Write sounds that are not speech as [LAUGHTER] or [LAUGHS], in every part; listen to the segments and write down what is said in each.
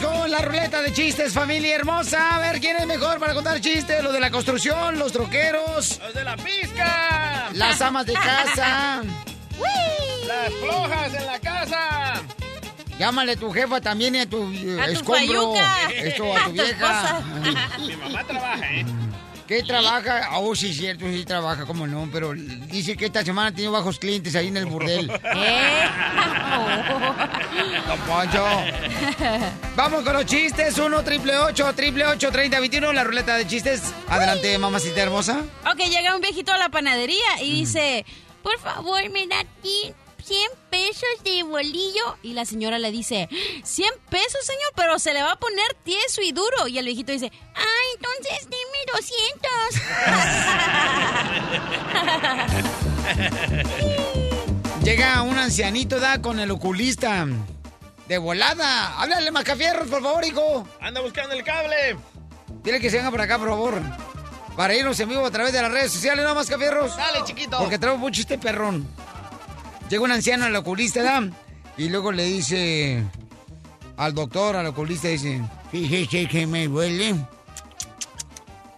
Vamos con la ruleta de chistes, familia hermosa. A ver quién es mejor para contar chistes. Los de la construcción, los troqueros, ¡Los de la pizca! las amas de casa. [LAUGHS] ¡Las flojas en la casa! Llámale a tu jefa también y a tu eh, A escombro. Esto A tu [LAUGHS] vieja. [LAUGHS] Mi mamá trabaja, ¿eh? ¿Qué trabaja? Oh, sí, cierto, sí trabaja, cómo no. Pero dice que esta semana tiene bajos clientes ahí en el burdel. [LAUGHS] ¿Eh? Don Poncho. Vamos con los chistes. 1 triple 8 triple 8 30 21. La ruleta de chistes. Adelante, mamacita hermosa. Ok, llega un viejito a la panadería y dice, por favor, me da 100 pesos de bolillo. Y la señora le dice, 100 pesos, señor, pero se le va a poner tieso y duro. Y el viejito dice, ah, entonces dime 200. [LAUGHS] Llega un ancianito, da, con el oculista. De volada. Háblale, Macafierros, por favor, hijo. ¡Anda buscando el cable! Dile que se venga por acá, por favor. Para irnos en vivo a través de las redes sociales, ¿no, Macafierros? Dale, chiquito. Porque traigo un chiste perrón. Llega un anciano al oculista, ¿da? Y luego le dice al doctor, al oculista, dice, fíjese que me duele.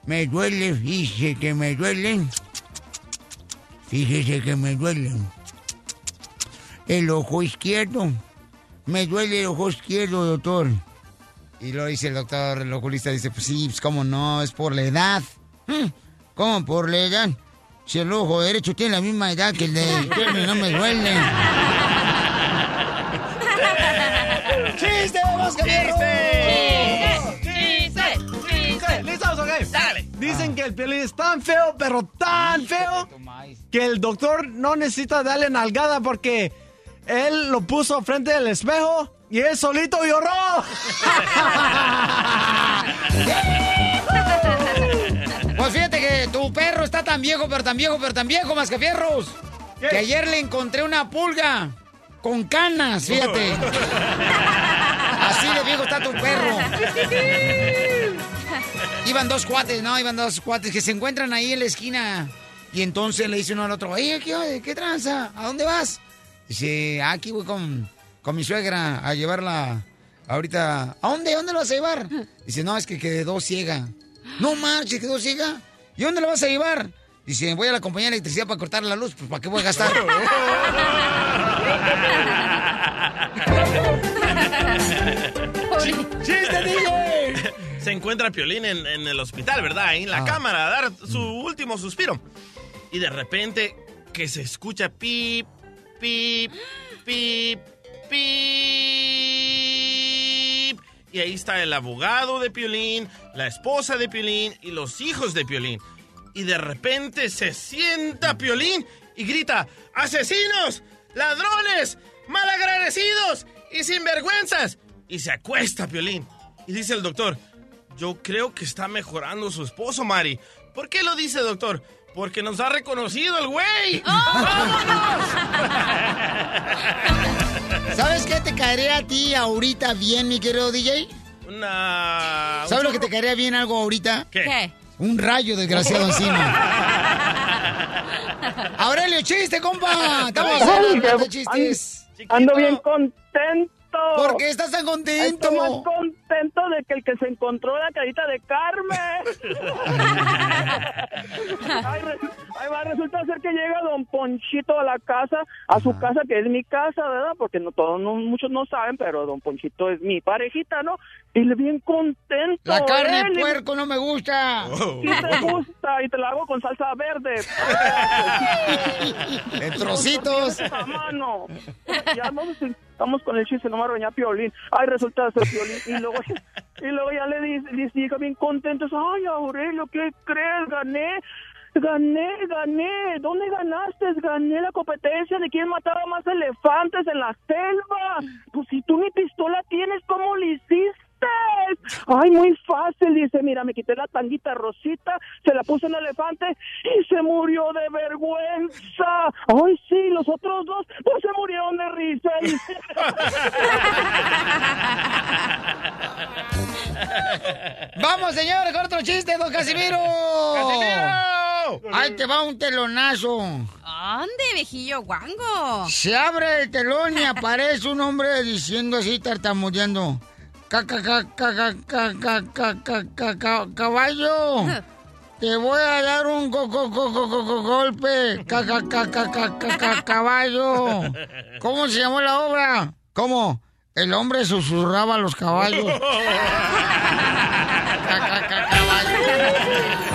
Me duele, fíjese que me duele. Fíjese que me duele. El ojo izquierdo. Me duele el ojo izquierdo, doctor. Y lo dice el doctor, el oculista, dice, pues sí, pues cómo no, es por la edad. "Mm, ¿Cómo por la edad? Si el ojo derecho tiene la misma edad que el de [LAUGHS] izquierdo no me duele. ¡Chiste, ¡Chiste! ¡Chiste! ¡Chiste! ¿Listos? Ok. Dale. Dicen que el piolín es tan feo, pero tan feo, que el doctor no necesita darle nalgada porque él lo puso frente al espejo y él solito lloró. [LAUGHS] [LAUGHS] Pues fíjate que tu perro está tan viejo, pero tan viejo, pero tan viejo, más que fierros. Que ayer le encontré una pulga con canas, fíjate. Así de viejo está tu perro. Iban dos cuates, ¿no? Iban dos cuates que se encuentran ahí en la esquina. Y entonces le dice uno al otro, oye, ¿qué, qué tranza? ¿A dónde vas? Dice, "Ah, aquí voy con, con mi suegra a llevarla ahorita. ¿A dónde? ¿A dónde lo vas a llevar? Dice, no, es que quedó ciega. No marches, quedó ciega. ¿Y dónde la vas a llevar? Dice, voy a la compañía de electricidad para cortar la luz. Pues, ¿para qué voy a gastar? [LAUGHS] ¡Chiste, DJ! Se encuentra Piolín en, en el hospital, ¿verdad? Ahí en la Ah. cámara, a dar su último suspiro. Y de repente que se escucha pip, pip, pip, pip. Y ahí está el abogado de Piolín, la esposa de Piolín y los hijos de Piolín. Y de repente se sienta Piolín y grita, ¡Asesinos! ¡Ladrones! ¡Malagradecidos! ¡Y sinvergüenzas! Y se acuesta Piolín. Y dice el doctor, yo creo que está mejorando su esposo, Mari. ¿Por qué lo dice, doctor? Porque nos ha reconocido el güey. [LAUGHS] [LAUGHS] ¿Sabes qué te caería a ti ahorita bien, mi querido DJ? Una... ¿Sabes lo que te caería bien algo ahorita? ¿Qué? ¿Qué? Un rayo desgraciado encima. [LAUGHS] Aurelio, chiste, compa. [LAUGHS] Estamos hablando de chistes. Ando bien contento. ¿Por qué estás tan contento? Estoy más contento de que el que se encontró la carita de Carmen. [LAUGHS] Ay, re- ahí va, resulta ser que llega don Ponchito a la casa, a su casa, que es mi casa, ¿verdad? Porque no todos, no, muchos no saben, pero don Ponchito es mi parejita, ¿no? Y le bien contento. La carne él, de y- puerco no me gusta. Sí te gusta y te la hago con salsa verde. [LAUGHS] En trocitos. A mano. Ya vamos, estamos con el chiste, no me roña Piolín. Ay, resulta ser Piolín. Y luego, [LAUGHS] y luego ya le dice, dice, bien contento. Ay, Aurelio, ¿qué crees? Gané. Gané, gané. ¿Dónde ganaste? Gané la competencia de quién mataba más elefantes en la selva. Pues si tú ni pistola tienes, ¿cómo le hiciste? Ay, muy fácil, dice, mira, me quité la tanguita rosita, se la puse en el elefante y se murió de vergüenza. Ay, sí, los otros dos, pues se murieron de risa. dice. [LAUGHS] Vamos, señores, con otro chiste, don Casimiro. ¡Casimiro! Ahí te va un telonazo. ¿Dónde, viejillo guango? Se abre el telón y aparece un hombre diciendo así, tartamudeando. Caballo, te voy a dar un golpe. Caballo. ¿Cómo se llamó la obra? ¿Cómo? El hombre susurraba a los caballos. Caballo.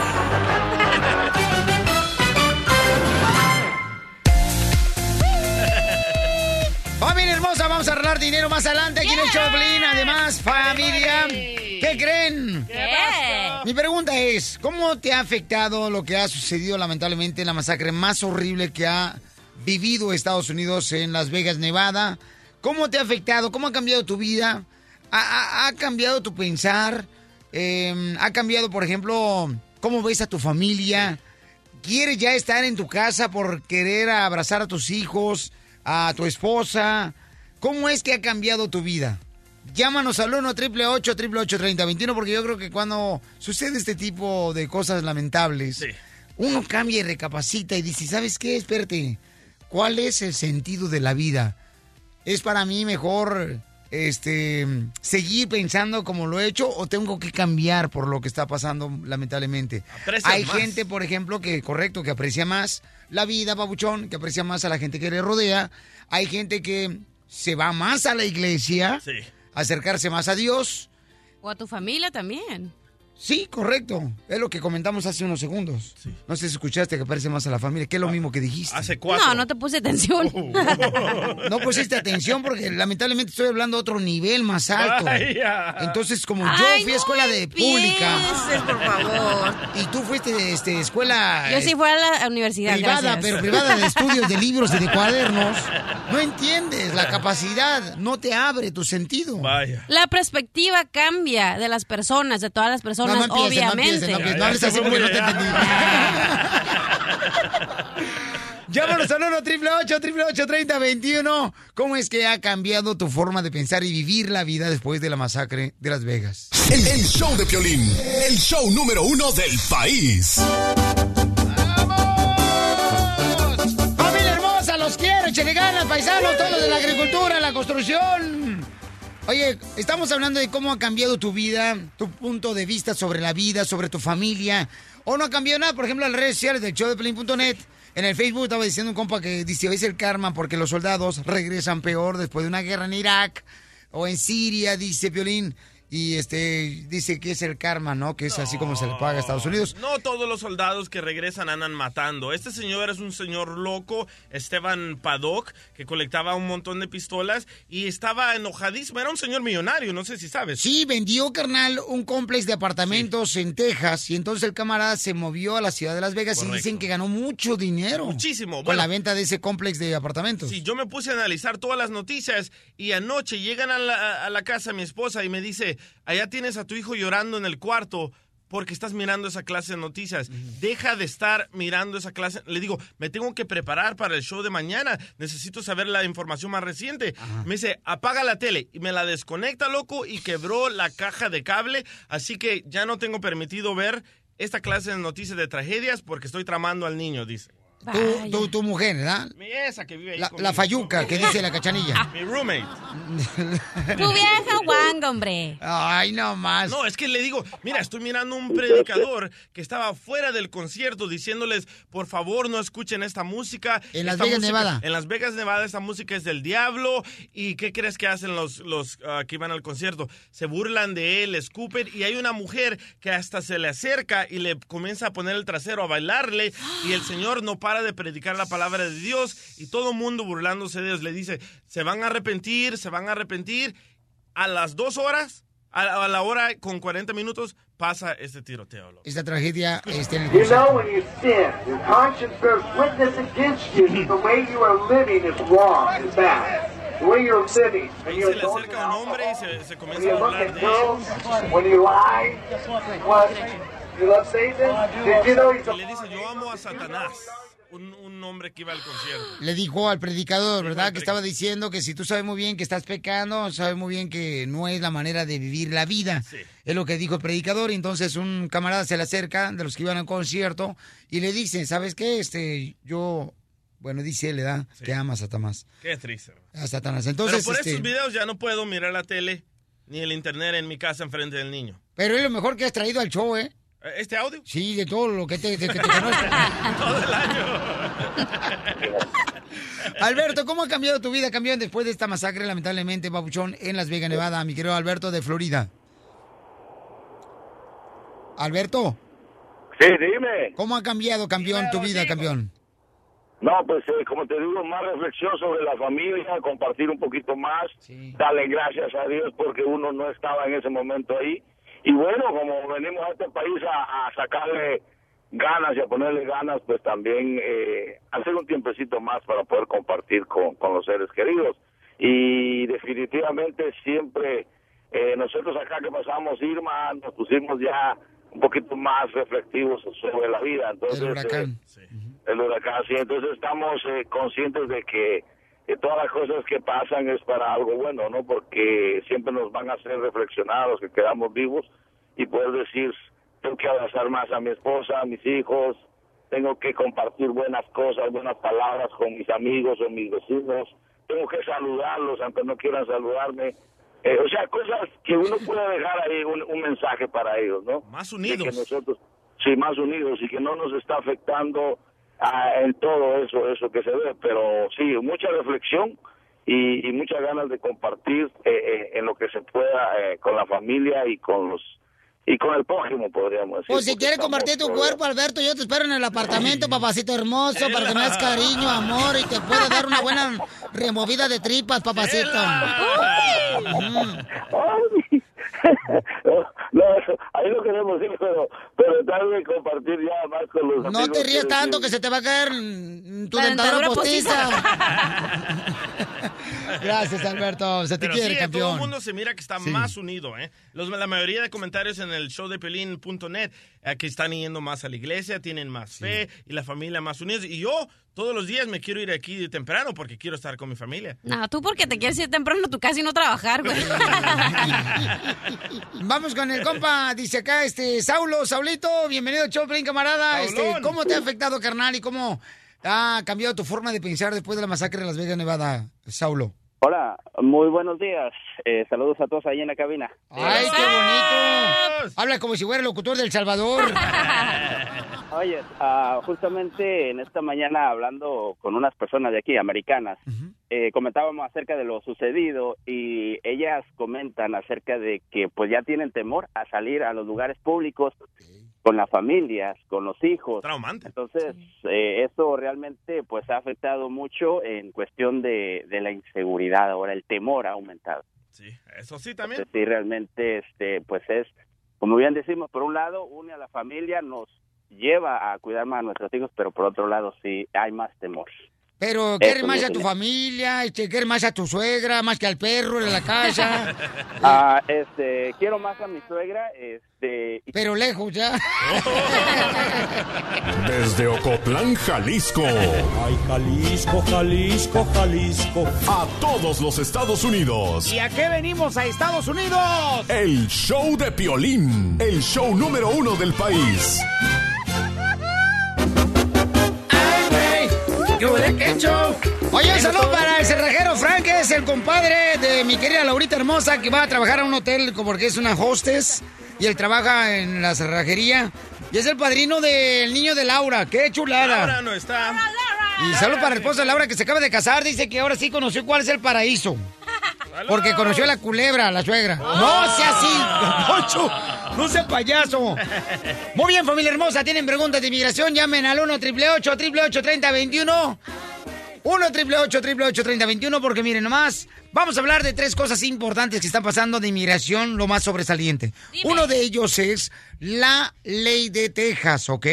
Hermosa, vamos a arreglar dinero más adelante aquí en el Choplin. Además, familia, ¿qué creen? ¿Qué? Mi pregunta es, ¿cómo te ha afectado lo que ha sucedido lamentablemente en la masacre más horrible que ha vivido Estados Unidos en Las Vegas, Nevada? ¿Cómo te ha afectado? ¿Cómo ha cambiado tu vida? ¿Ha, ha- ha cambiado tu pensar? Eh, ¿Ha cambiado, por ejemplo, cómo ves a tu familia? ¿Quieres ya estar en tu casa por querer abrazar a tus hijos, a tu esposa? ¿Cómo es que ha cambiado tu vida? Llámanos al 1 888 3021 porque yo creo que cuando sucede este tipo de cosas lamentables, Sí. uno cambia y recapacita y dice, ¿sabes qué? Espérate, ¿cuál es el sentido de la vida? ¿Es para mí mejor este seguir pensando como lo he hecho o tengo que cambiar por lo que está pasando lamentablemente? Hay más. gente, por ejemplo, que correcto, que aprecia más la vida, babuchón, que aprecia más a la gente que le rodea. Hay gente que se va más a la iglesia, Sí. acercarse más a Dios. O a tu familia también. Sí, correcto. Es lo que comentamos hace unos segundos. No sé si escuchaste que aparece más a la familia, que es lo mismo que dijiste. Hace cuatro. No, no te puse atención. [LAUGHS] No pusiste atención porque lamentablemente estoy hablando de otro nivel más alto. Vaya. Entonces, como yo Ay, fui a no escuela de pública por favor. y tú fuiste de este, escuela Yo sí eh, fui a la universidad, privada, gracias. pero privada de estudios, de libros y de cuadernos, no entiendes la capacidad, no te abre tu sentido. Vaya. La perspectiva cambia de las personas, de todas las personas, No, no empieces, no obviamente. empieces, no empieces. No ya así porque no te entendí. [LAUGHS] Llámanos al 1 888 3021 ¿Cómo es que ha cambiado tu forma de pensar y vivir la vida después de la masacre de Las Vegas? El, el show de Piolín, el show número uno del país. ¡Familia hermosa! ¡Los quiero! ¡Échale ganas, paisanos! Todos los de la agricultura, la construcción. Oye, estamos hablando de cómo ha cambiado tu vida, tu punto de vista sobre la vida, sobre tu familia. O no ha cambiado nada, por ejemplo, en las redes sociales del show de Pelín.net. En el Facebook estaba diciendo un compa que dice, es el karma porque los soldados regresan peor después de una guerra en Irak o en Siria, dice Piolín. Y este dice que es el karma, ¿no? Que es así como se le paga a Estados Unidos. No todos los soldados que regresan andan matando. Este señor es un señor loco, Esteban Paddock, que colectaba un montón de pistolas y estaba enojadísimo. Era un señor millonario, no sé si sabes. Sí, vendió, carnal, un complex de apartamentos en Texas y entonces el camarada se movió a la ciudad de Las Vegas y dicen que ganó mucho dinero. Muchísimo, Con bueno. la venta de ese complex de apartamentos. Sí, yo me puse a analizar todas las noticias y anoche llegan a la, a la casa mi esposa y me dice, allá tienes a tu hijo llorando en el cuarto porque estás mirando esa clase de noticias. Deja de estar mirando esa clase. Le digo, me tengo que preparar para el show de mañana. Necesito saber la información más reciente. Me dice, apaga la tele. Y me la desconecta, loco, y quebró la caja de cable. Así que ya no tengo permitido ver esta clase de noticias de tragedias porque estoy tramando al niño, dice. Tu, tu- tu mujer, ¿verdad? Mi esa que vive ahí La, la fayuca, que dice la cachanilla. [LAUGHS] Mi roommate. [LAUGHS] Tu vieja guanga, hombre. Ay, no más. No, es que le digo, mira, estoy mirando un predicador que estaba fuera del concierto diciéndoles, por favor, no escuchen esta música. En Las Esta Vegas, música- Nevada. En Las Vegas, Nevada, esta música es del diablo. ¿Y qué crees que hacen los, los ah, que iban al concierto? Se burlan de él, escupen. Y hay una mujer que hasta se le acerca y le comienza a poner el trasero a bailarle. Y el Señor no para de predicar la palabra de Dios. Y todo el mundo burlándose de Dios le dice, se van a arrepentir, se van a arrepentir. A las dos horas, a, a la hora con 40 minutos, pasa este tiroteo. loco. Esta tragedia en el You know when you sin, your conscience bears witness against you that the way you are living is wrong and bad. York City. Ahí se le acerca un hombre y se, comienza you a look hablar at de girls, when you lie, what? You love Satan? Did you know he's Y le dice, yo amo a Satanás. Un, un hombre que iba al concierto. Le dijo al predicador, ¿verdad? Que estaba diciendo que si tú sabes muy bien que estás pecando, sabes muy bien que no es la manera de vivir la vida. Es lo que dijo el predicador. Y entonces un camarada se le acerca, de los que iban al concierto, y le dice, ¿sabes qué? Este, yo, bueno, dice él, ¿verdad? Que ama a Satanás. Qué triste. A Satanás. Entonces, Pero por este, estos videos ya no puedo mirar la tele ni el internet en mi casa enfrente del niño. pero es lo mejor que has traído al show, ¿eh? ¿Este audio? Sí, de todo lo que te, que te [LAUGHS] conozco. Todo el año. [LAUGHS] Alberto, ¿cómo ha cambiado tu vida, campeón, después de esta masacre, lamentablemente, Papuchón, en Las Vegas, Nevada, mi querido Alberto de Florida? Alberto, Sí, dime. ¿cómo ha cambiado, campeón, tu vida, campeón? No, pues eh, como te digo, más reflexión sobre la familia, compartir un poquito más, darle gracias a Dios porque uno no estaba en ese momento ahí. Y bueno, como venimos a este país a, a sacarle ganas y a ponerle ganas, pues también eh, hacer un tiempecito más para poder compartir con, con los seres queridos. Y definitivamente siempre eh, nosotros acá que pasamos Irma, nos pusimos ya un poquito más reflectivos sobre la vida. Entonces, El huracán. eh, el huracán, sí. Entonces estamos eh, conscientes de que, que todas las cosas que pasan es para algo bueno, ¿no? Porque siempre nos van a hacer reflexionar los que quedamos vivos y poder decir, tengo que abrazar más a mi esposa, a mis hijos, tengo que compartir buenas cosas, buenas palabras con mis amigos o mis vecinos, tengo que saludarlos aunque no quieran saludarme. Eh, o sea, cosas que uno puede dejar ahí un, un mensaje para ellos, ¿no? Más De unidos. que nosotros, sí, más unidos y que no nos está afectando ah, en todo eso, eso que se ve. Pero sí, mucha reflexión y, y muchas ganas de compartir eh, eh, en lo que se pueda eh, con la familia y con los y con el prójimo, podríamos decir. Pues si quieres compartir tu cuerpo, Alberto, yo te espero en el apartamento, papacito hermoso, para que me des cariño, amor, y te pueda dar una buena removida de tripas, papacito. Ay. [LAUGHS] no, no, ahí lo queremos ir, pero, pero tal vez compartir ya más con los No amigos. te rías quiero tanto que se te va a caer mm, tu La dentadura postiza. [LAUGHS] Gracias, Alberto. Se te Pero quiere, sí, todo campeón. el mundo se mira que está Sí. más unido, ¿eh? Los- la mayoría de comentarios en el show de Pelín.net eh, que están yendo más a la iglesia, tienen más fe y la familia más unidos. Y yo todos los días me quiero ir aquí de temprano porque quiero estar con mi familia. No, tú porque te quieres ir temprano a tu casa y no trabajar, güey. [LAUGHS] Vamos con el compa, dice acá, este, Saulo, Saulito, bienvenido Pelín, camarada. Este, Saulón. ¿Cómo te ha afectado, carnal, y cómo ha cambiado tu forma de pensar después de la masacre de Las Vegas, Nevada, Saulo? Hola, muy buenos días. Eh, saludos a todos ahí en la cabina. ¡Ay, qué bonito! Habla como si fuera el locutor del Salvador. [LAUGHS] Oye, ah, justamente en esta mañana hablando con unas personas de aquí, americanas, eh, comentábamos acerca de lo sucedido y ellas comentan acerca de que pues ya tienen temor a salir a los lugares públicos con las familias, con los hijos. Traumante. Entonces, eh, esto realmente pues ha afectado mucho en cuestión de, de la inseguridad. Ahora el temor ha aumentado. Sí, eso sí también. Entonces, sí, realmente, este, pues es, como bien decimos, por un lado, une a la familia, nos lleva a cuidar más a nuestros hijos, pero por otro lado, sí, hay más temor. Pero quieres Eso, más a tu familia, este, quieres más a tu suegra, más que al perro en la casa. [LAUGHS] Ah, este, quiero más a mi suegra, este... Pero lejos ya. [LAUGHS] Desde Ocotlán, Jalisco. Ay, Jalisco, Jalisco, Jalisco. A todos los Estados Unidos. ¿Y a qué venimos a Estados Unidos? El show de Piolín. El show número uno del país. Oye, un saludo para el cerrajero Frank, que es el compadre de mi querida Laurita Hermosa, que va a trabajar a un hotel porque es una hostess y él trabaja en la cerrajería. Y es el padrino del niño de Laura. ¡Qué chulada! Ahora no está. Y saludo para el esposo de Laura que se acaba de casar. Dice que ahora sí conoció cuál es el paraíso. Porque conoció a la culebra, la suegra. No sea así, don Poncho. No sea payaso. Muy bien, familia hermosa. Tienen preguntas de inmigración. Llamen al 1 888 888 3021 1 888 3021 porque miren nomás, vamos a hablar de tres cosas importantes que están pasando de inmigración, lo más sobresaliente. Uno de ellos es la ley de Texas, ¿ok?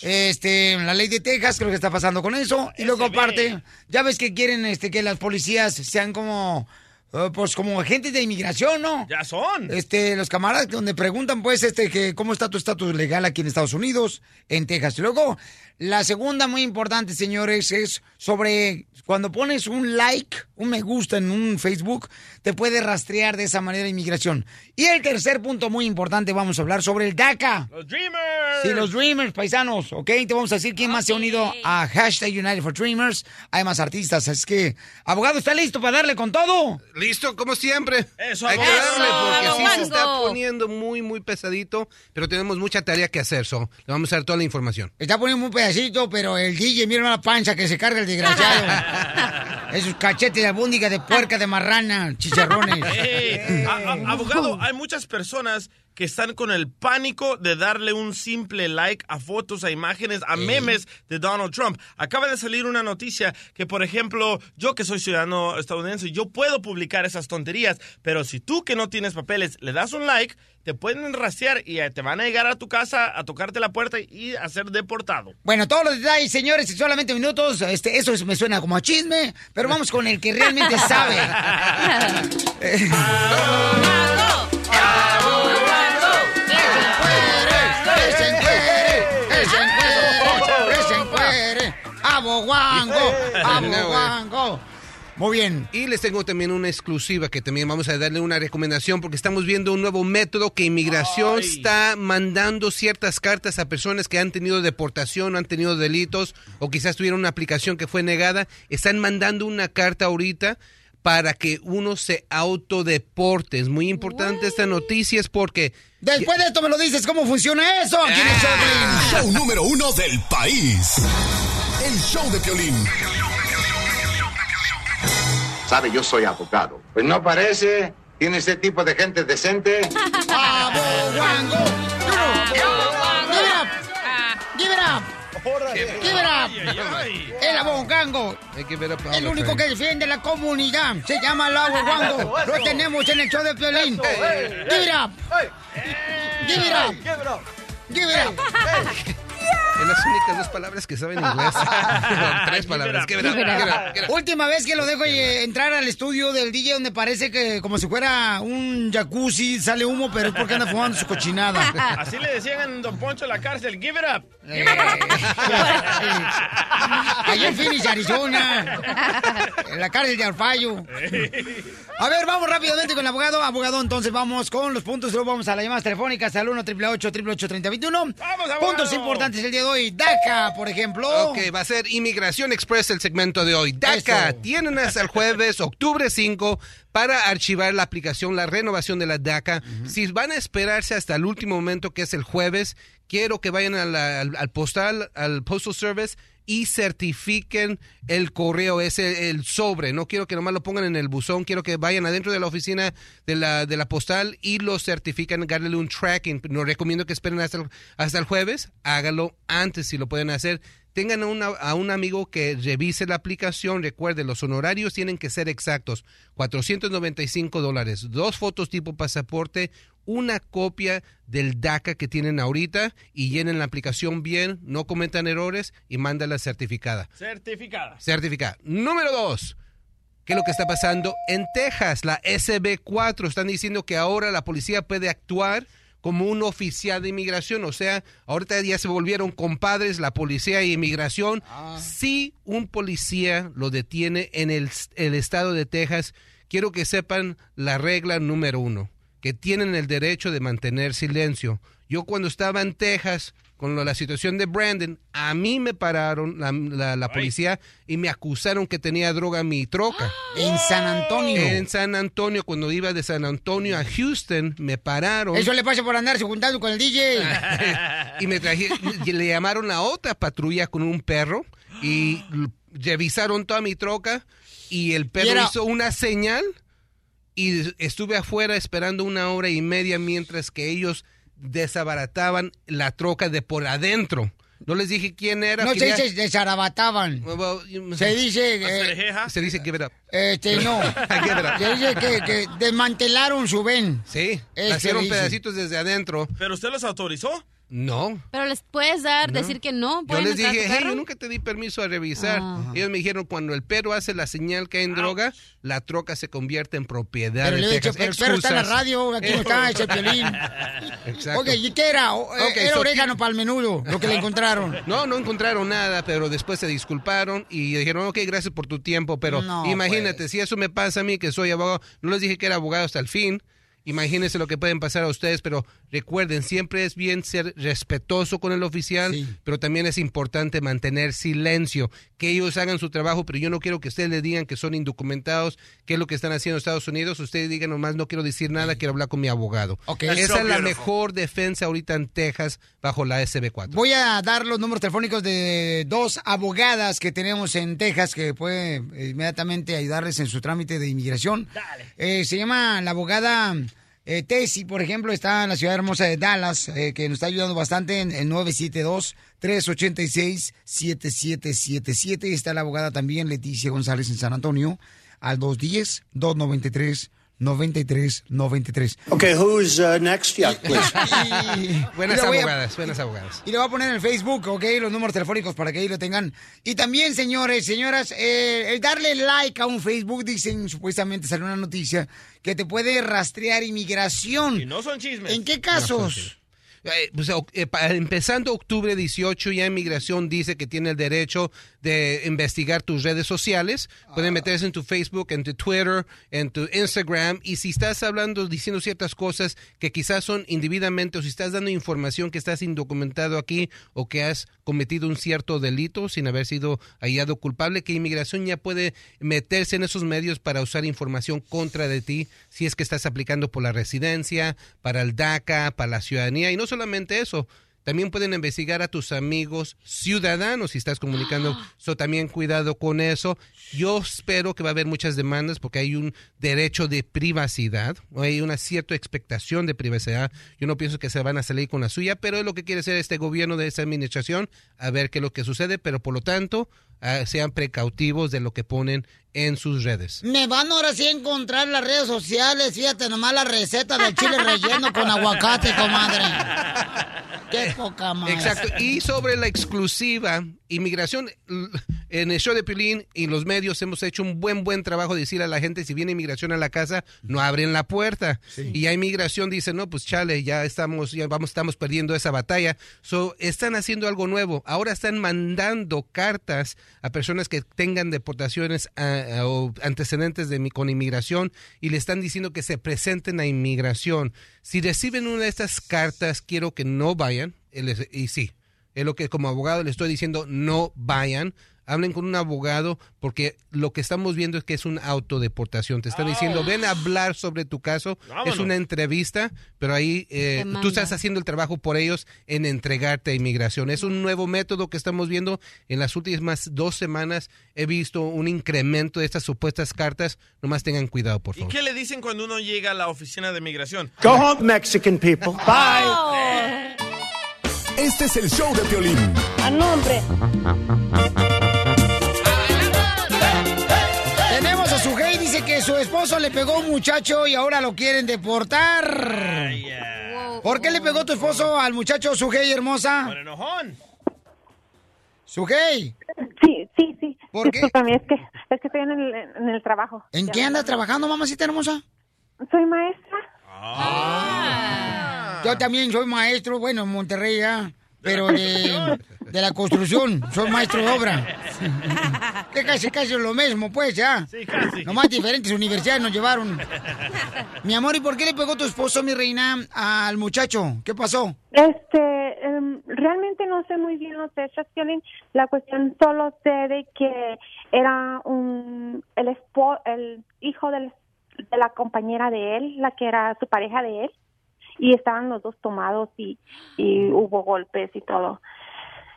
Este, la ley de Texas, creo que está pasando con eso. Y luego aparte, ya ves que quieren este, que las policías sean como... eh, Pues como agentes de inmigración, ¿no? Ya son. Este, los camaradas donde preguntan, pues, este, que cómo está tu estatus legal aquí en Estados Unidos, en Texas. Y luego, la segunda muy importante, señores, es sobre cuando pones un like, un me gusta en un Facebook, te puede rastrear de esa manera inmigración. Y el tercer punto muy importante, vamos a hablar sobre el DACA. Los Dreamers. Sí, los Dreamers, paisanos, ¿ok? Te vamos a decir quién más se ha unido a hashtag United for Dreamers. Hay más artistas, es que, abogado, ¿está listo para darle con todo? Listo, como siempre. Eso, Hay que darle porque sí se está poniendo muy, muy pesadito, pero tenemos mucha tarea que hacer, so le vamos a dar toda la información. Está poniendo un pedacito, pero el DJ, mira la pancha que se carga el desgraciado. [LAUGHS] Esos cachetes de albúndiga, de puerca, de marrana, chicharrones. [LAUGHS] A- a- abogado, hay muchas personas que están con el pánico de darle un simple like a fotos, a imágenes, a memes de Donald Trump. Acaba de salir una noticia que, por ejemplo, yo que soy ciudadano estadounidense, yo puedo publicar esas tonterías, pero si tú que no tienes papeles le das un like, te pueden rastrear y eh, te van a llegar a tu casa a tocarte la puerta y a ser deportado. Bueno, todos los detalles, señores, en solamente minutos. Este, eso me suena como a chisme, pero vamos con el que realmente sabe. [LAUGHS] [LAUGHS] ¡Aboguango! ¡Aboguango! Muy bien. Y les tengo también una exclusiva que también vamos a darle una recomendación porque estamos viendo un nuevo método que inmigración está mandando ciertas cartas a personas que han tenido deportación, han tenido delitos o quizás tuvieron una aplicación que fue negada. Están mandando una carta ahorita para que uno se autodeporte. Es muy importante esta noticia es porque... Después de esto me lo dices, ¿cómo funciona eso? Aquí en el show, Piolín? Show número uno del país. El show de Piolín. Sabe, yo soy abogado. Pues no parece. Tiene ese tipo de gente decente. [LAUGHS] ¡Give it up! ¡Give it up! ¡Give it up! El abogango. El único que defiende la comunidad. Se llama el abogango. Lo tenemos en el show de Piolín. ¡Give it up! ¡Give it up! ¡Give it up! Es las únicas dos palabras que saben inglés. [LAUGHS] Tres palabras. It up. Última vez que lo dejo eh, entrar al estudio del DJ donde parece que como si fuera un jacuzzi, sale humo, pero es porque anda fumando su cochinada. [LAUGHS] Así le decían en Don Poncho en la cárcel, give it up. [LAUGHS] Allá en Phoenix, Arizona. En la cárcel de Alfayo. A ver, vamos rápidamente con el abogado. Abogado, entonces vamos con los puntos. Luego vamos a las llamadas telefónicas al 1 888 3021 Puntos importantes el día de hoy. DACA, por ejemplo. Ok, va a ser Inmigración Express el segmento de hoy. DACA, Eso. tienen hasta el jueves, octubre 5, para archivar la aplicación, la renovación de la DACA. Si van a esperarse hasta el último momento, que es el jueves, quiero que vayan a la- al, al postal, al Postal Service y certifiquen el correo, ese el sobre. No quiero que nomás lo pongan en el buzón, quiero que vayan adentro de la oficina de la, de la postal y lo certifican, darle un tracking. No recomiendo que esperen hasta el, hasta el jueves, hágalo antes si lo pueden hacer. Tengan a, una- a un amigo que revise la aplicación. Recuerden, los honorarios tienen que ser exactos. 495 dólares. Dos fotos tipo pasaporte, una copia del DACA que tienen ahorita y llenen la aplicación bien, no cometan errores y mándala certificada. Certificada. Certificada. Número dos. ¿Qué es lo que está pasando en Texas? La SB4 están diciendo que ahora la policía puede actuar como un oficial de inmigración, o sea, ahorita ya se volvieron compadres la policía y inmigración. Si un policía lo detiene en el, el estado de Texas, quiero que sepan la regla número uno, que tienen el derecho de mantener silencio. Yo cuando estaba en Texas con lo- la situación de Brandon, a mí me pararon la, la- la policía y me acusaron que tenía droga en mi troca. [GASPS] En San Antonio. En San Antonio, cuando iba de San Antonio a Houston, me pararon. Eso le pasa por andarse juntando con el DJ. [LAUGHS] y me traje, y le llamaron a otra patrulla con un perro y revisaron toda mi troca y el perro Y era- hizo una señal y estuve afuera esperando una hora y media mientras que ellos desabarataban la troca de por adentro. No les dije quién era. No se dice desarabataban. Se dice... eh, Se dice give it up. Este, no. Give it up. Se dice que, que desmantelaron su ven. Sí, Eso hicieron pedacitos desde adentro. ¿Pero usted los autorizó? No. Pero les puedes dar, No. decir que no. Yo ¿Pueden les dije, hey, yo nunca te di permiso a revisar. Ah. Ellos me dijeron, cuando el perro hace la señal que hay en droga, la troca se convierte en propiedad Pero de le he dicho, Texas. pero el perro está en la radio, aquí no está, ese piolín. [LAUGHS] Exacto. Oye, ¿y qué era? Eh, Ok, era so- orégano para el menudo, lo que le encontraron. [LAUGHS] No, no encontraron nada, pero después se disculparon y dijeron, ok, gracias por tu tiempo, pero No, imagínate, pues. si eso me pasa a mí, que soy abogado, no les dije que era abogado hasta el fin, imagínense lo que pueden pasar a ustedes, pero recuerden, siempre es bien ser respetuoso con el oficial, pero también es importante mantener silencio, que ellos hagan su trabajo, pero yo no quiero que ustedes le digan que son indocumentados, qué es lo que están haciendo en Estados Unidos, ustedes digan nomás, no quiero decir nada, quiero hablar con mi abogado. That's Esa so es la beautiful. mejor defensa ahorita en Texas bajo la SB4. Voy a dar los números telefónicos de dos abogadas que tenemos en Texas que puede eh, inmediatamente ayudarles en su trámite de inmigración. Eh, se llama la abogada eh, Tessy, por ejemplo, está en la ciudad hermosa de Dallas, eh, que nos está ayudando bastante en el 972-386-7777. Está la abogada también Leticia González en San Antonio al 210-293-9393. Okay, who's uh, next? Yeah, please. [LAUGHS] Buenas Y a- abogadas, buenas abogadas. Y le voy a poner en el Facebook, ¿ok? Los números telefónicos para que ahí lo tengan. Y también, señores, señoras, eh, el darle like a un Facebook, dicen, supuestamente salió una noticia, que te puede rastrear inmigración. Y no son chismes. ¿En qué casos? Eh, pues, eh, empezando octubre 18, ya Inmigración dice que tiene el derecho de investigar tus redes sociales. Pueden meterse en tu Facebook, en tu Twitter, en tu Instagram. Y si estás hablando, diciendo ciertas cosas que quizás son indebidamente, o si estás dando información que estás indocumentado aquí, o que has cometido un cierto delito sin haber sido hallado culpable, que Inmigración ya puede meterse en esos medios para usar información contra de ti, si es que estás aplicando por la residencia, para el DACA, para la ciudadanía. Y no solamente eso, también pueden investigar a tus amigos ciudadanos si estás comunicando. [GASPS] So, también cuidado con eso. Yo espero que va a haber muchas demandas porque hay un derecho de privacidad, o hay una cierta expectación de privacidad. Yo no pienso que se van a salir con la suya, pero es lo que quiere hacer este gobierno de esta administración, a ver qué es lo que sucede, pero por lo tanto, ah, sean precautivos de lo que ponen en sus redes. Me van ahora sí a encontrar las redes sociales, fíjate nomás la receta del chile relleno con aguacate, comadre. [LAUGHS] Qué poca madre. Exacto. Y sobre la exclusiva, inmigración, en el show de Pilín y los medios hemos hecho un buen, buen trabajo de decir a la gente, si viene inmigración a la casa, no abren la puerta. Y ya inmigración dice, no, pues chale, ya estamos, ya vamos, estamos perdiendo esa batalla. So, están haciendo algo nuevo. Ahora están mandando cartas a personas que tengan deportaciones o antecedentes de, con inmigración y le están diciendo que se presenten a inmigración. Si reciben una de estas cartas, quiero que no vayan. Y sí, es lo que como abogado le estoy diciendo, no vayan. Hablen con un abogado porque lo que estamos viendo es que es una autodeportación. Te están diciendo, ven a hablar sobre tu caso. Vámonos. Es una entrevista, pero ahí eh, tú estás haciendo el trabajo por ellos en entregarte a inmigración. Es un nuevo método que estamos viendo. En las últimas dos semanas he visto un incremento de estas supuestas cartas. Nomás tengan cuidado, por ¿Y favor. qué le dicen cuando uno llega a la oficina de migración? Go home, Mexican people. [LAUGHS] Bye. Este es el show de Piolín. A nombre. Tenemos a su y dice que su esposo le pegó a un muchacho y ahora lo quieren deportar. ¿Por qué le pegó tu esposo al muchacho Sujei, hermosa? Por enojón. Sujei, Sí, sí, sí. ¿Por qué? Discúlpame, es que, es que estoy en el, en el trabajo. ¿en Ya qué andas trabajando, mamacita hermosa? Soy maestra. Yo también soy maestro, bueno, en Monterrey ya, pero de, de la construcción, soy maestro de obra. [LAUGHS] Que casi, casi lo mismo, pues, ya. Sí, casi. Nomás diferentes universidades nos llevaron. Mi amor, ¿y por qué le pegó tu esposo, mi reina, al muchacho? ¿Qué pasó? Este, em, realmente no sé muy bien los hechos, Piolín. La cuestión solo sé de que era un, el, espo- el hijo del- de la compañera de él, la que era su pareja de él, y estaban los dos tomados y, y hubo golpes y todo.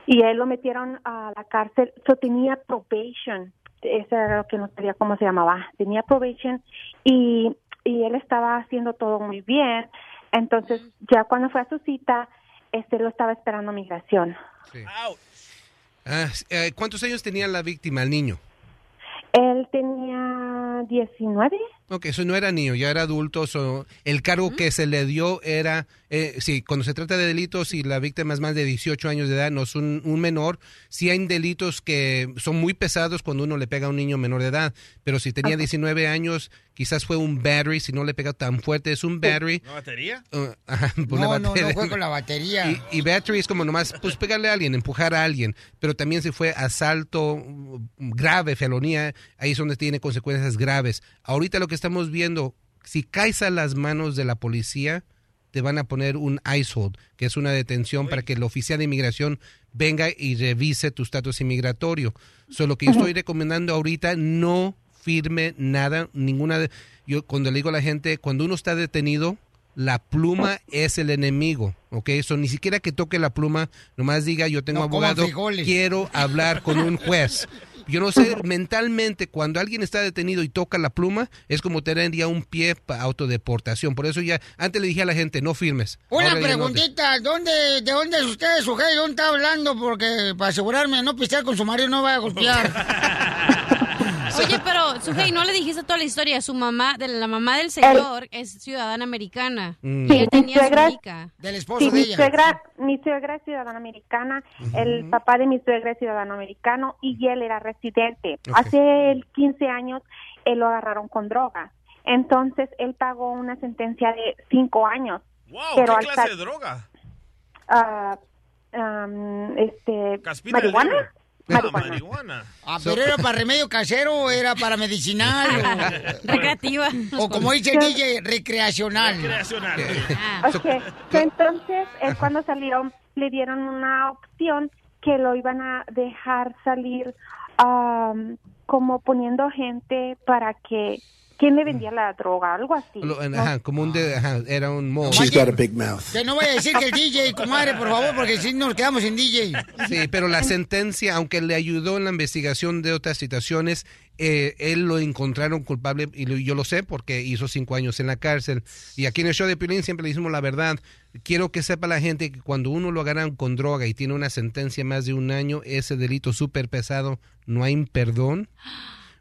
Y a él lo metieron a la cárcel, so tenía probation, eso era lo que no sabía cómo se llamaba, tenía probation y, y él estaba haciendo todo muy bien. Entonces, ya cuando fue a su cita, este lo estaba esperando migración. Ah, eh, ¿Cuántos años tenía la víctima, el niño? Él tenía 19. Ok, eso no era niño, ya era adulto. so, el cargo que se le dio era, eh, sí, cuando se trata de delitos y la víctima es más de 18 años de edad, no es un, un menor, sí hay delitos que son muy pesados cuando uno le pega a un niño menor de edad, pero si tenía 19 años, quizás fue un battery, si no le pega tan fuerte, es un battery. ¿Una batería? Uh, ajá, [LAUGHS] No, una no, no batería. fue con la batería. Y, y battery es como nomás, pues pegarle a alguien, empujar a alguien. Pero también si fue asalto grave, felonía, ahí es donde tiene consecuencias graves. Ahorita lo que estamos viendo, si caes a las manos de la policía, te van a poner un ICE hold, que es una detención para que el oficial de inmigración venga y revise tu estatus inmigratorio. Solo que yo estoy recomendando ahorita, no firme nada, ninguna... de- yo cuando le digo a la gente, cuando uno está detenido, la pluma es el enemigo, ¿ok? Eso ni siquiera que toque la pluma, nomás diga, yo tengo No abogado, quiero hablar con un juez. [LAUGHS] Yo no sé, mentalmente, cuando alguien está detenido y toca la pluma, es como tener ya un pie para autodeportación. Por eso ya, antes le dije a la gente, no firmes. Una Ahora ya no te- preguntita, ¿dónde, ¿de dónde es usted, sujeto? ¿Dónde está hablando? Porque para asegurarme no pistear con su marido no vaya a golpear. [LAUGHS] Oye, pero, Sujei, no le dijiste toda la historia. Su mamá, de la mamá del señor, es ciudadana americana. Mm. Y él tenía su suegra- mica. Del Sí, mi suegra, mi suegra es ciudadana americana, el papá de mi suegra es ciudadano americano y él era residente. Hace 15 años él lo agarraron con droga. Entonces él pagó una sentencia de 5 años. Wow, pero ¿qué al clase de droga? ah, am, este, marihuana. Marihuana. Ah, marihuana. Ah, pero era para remedio casero o era para medicinal. o- [LAUGHS] Recreativa. O como dice el DJ, recreacional. Recreacional. Ok, entonces él cuando salió le dieron una opción que lo iban a dejar salir am, como poniendo gente para que quién le vendía la droga, algo así. Lo- ¿no? ajá, como un de- ajá, era un modo. She's got a big mouth. Que no vaya a decir que el DJ, comadre, por favor, porque si nos quedamos sin DJ. Sí, pero la sentencia, aunque le ayudó en la investigación de otras situaciones, eh, él lo encontraron culpable y lo- yo lo sé porque hizo cinco años en la cárcel. Y aquí en el show de Piolín siempre le decimos la verdad. Quiero que sepa la gente que cuando uno lo agarran con droga y tiene una sentencia más de un año, ese delito súper pesado, no hay perdón.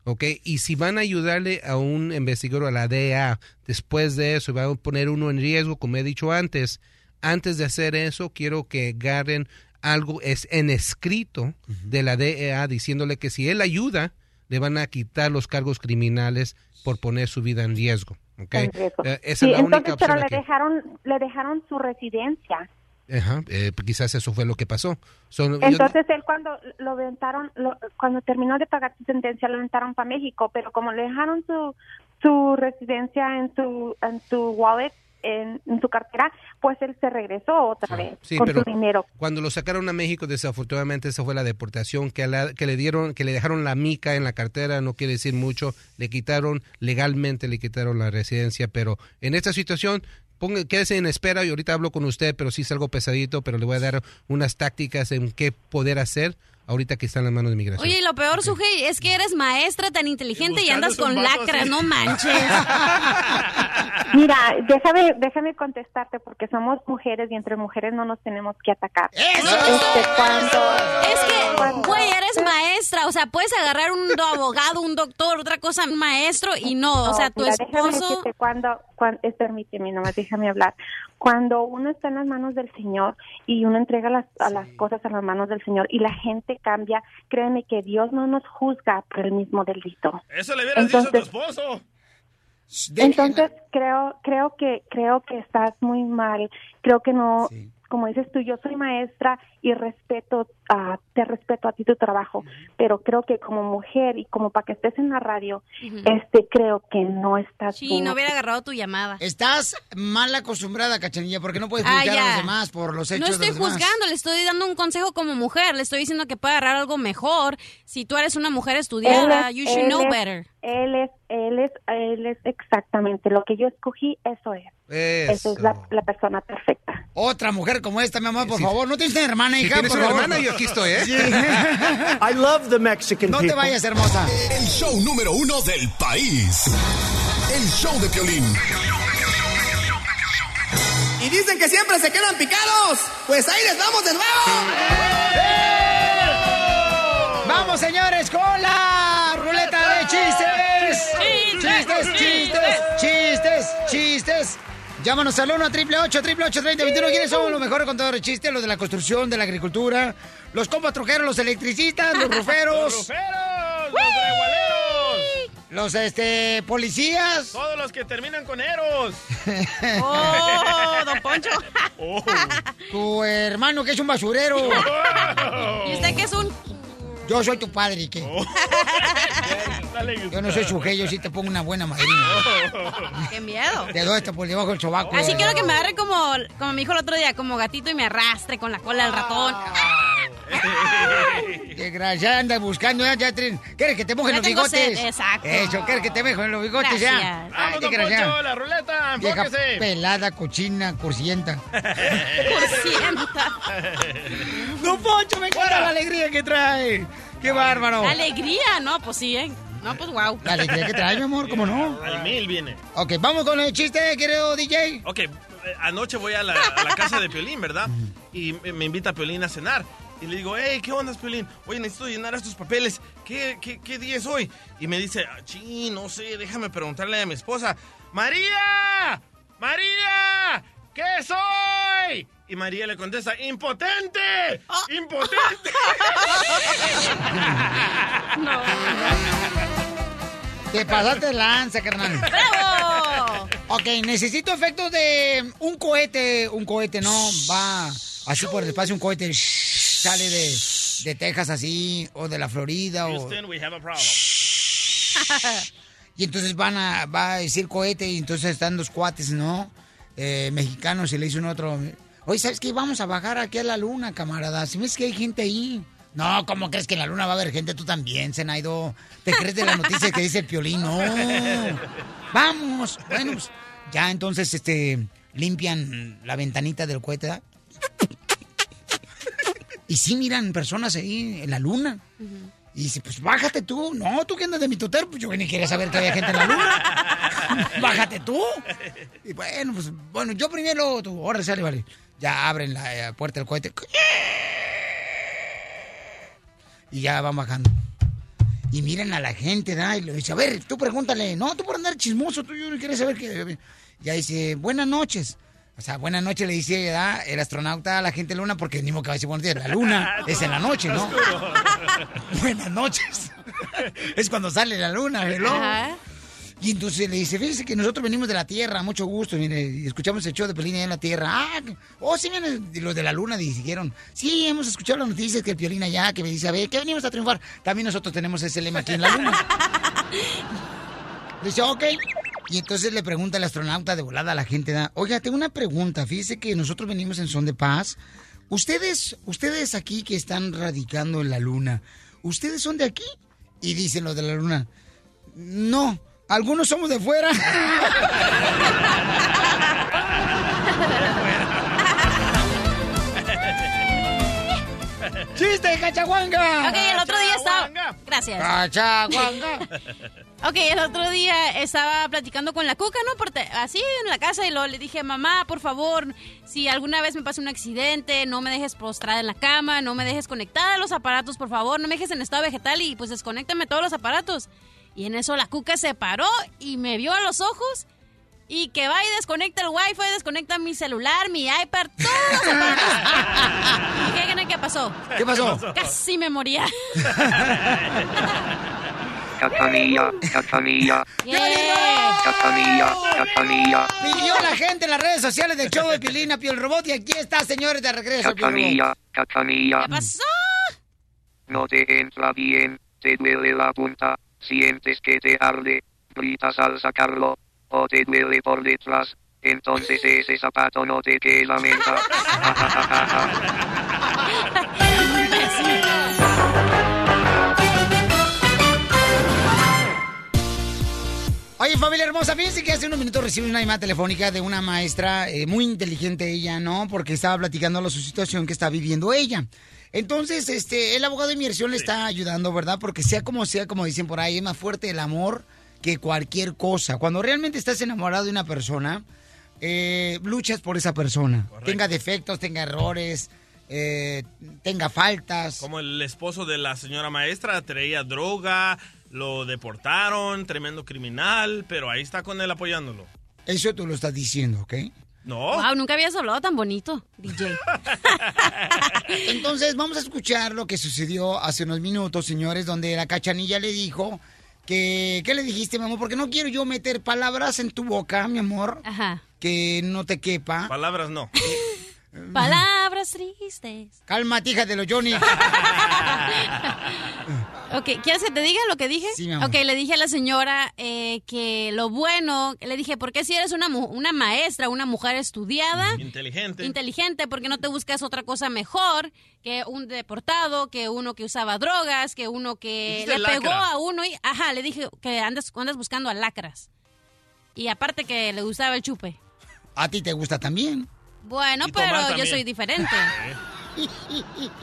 ¿Ok? Y si van a ayudarle a un investigador, a la DEA, después de eso, y van a poner uno en riesgo, como he dicho antes, antes de hacer eso, quiero que agarren algo es en escrito de la DEA diciéndole que si él ayuda, le van a quitar los cargos criminales por poner su vida en riesgo. ¿ok? En riesgo. Eh, esa Sí, es la única entonces, pero le aquí. dejaron, le dejaron su residencia. Ajá, eh, quizás eso fue lo que pasó. Son- yo- Entonces él cuando lo aventaron, lo- cuando terminó de pagar su sentencia, lo aventaron para México, pero como le dejaron su su residencia en su en su wallet, en, en su cartera, pues él se regresó otra vez Sí, con pero su dinero. cuando lo sacaron a México, desafortunadamente esa fue la deportación que, la- que le dieron, que le dejaron la mica en la cartera, no quiere decir mucho, le quitaron legalmente, le quitaron la residencia, pero en esta situación ponga, quédese en espera y ahorita hablo con usted, pero sí es algo pesadito, pero le voy a dar unas tácticas en qué poder hacer ahorita que está en las manos de migración. Oye, y lo peor, Sujei, es que eres maestra tan inteligente y andas con lacras, no manches. [LAUGHS] Mira, déjame, déjame contestarte porque somos mujeres y entre mujeres no nos tenemos que atacar. Este, cuando, Es que, güey, eres maestra, o sea, puedes agarrar un do- abogado, un doctor, otra cosa, un maestro y no, o sea, tu mira, déjame esposo... decirte cuando, cuando es, permíteme, nomás déjame hablar. Cuando uno está en las manos del Señor y uno entrega las, a las cosas a las manos del Señor y la gente cambia, créeme que Dios no nos juzga por el mismo delito. Eso le hubieras dicho a tu Entonces- esposo. Entonces creo creo que creo que estás muy mal. Creo que no, como dices tú, yo soy maestra y respeto a te respeto a ti tu trabajo, pero creo que como mujer y como para que estés en la radio, este creo que no estás Sí, bien. no hubiera agarrado tu llamada. Estás mal acostumbrada, cachanilla, porque no puedes Ah, juzgar a los demás por los hechos No estoy de los demás. juzgando, le estoy dando un consejo como mujer, le estoy diciendo que puede agarrar algo mejor. Si tú eres una mujer estudiada, es- you should él know es- better. Él es, él es, él es exactamente lo que yo escogí, eso es. Esa es la, la persona perfecta. Otra mujer como esta, mi amor, por favor. ¿No tienes una hermana, Si hija? tienes por una favor? hermana, yo aquí estoy, ¿eh? Sí. I love the Mexican No te vayas, hermosa. El show número uno del país. El show de Piolín. Y dicen que siempre se quedan picados. Pues ahí les vamos de nuevo. Vamos, señores, con la ruleta de chistes. Chistes, chistes, chistes, chistes. Llámanos al 1 a triple 8 triple 8 30 21. ¿Quiénes son los mejores contadores de chistes? Los de la construcción, de la agricultura, los compas troqueros, los electricistas, los ruferos. [LAUGHS] ¡Los ruferos! ¡Los regualeros! Los este policías. Todos los que terminan con eros. [LAUGHS] ¡Oh, don Poncho! [LAUGHS] Tu hermano que es un basurero. ¿Y usted qué es un...? Yo soy tu padre, ¿y qué? Yo no soy su yo sí te pongo una buena madrina. [LAUGHS] ¡Qué miedo! Te doy esto por debajo del sobaco. Así quiero que me agarre como, como me dijo el otro día, como gatito y me arrastre con la cola del ratón. Desgraciada, anda buscando ya, ya tren. ¿Quieres que te mojen Ya los bigotes? sed, exacto. Eso, ¿quieres que te mojen los bigotes Gracias. ya? Vamos. Poncho, la ruleta, enfóquese. pelada, cochina, cursienta. [LAUGHS] ¡No, Poncho, me encanta la alegría que trae! ¡Qué bárbaro! La alegría, no, pues sí, ¿eh? No, pues wow. La alegría que trae, mi amor, ¿cómo no? Al mil viene. Ok, vamos con el chiste, querido DJ. Ok, eh, anoche voy a la, a la casa de Piolín, ¿verdad? Y me, invita Piolín a cenar. Y le digo, hey, ¿qué onda, Piolín? Oye, necesito llenar estos papeles. ¿Qué, qué, qué día es hoy? Y me dice, "Ah, sí, no sé, déjame preguntarle a mi esposa. ¡María! ¡María! ¿Qué soy? Y María le contesta, ¡impotente! ¡Impotente! [LAUGHS] [LAUGHS] Te pasaste lanza, carnal. ¡Bravo! Ok, necesito efectos de un cohete. Un cohete, ¿no? Va así por el espacio, un cohete shh, sale de, de Texas así, o de la Florida, o... Houston, we have a problem. Y entonces van a, va a decir cohete y entonces están dos cuates, ¿no? Eh, mexicanos y le dice uno a otro, oye, ¿sabes qué? Vamos a bajar aquí a la luna, camarada. Si ves que hay gente ahí. No, ¿cómo crees que en la luna va a haber gente? Tú también, Zenaido. ¿Te crees de la noticia que dice el piolín? No. Vamos. Bueno, pues ya entonces este limpian la ventanita del cohete. ¿verdad? Y sí miran personas ahí en la luna. Y dice, pues bájate tú. No, tú que andas de mi tutero, pues yo ni quería saber que había gente en la luna. [LAUGHS] bájate tú. Y bueno, pues bueno, yo primero, tú, ahora sale, vale. Ya abren la eh, puerta del cohete. Y ya van bajando. Y miren a la gente, ¿da? Y le dice, a ver, tú pregúntale. No, tú por andar chismoso, tú yo no quieres saber qué. Ya dice, buenas noches. O sea, buenas noches le dice ¿verdad? el astronauta a la gente luna, porque ni modo que va a decir buenos días. La luna es en la noche, ¿no? [LAUGHS] [LAUGHS] buenas noches. [LAUGHS] es cuando sale la luna, ¿verdad? Y entonces le dice, fíjese que nosotros venimos de la Tierra, mucho gusto, mire, escuchamos el show de Piolín allá en la Tierra. Ah, oh, sí, y los de la Luna dijeron, sí, hemos escuchado las noticias que el Piolín allá, que me dice, a ver, que venimos a triunfar. También nosotros tenemos ese lema aquí en la Luna. Dice, ok. Y entonces le pregunta el astronauta de volada a la gente, oiga, tengo una pregunta, fíjese que nosotros venimos en son de paz. Ustedes, ustedes aquí que están radicando en la Luna, ¿ustedes son de aquí? Y dicen los de la Luna, no, algunos somos de fuera. ¡Chiste, cachaguanga! Ok, el otro día estaba... Gracias. ¡Cachaguanga! [LAUGHS] Ok, el otro día estaba platicando con la cuca, ¿no? Por te- así en la casa y luego le dije, mamá, por favor, si alguna vez me pasa un accidente, no me dejes postrada en la cama, no me dejes conectada a los aparatos, por favor, no me dejes en estado vegetal y pues desconéctame todos los aparatos. Y en eso la cuca se paró y me vio a los ojos y que va y desconecta el wifi, desconecta mi celular, mi iPad, aparatos. [LAUGHS] ¿Y qué que pasó? ¿Qué pasó? Casi me moría. Cachanilla, cachanilla, cachanilla, cachanilla, Pidió la gente en las redes sociales del show de Piolín a Piel Robot y aquí está, señores, de regreso. Cachanilla, cachanilla. ¿Qué pasó? No te entra bien, te duele la punta, sientes que te arde, gritas al sacarlo, o te duele por detrás, entonces ese zapato no te queda menta. Oye, familia hermosa, fíjense que hace unos minutos recibí una llamada telefónica de una maestra eh, muy inteligente ella, ¿no? Porque estaba platicando su situación que está viviendo ella. Entonces, este, el abogado de inmigración le está ayudando, ¿verdad? Porque sea como sea, como dicen por ahí, es más fuerte el amor que cualquier cosa. Cuando realmente estás enamorado de una persona, eh, luchas por esa persona. Tenga defectos, tenga errores, eh, tenga faltas. Como el esposo de la señora maestra traía droga, lo deportaron, tremendo criminal, pero ahí está con él apoyándolo. Eso tú lo estás diciendo, ¿ok? No. Wow, nunca habías hablado tan bonito, DJ. [LAUGHS] Entonces vamos a escuchar lo que sucedió hace unos minutos, señores, donde la cachanilla le dijo que... ¿Qué le dijiste, mi amor? Porque no quiero yo meter palabras en tu boca, mi amor. Ajá. Que no te quepa. Palabras no. [LAUGHS] Palabras tristes. Cálmate, hija de los Johnny. [LAUGHS] Ok, ¿quieres que te diga lo que dije? Sí, mi amor. Ok, le dije a la señora eh, que lo bueno, le dije, ¿por qué si eres una, maestra, una mujer estudiada, Inteligente. inteligente, ¿por qué no te buscas otra cosa mejor que un deportado, que uno que usaba drogas, que uno que le pegó a uno y, ajá, le dije que andas, andas buscando a lacras. Y aparte que le gustaba el chupe. A ti te gusta también. Bueno, pero yo soy diferente. [LAUGHS]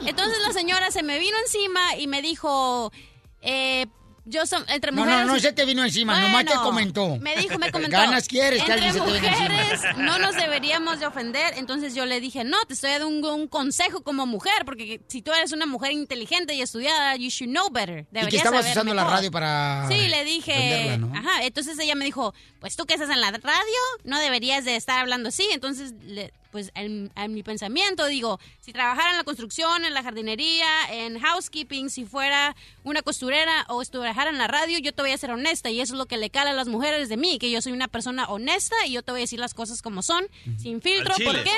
Entonces la señora se me vino encima y me dijo, eh, yo son entre No, mujeres. no, no se te vino encima, nomás te comentó. Me dijo, me [LAUGHS] comentó. Ganas quieres que entre alguien se mujeres encima. no nos deberíamos de ofender. Entonces yo le dije, no, te estoy dando un, un consejo como mujer, porque si tú eres una mujer inteligente y estudiada, you should know better. Y que Deberías estabas saber usando la radio para Sí, le dije. ¿no? Ajá, entonces ella me dijo, pues tú que estás en la radio, no deberías de estar hablando así. Entonces, le- pues en, en mi pensamiento digo, si trabajara en la construcción, en la jardinería, en housekeeping, si fuera una costurera o trabajara en la radio, yo te voy a ser honesta. Y eso es lo que le cala a las mujeres de mí, que yo soy una persona honesta y yo te voy a decir las cosas como son, sin filtro. ¿Por qué?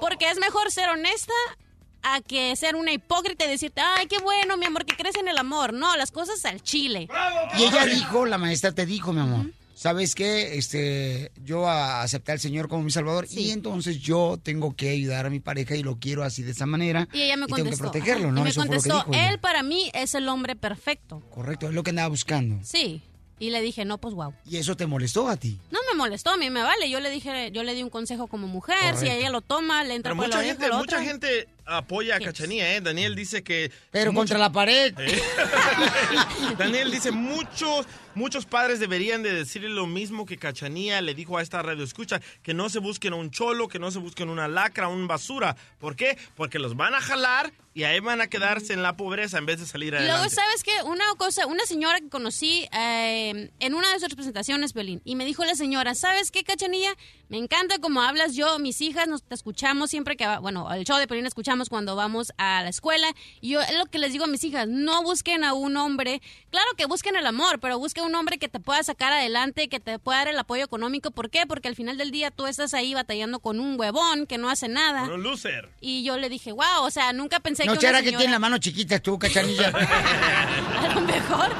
Porque es mejor ser honesta a que ser una hipócrita y decirte, ay, qué bueno, mi amor, que crees en el amor. No, las cosas al chile. Y ella dijo, la maestra te dijo, mi amor, ¿sabes qué? Este, yo a- acepté al Señor como mi Salvador y entonces yo tengo que ayudar a mi pareja y lo quiero así de esa manera. Y ella me tengo que contestó. protegerlo, ¿no? Y me Eso fue lo que contestó, ella. él para mí es el hombre perfecto. Correcto, es lo que andaba buscando. Sí. Y le dije, no, pues wow. Y eso te molestó a ti. No me molestó, a mí me vale. Yo le dije, yo le di un consejo como mujer. Si ella lo toma, le entra Pero por la mucha oreja gente, la mucha otra. gente apoya a Cachanía, ¿eh? Daniel dice que... Pero mucho- contra la pared. ¿Eh? [LAUGHS] Daniel dice, muchos, muchos padres deberían de decirle lo mismo que Cachanía le dijo a esta radio escucha, que no se busquen un cholo, que no se busquen una lacra, un basura. ¿Por qué? Porque los van a jalar y ahí van a quedarse en la pobreza en vez de salir Y luego, adelante. ¿sabes qué? Una cosa, una señora que conocí eh, en una de sus presentaciones, Violín, y me dijo la señora, ¿sabes qué, Cachanilla? Me encanta cómo hablas yo, mis hijas, nos te escuchamos siempre que, bueno, el show de Piolín escuchamos cuando vamos a la escuela, y yo es lo que les digo a mis hijas, no busquen a un hombre, claro que busquen el amor, pero busquen un hombre que te pueda sacar adelante, que te pueda dar el apoyo económico, ¿por qué? Porque al final del día tú estás ahí batallando con un huevón que no hace nada. Un loser. Y yo le dije, wow, o sea, nunca pensé No que será una que señora- tiene la mano chiquita tú, cachanilla. [LAUGHS] A lo mejor.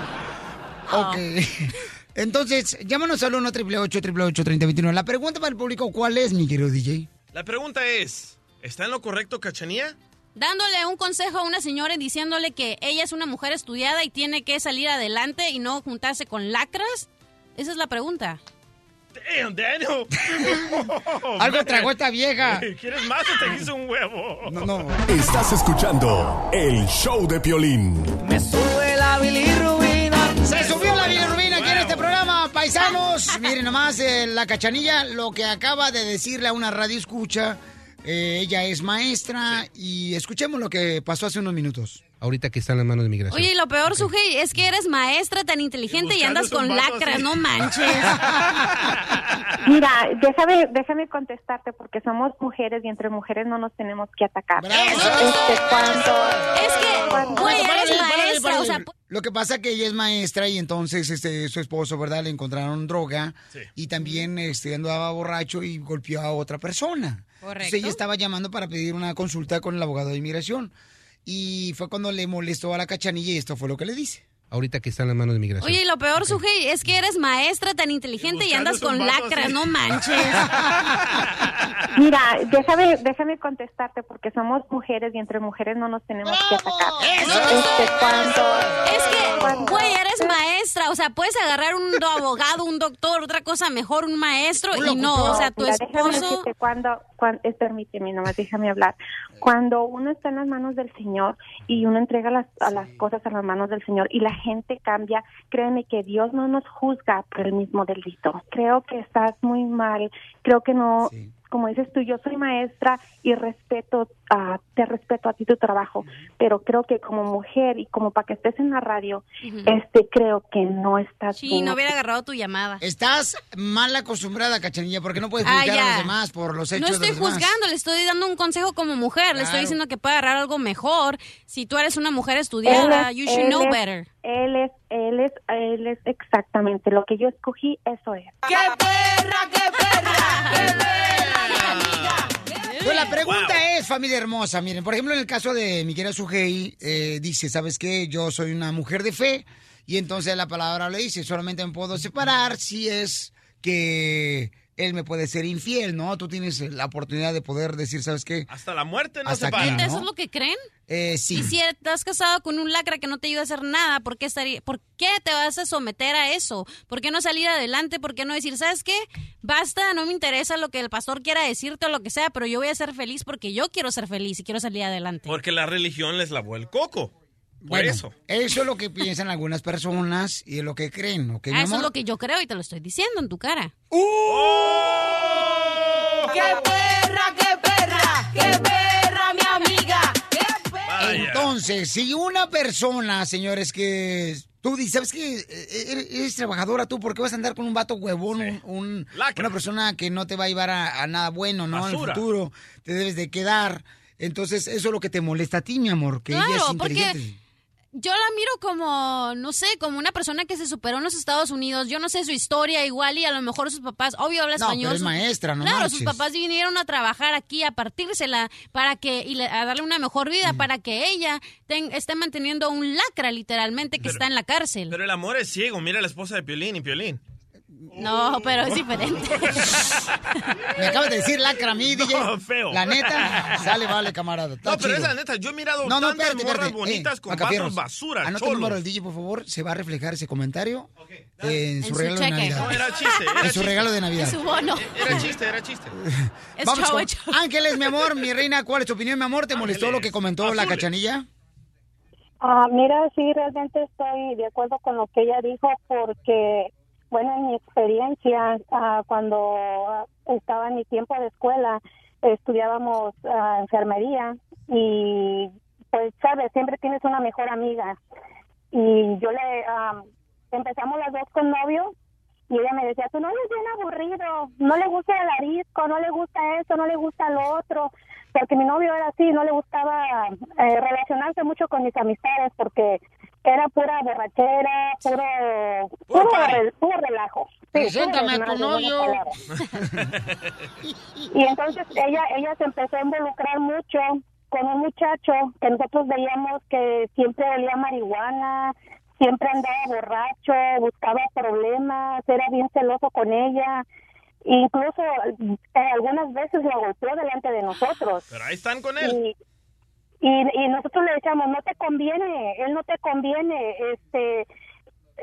ok. [LAUGHS] Entonces, llámanos al 1 888 3021 La pregunta para el público, ¿cuál es, mi querido DJ? La pregunta es, ¿está en lo correcto Cachanía? dándole un consejo a una señora y diciéndole que ella es una mujer estudiada y tiene que salir adelante y no juntarse con lacras? Esa es la pregunta. Damn, Daniel. [LAUGHS] Algo tragó esta vieja. ¿Quieres más o te hizo un huevo? No, no. Estás escuchando el show de Piolín. Me sube la bilirrubina. Se subió la bilirrubina aquí en este programa, paisanos. Miren nomás, eh, la cachanilla, lo que acaba de decirle a una radio escucha. Eh, ella es maestra y escuchemos lo que pasó hace unos minutos. Ahorita que está en las manos de migración. Oye, y lo peor, Sujei, es que eres maestra tan inteligente y, andas con lacras, no manches. [LAUGHS] Mira, déjame, déjame contestarte porque somos mujeres y entre mujeres no nos tenemos que atacar. Este, cuando, es que, Güey, eres maestra, o sea, Lo que pasa que ella es maestra y entonces este su esposo, ¿verdad? Le encontraron droga y también este andaba borracho y golpeó a otra persona. Correcto. Ella estaba llamando para pedir una consulta con el abogado de inmigración. Y fue cuando le molestó a la cachanilla y esto fue lo que le dice. Ahorita que está en las manos de migración. Oye, y lo peor, Sujei, es que eres maestra tan inteligente y andas con lacras, así. no manches. [LAUGHS] Mira, déjame, déjame contestarte porque somos mujeres y entre mujeres no nos tenemos que atacar. Este, cuando, Es que, güey, eres maestra, o sea, puedes agarrar un do- abogado, un doctor, otra cosa mejor, un maestro, y no, o sea, tu Mira, déjame esposo... decirte cuando, cuando eh, permíteme, nomás déjame hablar. Cuando uno está en las manos del Señor y uno entrega las, a las cosas a las manos del Señor y la gente cambia, créeme que Dios no nos juzga por el mismo delito. Creo que estás muy mal. Creo que no, como dices tú, yo soy maestra y respeto, a te respeto a ti tu trabajo, pero creo que como mujer y como para que estés en la radio, este, creo que no estás Sí, bien. no hubiera agarrado tu llamada. Estás mal acostumbrada, Cachanilla, porque no puedes Ah, juzgar a los demás por los hechos No estoy de los demás. juzgando, le estoy dando un consejo como mujer, le estoy diciendo que puede agarrar algo mejor. Si tú eres una mujer estudiada, es- you should él know es- better. Él es, él es, él es exactamente lo que yo escogí, eso es. ¡Qué perra, qué perra! Pues la pregunta es, familia hermosa, miren, por ejemplo, en el caso de mi querida Sujei, eh, dice, ¿sabes qué? Yo soy una mujer de fe, y entonces la palabra le dice, solamente me puedo separar si es que él me puede ser infiel, ¿no? Tú tienes la oportunidad de poder decir, ¿sabes qué? Hasta la muerte no Hasta se aquí, para. ¿no? ¿Eso es lo que creen? Eh, sí. Y si estás casado con un lacra que no te ayuda a hacer nada, ¿por qué, estaría, ¿por qué te vas a someter a eso? ¿Por qué no salir adelante? ¿Por qué no decir, ¿sabes qué? Basta, no me interesa lo que el pastor quiera decirte o lo que sea, pero yo voy a ser feliz porque yo quiero ser feliz y quiero salir adelante. Porque la religión les lavó el coco. Por Bueno, eso. eso es lo que piensan algunas personas y es lo que creen, ¿ok, mi Ah, eso es lo que yo creo y te lo estoy diciendo en tu cara. ¡Qué perra, qué perra! ¡Qué perra, mi amiga! ¡Qué perra! Entonces, si una persona, señores, que tú dices, ¿sabes qué? Eh, Eres, eres trabajadora tú, ¿por qué vas a andar con un vato huevón, un, un- una persona que no te va a llevar a, a nada bueno, ¿no? En el Basura. futuro, te debes de quedar. Entonces, eso es lo que te molesta a ti, mi amor, que ella es Claro, porque inteligente. Yo la miro como, no sé, como una persona que se superó en los Estados Unidos. Yo no sé su historia igual y a lo mejor sus papás, obvio habla No, español. pero es maestra, no Claro, marches. sus papás vinieron a trabajar aquí, a partírsela para que, y le- a darle una mejor vida para que ella ten- esté manteniendo un lacra literalmente que está en la cárcel. Pero el amor es ciego. Mira a la esposa de Piolín y Piolín. No, pero es diferente. [LAUGHS] Me acabas de decir lacra a mí, DJ. No, feo. La neta, sale, vale, camarada. Está No, pero es chido. la neta. Yo he mirado No, no, tantas espérate, morras espérate. bonitas Eh, con vatos basura, Anota el número del DJ, por favor. Se va a reflejar ese comentario en su su regalo de. Navidad. No, era chiste. Era en su chiste. regalo de Navidad. Es su bono. Era chiste, era chiste. Es Vamos es chavo. Ángeles, mi amor, mi reina, ¿cuál es tu opinión, mi amor? ¿Te molestó lo que comentó la cachanilla? Ah, mira, sí, realmente estoy de acuerdo con lo que ella dijo porque, bueno, en mi experiencia, ah, cuando estaba en mi tiempo de escuela, estudiábamos ah, enfermería y, pues, sabes, siempre tienes una mejor amiga. Y yo le, ah, empezamos las dos con novio y ella me decía, tu novio es bien aburrido, no le gusta el arisco, no le gusta esto, no le gusta lo otro, porque mi novio era así, no le gustaba eh, relacionarse mucho con mis amistades porque era pura borrachera, puro, puro, re- puro relajo. Sí, Preséntame puro a tu novio. Y entonces ella ella se empezó a involucrar mucho con un muchacho que nosotros veíamos que siempre olía marihuana, siempre andaba borracho, buscaba problemas, era bien celoso con ella. Incluso eh, algunas veces la golpeó delante de nosotros. Pero ahí están con él. Y, y, y nosotros le decíamos, no te conviene, él no te conviene, este,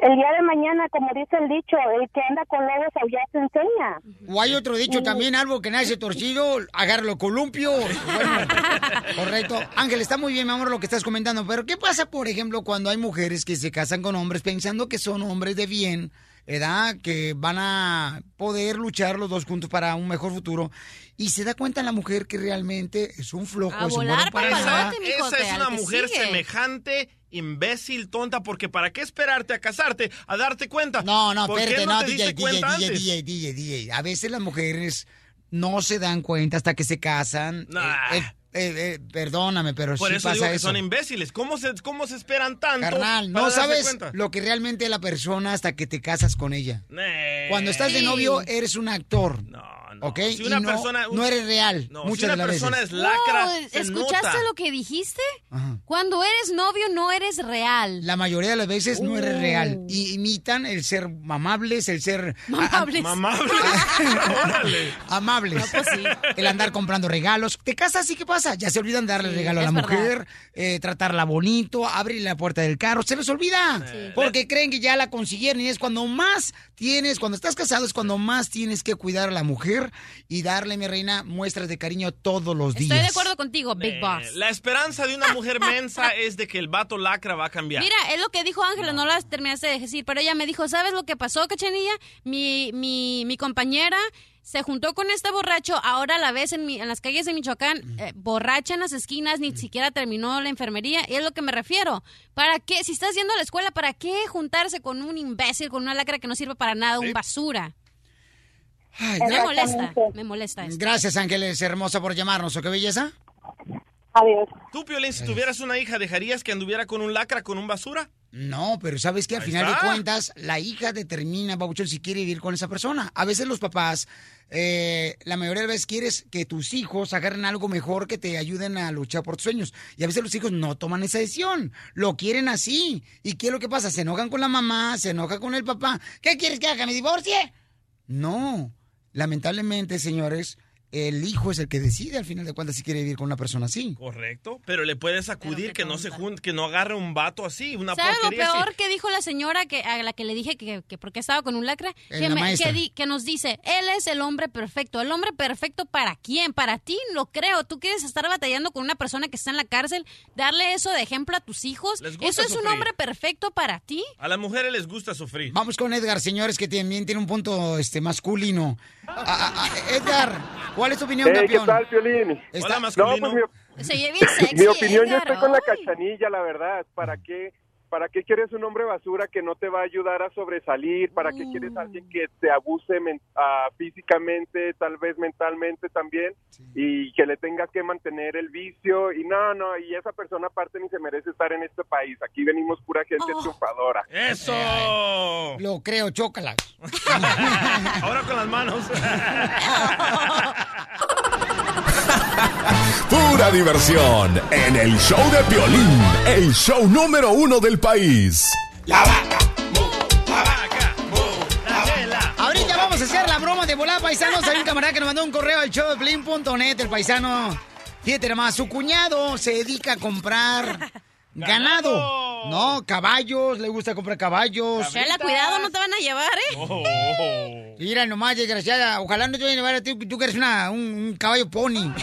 el día de mañana, como dice el dicho, el que anda con lobos ya se enseña. O hay otro dicho también, algo que nace torcido, agárralo columpio. Bueno, correcto. Ángel, está muy bien, mi amor, lo que estás comentando. Pero, ¿qué pasa, por ejemplo, cuando hay mujeres que se casan con hombres pensando que son hombres de bien, edad, que van a poder luchar los dos juntos para un mejor futuro? Y se da cuenta la mujer que realmente es un flojo, A es un volar bueno para mijo, Esa te- es una mujer sigue. semejante, imbécil, tonta, porque ¿para qué esperarte a casarte, a darte cuenta? No, no, ¿Por qué espérate, no, no, te DJ, diste DJ, cuenta DJ, antes? DJ, DJ, DJ. A veces las mujeres no se dan cuenta hasta que se casan. Nah. Eh, eh, eh, perdóname, pero Por sí eso pasa digo que eso. son imbéciles. ¿Cómo se, cómo se esperan tanto? Carnal, no sabes cuenta? lo que realmente es la persona hasta que te casas con ella. Nee. Cuando estás de novio, eres un actor. ¿Ok? Si una y no, persona- no eres real. No, si muchas una de las persona veces. es lacra, se ¿Escuchaste nota. lo que dijiste? Ajá. Cuando eres novio no eres real. La mayoría de las veces no eres real. Y imitan el ser amables, el ser... Mamables. Mamable. [LAUGHS] Órale. amables. No, pues sí. El andar comprando regalos. ¿Te casas y qué pasa? Pasa? Ya se olvidan de darle Sí, regalo a la verdad. mujer, eh, tratarla bonito, abrirle la puerta del carro. Se les olvida. Sí. Porque creen que ya la consiguieron. Y es cuando más tienes, cuando estás casado, es cuando más tienes que cuidar a la mujer y darle, mi reina, muestras de cariño todos los días. Estoy de acuerdo contigo, Big Boss. La esperanza de una mujer mensa [LAUGHS] es de que el vato lacra va a cambiar. Mira, es lo que dijo Ángela, no las terminaste de decir, pero ella me dijo, ¿sabes lo que pasó, Cachanilla? Mi, mi, mi compañera se juntó con este borracho, ahora la ves en, mi- en las calles de Michoacán, eh, borracha en las esquinas, ni siquiera terminó la enfermería, y es lo que me refiero. ¿Para qué? Si estás yendo a la escuela, ¿para qué juntarse con un imbécil, con una lacra que no sirve para nada, un basura? me molesta, me molesta esto. Gracias, Ángeles, hermosa, por llamarnos. ¿O qué belleza? Adiós. Tú, Piolín, si tuvieras una hija, ¿dejarías que anduviera con un lacra, con un basura? No, pero sabes que al Ahí final de cuentas, la hija determina, Babuchón, si quiere vivir con esa persona. A veces los papás, eh, la mayoría de las veces quieres que tus hijos agarren algo mejor que te ayuden a luchar por tus sueños. Y a veces los hijos no toman esa decisión. Lo quieren así. ¿Y qué es lo que pasa? Se enojan con la mamá, se enojan con el papá. ¿Qué quieres que haga? ¿Me divorcie? No. Lamentablemente, señores, el hijo es el que decide al final de cuentas si quiere vivir con una persona así. Correcto. Pero le puedes sacudir que no se junte, que no agarre un vato así, una ¿Sabes lo así. peor que dijo la señora que a la que le dije que, que porque estaba con un lacra? Eh, Que, me- di- que nos dice, él es el hombre perfecto. ¿El hombre perfecto para quién? Para ti, lo creo. ¿Tú quieres estar batallando con una persona que está en la cárcel? ¿Darle eso de ejemplo a tus hijos? Les gusta ¿Eso es un hombre perfecto para ti? A las mujeres les gusta sufrir. Vamos con Edgar, señores, que también tiene un punto este masculino. Ah, ah, ah, Edgar, ¿cuál es tu opinión, Hey, campeón? ¿Qué tal, Piolín? Está- No, pues mi, Se oye bien sexy, mi opinión, yo estoy con la cachanilla, la verdad. ¿Para qué, ¿Para qué quieres un hombre basura que no te va a ayudar a sobresalir? ¿Para qué quieres a alguien que te abuse ah, físicamente, tal vez mentalmente también? Y que le tengas que mantener el vicio. Y no, no, y esa persona aparte ni se merece estar en este país. Aquí venimos pura gente triunfadora. ¡Eso! Lo creo, chócala. [LAUGHS] Ahora con las manos. [LAUGHS] Pura diversión en el show de violín, el show número uno del país. Ahorita vamos a hacer la broma de volar, paisanos. Hay un camarada que nos mandó un correo al show de el paisano. Fíjate nomás, su cuñado se dedica a comprar ganado. No, caballos, le gusta comprar caballos. Chela, cuidado, no te van a llevar, ¿eh? Mira nomás, desgraciada. Ojalá no te vayan a llevar a ti, tú que eres una, un, un caballo pony. [LAUGHS]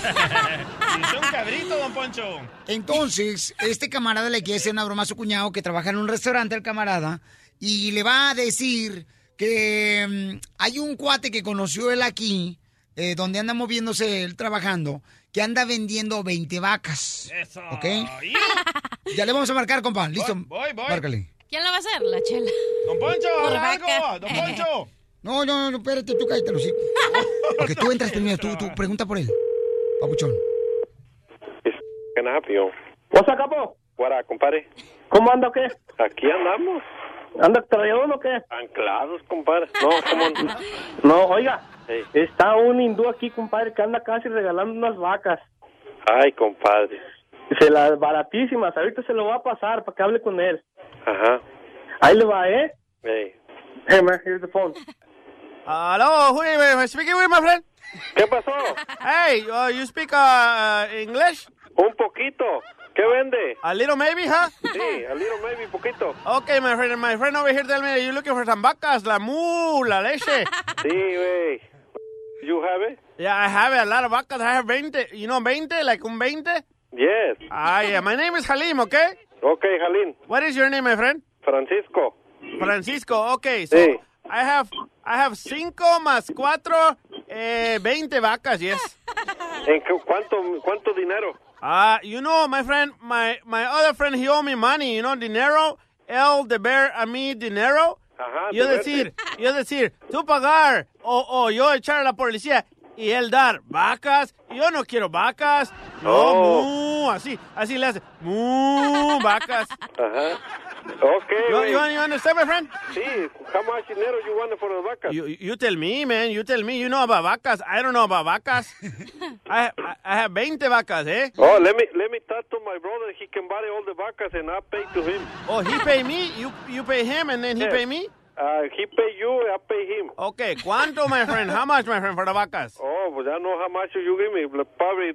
Son cabrito, don Poncho. Entonces, este camarada le quiere hacer una broma a su cuñado que trabaja en un restaurante, el camarada, y le va a decir que mm, hay un cuate que conoció él aquí, eh, donde anda moviéndose él trabajando, que anda vendiendo 20 vacas. Eso. ¿Ok? [LAUGHS] Ya le vamos a marcar, compa. Listo. Voy, voy. Márcale. ¿Quién la va a hacer? La chela. Don Poncho, algo, don [LAUGHS] Poncho. No, no, no, espérate, tú cállate, los [LAUGHS] Porque tú entras primero, tú, tú pregunta por él. Papuchón. Can I help you? ¿What's up, capo? What, compadre? ¿Cómo anda o qué? Aquí andamos. ¿Anda traído o qué? Anclados, compadre. No, ¿cómo? [LAUGHS] no, oiga. Está un hindú aquí, compadre, que anda casi regalando unas vacas. Ay, compadre. Se las baratísimas. Ahorita se lo va a pasar para que hable con él. Ajá. Ahí le va, ¿eh? Hey. Hey, man, here's the phone. Hello, who am I speaking with, my friend? ¿Qué pasó? Hey, uh, you speak uh, English? Un poquito. ¿Qué vende? A little maybe, huh? Sí, a little maybe, poquito. Okay, my friend. My friend over here tell me you're looking for some vacas, la mu, la leche. Sí, güey. You have it? Yeah, I have a lot of vacas. I have 20. You know 20? Like un 20? Yes. Ah, yeah. My name is Halim, okay? Okay, Jalín. What is your name, my friend? Francisco. Francisco, okay. So Sí. I have I have cinco más cuatro, eh, 20 vacas, yes. ¿En cuánto, cuánto dinero? Ah, you know, my friend, my my other friend, he owe me money, you know, dinero, el deber a mí dinero. Ajá, yo decir, yo decir, tú pagar o, o yo echar a la policía y él dar vacas. Yo no quiero vacas. No, Oh. mu, así, así le hace. Mu, vacas. Ajá. Okay, You, you, you understand, my friend? Sí, how much dinero you want for the vacas? You, you tell me, man. You tell me. You know about vacas. I don't know about vacas. I, I, I have 20 vacas, eh? Oh, let me let me talk to my brother. He can buy all the vacas and I pay to him. Oh, he pay me, you you pay him, and then he Yes. pay me? Uh, he pay you, I pay him. Okay, ¿cuánto, my friend? How much, my friend, for the vacas? Oh, pues I know how much you give me. but Probably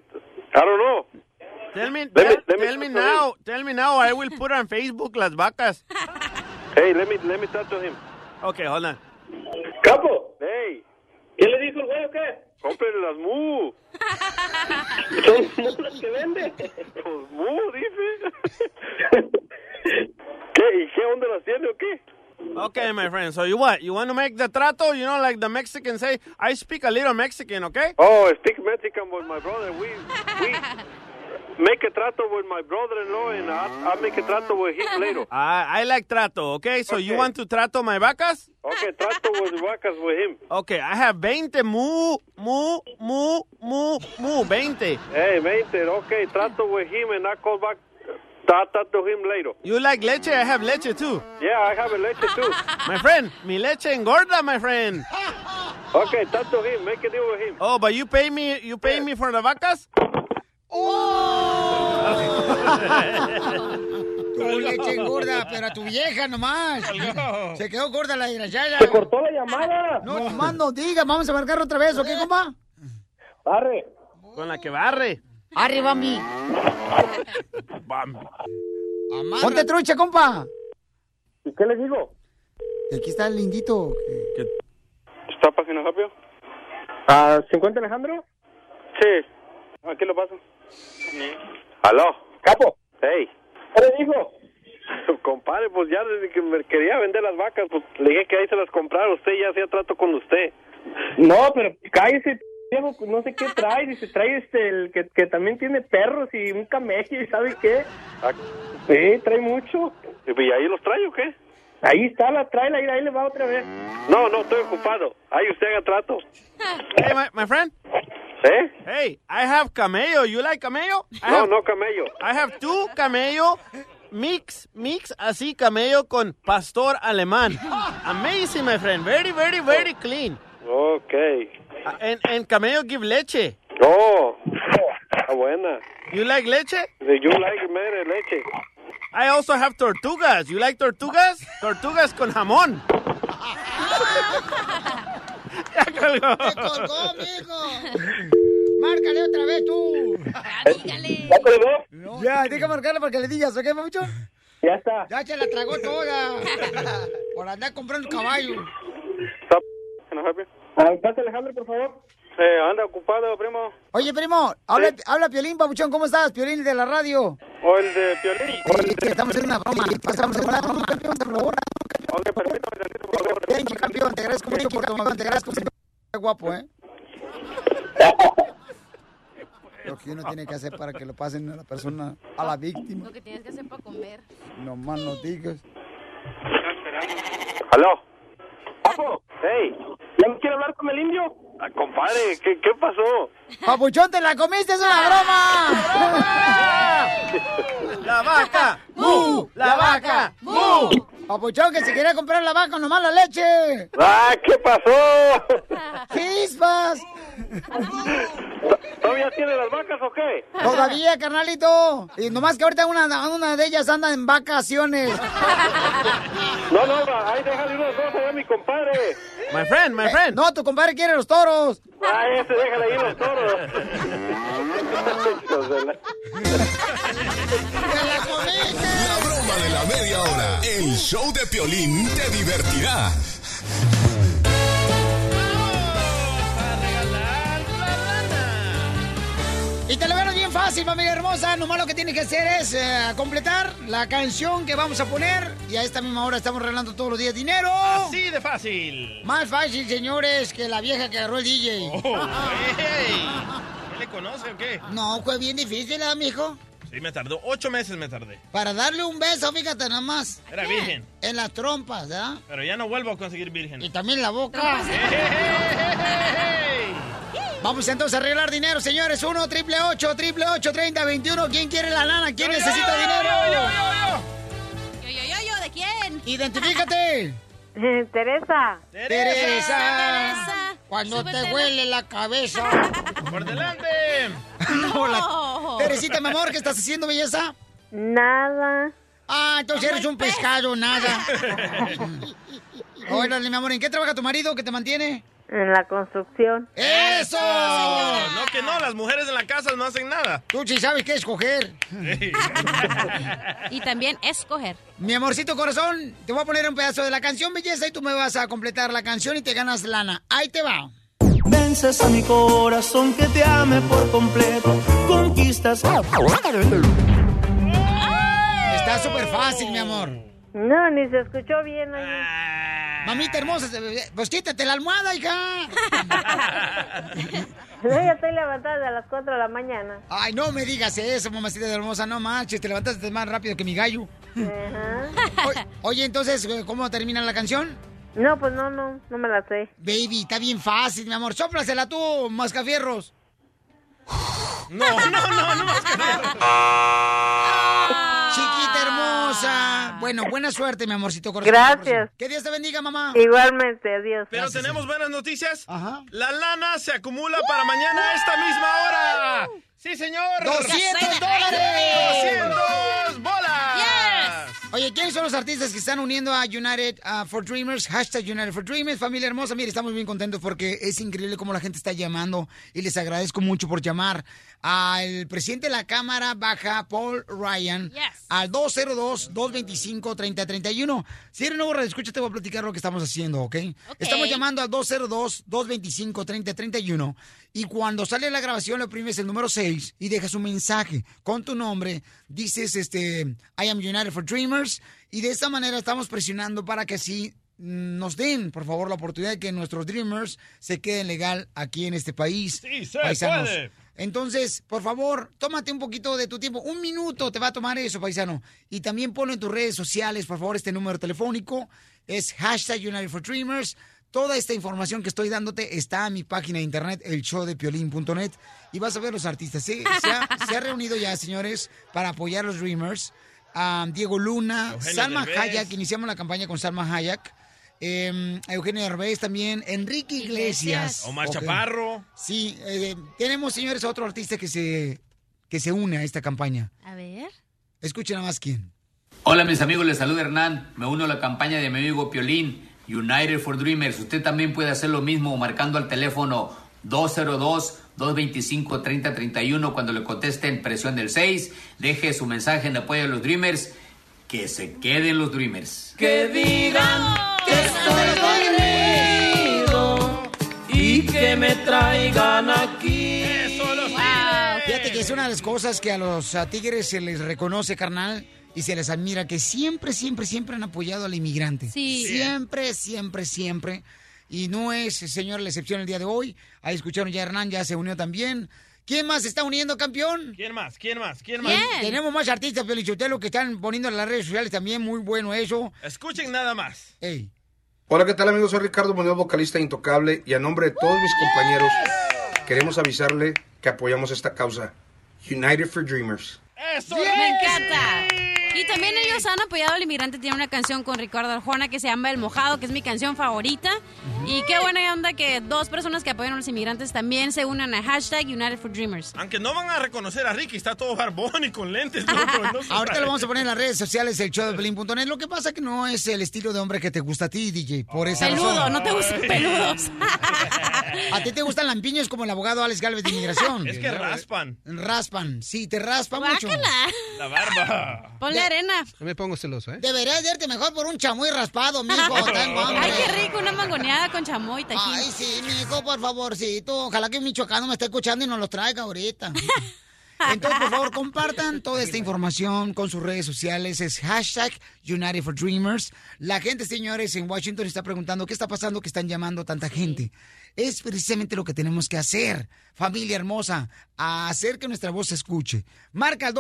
I don't know. Tell me, Let me- tell, let me tell me now, tell me now. I will put on Facebook las vacas. Hey, let me, let me talk to him. Okay, hold on. Capo. Hey. ¿Qué le dijo el güey o qué? Cómprele las mu. Son mulas que vende. Pues mu, dice. [LAUGHS] ¿Qué? ¿Y qué onda las tiene o qué? Okay, my friend. So you what? You want to make the trato? You know, like the Mexicans say, I speak a little Mexican, okay? Oh, I speak Mexican with my brother. We, we [LAUGHS] make a trato with my brother-in-law and I'll, I'll make a trato with him later. [LAUGHS] I, I like trato, okay? So you want to trato my vacas? Okay, trato with vacas with him. Okay, I have 20 mu, mu, mu, mu, mu, 20. Hey, 20. Okay, trato with him and I call back. Trato to him later. You like leche? I have leche too. Yeah, I have a leche too. [LAUGHS] My friend, mi leche engorda, my friend. Okay, talk to him. Make a deal with him. Oh, but you pay me, you pay me for the vacas? [LAUGHS] Tu leche engorda, pero a tu vieja nomás. Se quedó gorda la desgraciada. Se cortó la llamada. No, nomás no diga, vamos a marcar otra vez, ¿ok, compa? Barre. Con la que barre. Arre, Bambi. Bam. Ponte trucha, compa. ¿Y qué le digo? Aquí está el lindito. ¿Está página rápido? ¿A 50 Alejandro? Sí. Aquí lo paso. ¿Aló? Capo. Hey. ¿Qué le dijo? Compadre, pues ya desde que me quería vender las vacas, pues le dije que ahí se las comprara. Usted ya hacía trato con usted. No, pero cállese, viejo, no sé qué trae. Dice, trae este, el que, que también tiene perros y un camello y sabe qué. Ah, Sí, trae mucho. ¿Y ahí los trae o qué? Ahí está, la trae, ahí, ahí le va otra vez. No, no, estoy ocupado. Ahí usted haga trato. Hey, my, my friend. ¿Eh? Hey, I have camello. You like camello? I No, have, no, camello. I have two camello. Mix, mix así camello con pastor alemán. Amazing, my friend. Very, very, very clean. Ok. And, and camello give leche. Oh, está buena. You like leche? Do you like mere leche? I also have tortugas. You like tortugas? Tortugas con jamón. [LAUGHS] ya colgó. ¡Te colgó, mijo! ¡Márcale otra vez tú! Dígale. ¿Ya colgó? Ya, deja marcarle para que le digas, ¿ok, papuchón? Ya está. Ya se la tragó toda. Por andar comprando caballo. ¿Está página rápido? Ah, Pase Alejandro, por favor. Eh, anda ocupado, primo. Oye, primo, habla, habla Piolín, papuchón, ¿cómo estás? Piolín de la radio. O el de Piolín. Oye, que estamos en una broma. Pasamos en una broma, campeón, por favor. Ok, permítame tantito, por favor. Thank you, campeón. Te agradezco mucho por tu te agradezco siempre. Qué guapo, ¿eh? Lo que uno tiene que hacer para que lo pasen a la persona, a la víctima. Lo que tienes que hacer para comer. No más no digas. ¿Aló? Capo, Hey. ¿ya no quiere hablar con el indio? Ah, compadre, ¿qué, ¿qué pasó? Papuchón, te la comiste, es una broma. [LAUGHS] La vaca. ¡Mu! La vaca. ¡Mu! Papuchón, que se quería comprar la vaca, nomás la leche. Ah, ¿qué pasó? [LAUGHS] ¡Chispas! ¿Todavía tiene las vacas o qué? Todavía, carnalito. Y nomás que ahorita una, una de ellas anda en vacaciones. No, no, ahí déjale unas dos allá a mi compadre. My friend, my friend. No, tu compadre quiere los toros. Ah, ese déjale ahí los toros. [LAUGHS] De la- La broma de la media hora. El show de Piolín te divertirá. Y te lo veo bien fácil, familia hermosa. Nomás lo que tienes que hacer es eh, completar la canción que vamos a poner. Y a esta misma hora estamos regalando todos los días dinero. Así de fácil. Más fácil, señores, que la vieja que agarró el DJ. Oh, [LAUGHS] hey. ¿Qué le conoce o qué? No, fue bien difícil, ¿ah, mijo? Sí, me tardó. Ocho meses me tardé. Para darle un beso, fíjate nada más. Era virgen. En las trompas, ¿verdad? Pero ya no vuelvo a conseguir virgen. Y también la boca. Vamos entonces a arreglar dinero, señores. 1 triple 8 triple 8 30 21. ¿Quién quiere la lana? ¿Quién necesita dinero? Yo, yo, yo, yo, ¿de quién? Identifícate. [LAUGHS] Teresa. Teresa. Teresa. Cuando te huele la cabeza. [LAUGHS] ¡Por delante! [LAUGHS] No, Teresita, mi amor, ¿qué estás haciendo, belleza? Nada. Ah, entonces eres un pescado, nada. Órale, mi amor, ¿en qué trabaja tu marido que te mantiene? En la construcción. ¡Eso! No, que no, las mujeres en la casa no hacen nada. Tú sí sabes qué escoger. [LAUGHS] Y también escoger. Mi amorcito corazón, te voy a poner un pedazo de la canción, belleza, y tú me vas a completar la canción y te ganas lana. Ahí te va. Vences a mi corazón que te ame por completo. Conquistas. Está súper fácil, mi amor. No, ni se escuchó bien. oye. Mamita hermosa, pues quítate la almohada, hija. [LAUGHS] Yo ya estoy levantada a las 4 de la mañana. Ay, no me digas eso, mamacita hermosa, no manches, te levantaste más rápido que mi gallo. Ajá. [LAUGHS] O- Oye, entonces, ¿cómo termina la canción? No, pues no, no, no me la sé. Baby, está bien fácil, mi amor. Sóplasela tú, mascafierros. No, no, no, no. Chiquita hermosa. Bueno, buena suerte, mi amorcito corazón. Gracias. Que Dios te bendiga, mamá. Igualmente, adiós. Pero tenemos buenas noticias. Ajá. La lana se acumula para mañana a esta misma hora. Sí, señor. 200 dólares. 200 bolas. Oye, ¿quiénes son los artistas que están uniendo a United uh, for Dreamers? Hashtag United for Dreamers. Familia hermosa, mire, estamos bien contentos porque es increíble cómo la gente está llamando y les agradezco mucho por llamar al presidente de la Cámara Baja, Paul Ryan, al 202-225-3031. Si eres nuevo, escucha, te voy a platicar lo que estamos haciendo, ¿ok? Estamos llamando al 202-225-3031 y cuando sale la grabación le oprimes el número 6 y dejas un mensaje con tu nombre, dices, este, I am United for Dreamers y de esta manera estamos presionando para que así mm, nos den, por favor, la oportunidad de que nuestros Dreamers se queden legal aquí en este país. Sí, se paisanos. puede. Entonces, por favor, tómate un poquito de tu tiempo. Un minuto te va a tomar eso, paisano. Y también ponlo en tus redes sociales, por favor, este número telefónico. Es hashtag United for Dreamers. Toda esta información que estoy dándote está en mi página de internet, el. Y vas a ver los artistas. ¿sí? Se, ha, se ha reunido ya, señores, para apoyar a los Dreamers. Diego Luna, Eugenio Salma Derbez. Hayek. Iniciamos la campaña con Salma Hayek. Eh, Eugenio Derbez también. Enrique Iglesias. Omar. Chaparro. Sí, eh, tenemos, señores, a otro artista que se, que se une a esta campaña. A ver. Escuchen nada más quién. Hola mis amigos, les saluda Hernán. Me uno a la campaña de mi amigo Piolín, United for Dreamers. Usted también puede hacer lo mismo marcando al teléfono 202-225-3031 cuando le contesten presión del 6. Deje su mensaje en apoyo a los Dreamers. Que se queden los Dreamers. Que digan que estoy dormido y que me traigan aquí. Fíjate que es una de las cosas que a los a tigres se les reconoce, carnal, y se les admira, que siempre, siempre, siempre han apoyado al inmigrante. Sí. Siempre, siempre, siempre. Y no es, señor, la excepción el día de hoy. Ahí escucharon ya Hernán, ya se unió también. ¿Quién más se está uniendo, campeón? ¿Quién más? ¿Quién más? ¿Quién más? Tenemos más artistas, Pelichotelo, que están poniendo en las redes sociales también. Muy bueno eso. Escuchen nada más. Ey. Hola, ¿qué tal amigos? Soy Ricardo Muñoz, vocalista de Intocable, y a nombre de todos mis compañeros queremos avisarle que apoyamos esta causa. United for Dreamers. ¡Eso! Me encanta. Y también ellos han apoyado al inmigrante. Tiene una canción con Ricardo Arjona que se llama El Mojado, que es mi canción favorita. Y qué buena onda que dos personas que apoyan a los inmigrantes también se unan a hashtag United for Dreamers. Aunque no van a reconocer a Ricky, está todo barbón y con lentes, no [LAUGHS] se Ahorita lo vamos a poner en las redes sociales, el show de Pelín.net. Lo que pasa que no es el estilo de hombre que te gusta a ti, DJ. Por esa Peludo, razón. no te gustan [LAUGHS] peludos. [LAUGHS] A ti te gustan lampiños como el abogado Alex Galvez de Inmigración. Es que raspan. Raspan, sí, te raspa mucho. La barba. Ponle arena. No me pongo celoso, ¿eh? Deberías verte mejor por un chamoy raspado, mijo. [LAUGHS] Tengo hambre. Ay, qué rico, una mangoneada con chamoy, tajín. Ay, sí, mijo, por favorcito. Ojalá que un michoacano me esté escuchando y nos los traiga ahorita. [LAUGHS] Entonces, por favor, compartan toda esta información con sus redes sociales. Es hashtag United for Dreamers. La gente, señores, en Washington está preguntando qué está pasando que están llamando tanta gente. Es precisamente lo que tenemos que hacer, familia hermosa, a hacer que nuestra voz se escuche. Marca al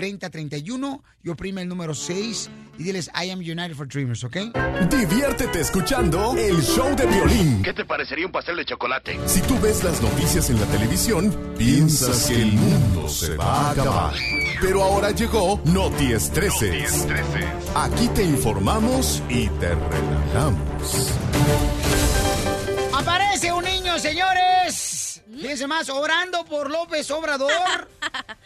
202-225-3031 y oprime el número 6 y diles I am United for Dreamers, ¿ok? Diviértete escuchando el show de violín. ¿Qué te parecería un pastel de chocolate? Si tú ves las noticias en la televisión, piensas que el mundo se va a acabar. Pero ahora llegó Noti Estreses. Aquí te informamos y te relajamos. Aparece un niño, señores. Fíjense más, orando por López Obrador,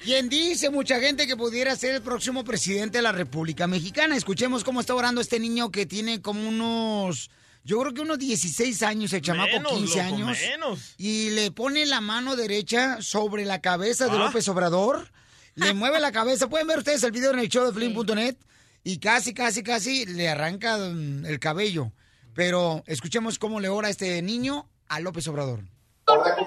quien dice mucha gente que pudiera ser el próximo presidente de la República Mexicana. Escuchemos cómo está orando este niño que tiene como unos, yo creo que unos 16 años, el chamaco Menos, 15 loco, años. menos. Y le pone la mano derecha sobre la cabeza de Ah. López Obrador. Le [LAUGHS] mueve la cabeza. Pueden ver ustedes el video en el show de Flynn.net. Y casi, casi, casi le arranca mm, el cabello. Pero escuchemos cómo le ora este niño a López Obrador. Porque tú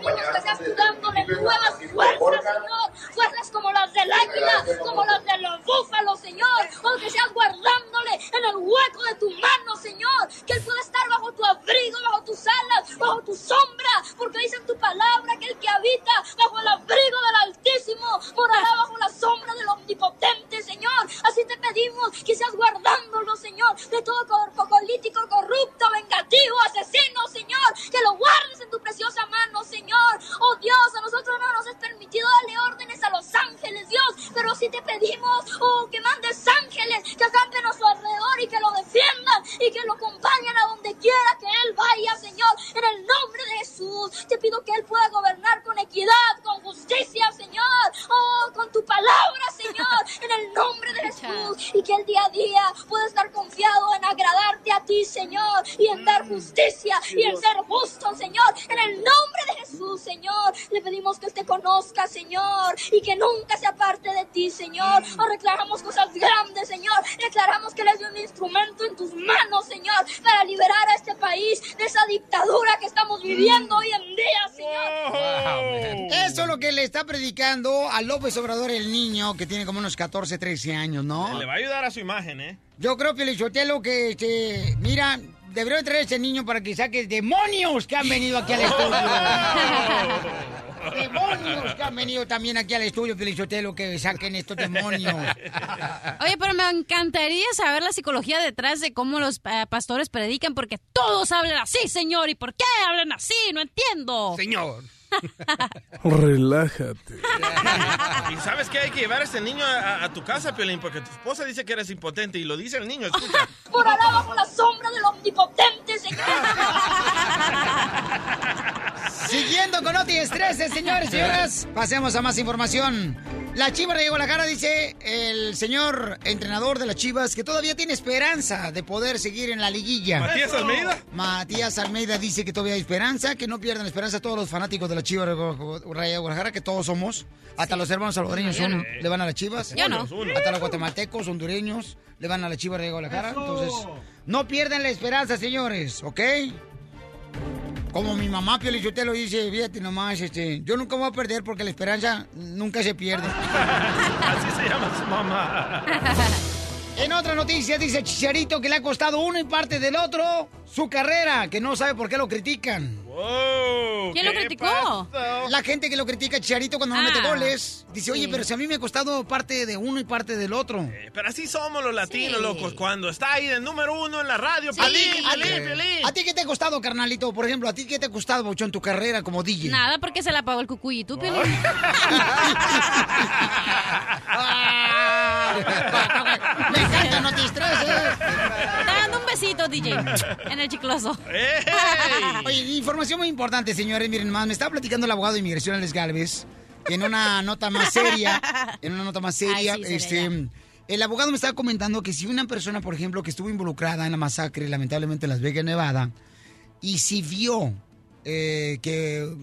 dándole nuevas fuerzas, Señor. Fuerzas como las del águila, como las de los búfalos, Señor. O que seas guardándole en el hueco de tu mano, Señor. Que Él pueda estar bajo tu abrigo, bajo tus alas, bajo tu sombra. Porque dice en tu palabra que el que habita bajo el abrigo del Altísimo morará bajo la sombra del Omnipotente, Señor. Así te pedimos que seas guardándolo, Señor, de todo cuerpo político corrupto, vengativo, asesino, Señor. Que lo guardes en tu preciosa mano, Señor. Oh Dios, a nosotros no nos es permitido darle órdenes a los ángeles, Dios. Pero sí te pedimos, oh, que mandes ángeles que acampen a su alrededor y que lo defiendan y que lo acompañen a donde quiera que Él vaya, Señor. En el nombre de Jesús, te pido que Él pueda gobernar con equidad, con justicia, Señor. Oh, con tu palabra, Señor. [LAUGHS] En el nombre de Jesús. Y que el día a día pueda estar confiado en agradarte a ti, Señor. Y en dar justicia y en ser justo, Señor. En el nombre de Jesús, Señor. Le pedimos que Él te conozca, Señor. Y que nunca se aparte de ti, Señor. O declaramos cosas grandes, Señor. Declaramos que Él es un instrumento en tus manos, Señor. Para liberar a este país de esa dictadura que estamos viviendo hoy en día, Señor. Eso es lo que le está predicando a López Obrador, el niño que tiene como unos 14, 13 años, ¿no? Le va a ayudar a su imagen, ¿eh? Yo creo que Lichotelo que, este, mira, debería traer a ese niño para que saque demonios que han venido aquí al estudio. [LAUGHS] demonios que han venido también aquí al estudio, Lichotelo, que saquen estos demonios. Oye, pero me encantaría saber la psicología detrás de cómo los eh, pastores predican, porque todos hablan así, señor. ¿Y por qué hablan así? No entiendo. Señor. [LAUGHS] Relájate. Y sabes que hay que llevar a este niño a, a tu casa, Piolín, porque tu esposa dice que eres impotente y lo dice el niño, escucha. [LAUGHS] Morará bajo la sombra del omnipotente, Señor. Siguiendo con Noti Estrés, señores y señoras, pasemos a más información. La Chivas de Guadalajara dice el señor entrenador de las Chivas que todavía tiene esperanza de poder seguir en la liguilla. ¿Matías Almeida? Matías Almeida dice que todavía hay esperanza, que no pierdan esperanza todos los fanáticos de la Chivas de Guadalajara, que todos somos. Hasta los hermanos salvadoreños son- le van a las Chivas. Yo no. Hasta los guatemaltecos, hondureños, le van a la Chivas de Guadalajara. Entonces, no pierdan la esperanza, señores, ¿ok? Como mi mamá Pio lo dice, fíjate nomás, este, yo nunca voy a perder porque la esperanza nunca se pierde. [LAUGHS] Así se llama su mamá. En otra noticia dice Chicharito que le ha costado uno y parte del otro su carrera, que no sabe por qué lo critican. Wow, ¿Quién lo ¿qué criticó? pasó? La gente que lo critica a Chicharito cuando no Ah, mete goles, dice, oye, sí. pero si a mí me ha costado parte de uno y parte del otro. Eh, Pero así somos los latinos, Sí. locos. Cuando está ahí de número uno en la radio, Piolín, ¿A, Piolín, ti, Piolín. ¿A ti qué te ha costado, carnalito? Por ejemplo, ¿a ti qué te ha costado, mucho en tu carrera como DJ? Nada, porque se la pagó el cucuy. ¿Y tú, Piolín? [LAUGHS] [LAUGHS] Ah, [LAUGHS] me encanta, no te estreses. DJ, [LAUGHS] en el chicloso. Información muy importante, señores. Miren más, me estaba platicando el abogado de inmigración, Alex Galvez, en una nota más seria, [LAUGHS] en una nota más seria, Ay, sí, se este, el abogado me estaba comentando que si una persona, por ejemplo, que estuvo involucrada en la masacre, lamentablemente en Las Vegas, Nevada, y si vio eh, que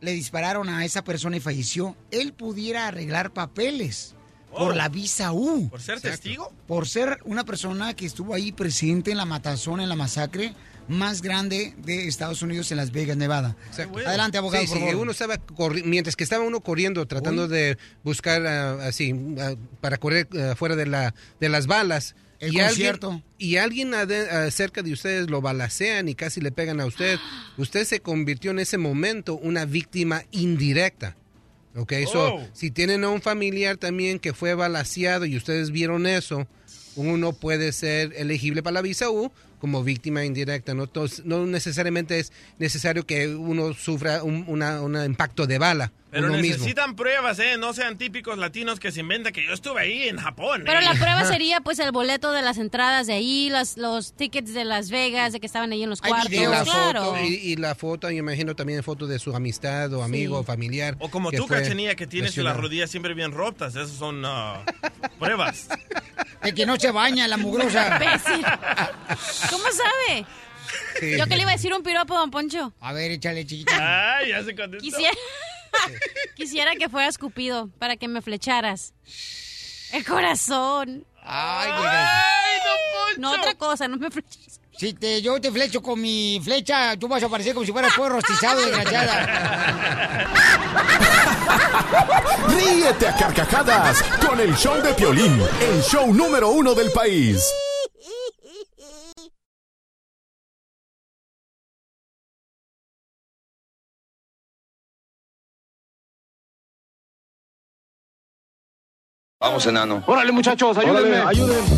le dispararon a esa persona y falleció, él pudiera arreglar papeles por Oh. la visa U. ¿Por ser testigo? Por ser una persona que estuvo ahí presente en la matazón, en la masacre más grande de Estados Unidos en Las Vegas, Nevada. Adelante, abogado, Sí, por sí, favor. uno estaba corri- mientras que estaba uno corriendo, tratando de buscar ah, así ah, para correr ah, fuera de la de las balas. El y concierto. alguien, y alguien cerca de ustedes lo balacean y casi le pegan a usted. [GASPS] Usted se convirtió en ese momento una víctima indirecta. Ok, so, Oh. si tienen a un familiar también que fue balaceado y ustedes vieron eso, uno puede ser elegible para la visa U como víctima indirecta. No, no necesariamente es necesario que uno sufra un una- un impacto de bala. Pero uno mismo. necesitan pruebas, ¿eh? No sean típicos latinos que se inventan que yo estuve ahí en Japón. Pero ¿eh? la prueba [LAUGHS] sería, pues, el boleto de las entradas de ahí, los, los tickets de Las Vegas, de que estaban ahí en los Hay cuartos. Y la, claro. foto, y, y la foto, yo imagino también foto de su amistad o amigo o familiar. O como tú, Cachanilla, que tienes las rodillas siempre bien rotas. Esas son ah, pruebas. [LAUGHS] El que no se baña, la mugrosa. [LAUGHS] Imbécil. ¿Cómo sabe? Yo que le iba a decir un piropo, don Poncho. A ver, échale, chiquita. Ay, ya se contestó. Quisiera, [LAUGHS] quisiera que fueras Cupido para que me flecharas. El corazón. Ay, No, otra cosa, no me fleches. Si te, yo te flecho con mi flecha, tú vas a parecer como si fueras pollo rostizado, desgraciada. [LAUGHS] Ríete a carcajadas con el show de Piolín, el show número uno del país. Vamos, enano. Órale, muchachos, ayúdenme. Órale, ayúdenme.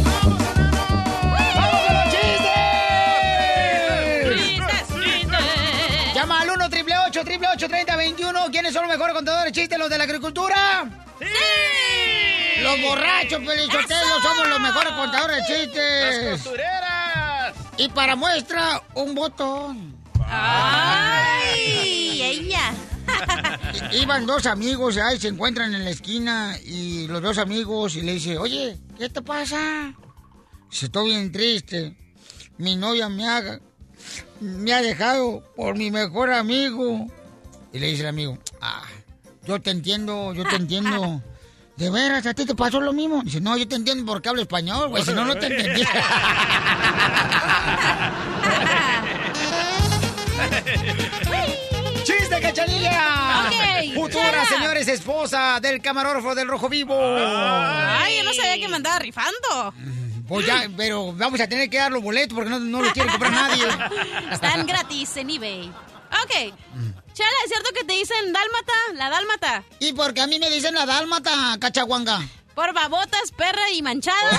Llama al 1 888 888 3021 ¿Quiénes son los mejores contadores de chistes? ¿Los de la agricultura? ¡Sí! Los borrachos, pelichotelos, somos los mejores contadores de chistes. ¡Las costureras! Y para muestra, un botón. ¡Ay! ¡Ella! [LAUGHS] Iban dos amigos, ahí se encuentran en la esquina y los dos amigos y le dice, oye, ¿qué te pasa? Dice, estoy bien triste. Mi novia me ha, me ha dejado por mi mejor amigo. Y le dice el amigo, ah, yo te entiendo, yo te entiendo. ¿De veras? ¿A ti te pasó lo mismo? Dice, no, yo te entiendo porque hablo español, güey, si no, no te entendí. [LAUGHS] cachanilla! Futura, Chela. señores, esposa del camarógrafo del Rojo Vivo. Ay, yo no sabía que me andaba rifando. Pues ya, pero vamos a tener que dar los boletos porque no, no los quiere comprar nadie. [LAUGHS] Están gratis en eBay. Ok. Chala, ¿es cierto que te dicen dálmata? La dálmata. ¿Y por qué a mí me dicen la dálmata, cachaguanga? Por babotas, perra y manchada.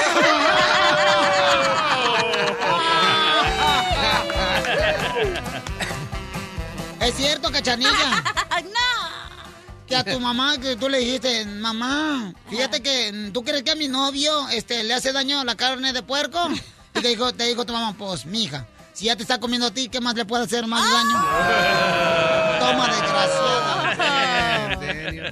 [LAUGHS] [LAUGHS] ¿Es cierto, cachanilla? [LAUGHS] no. Que a tu mamá, que tú le dijiste, mamá, fíjate que tú crees que a mi novio este, le hace daño la carne de puerco. Y te dijo, te dijo tu mamá, pues, mija, si ya te está comiendo a ti, ¿qué más le puede hacer más daño? Toma, desgraciada.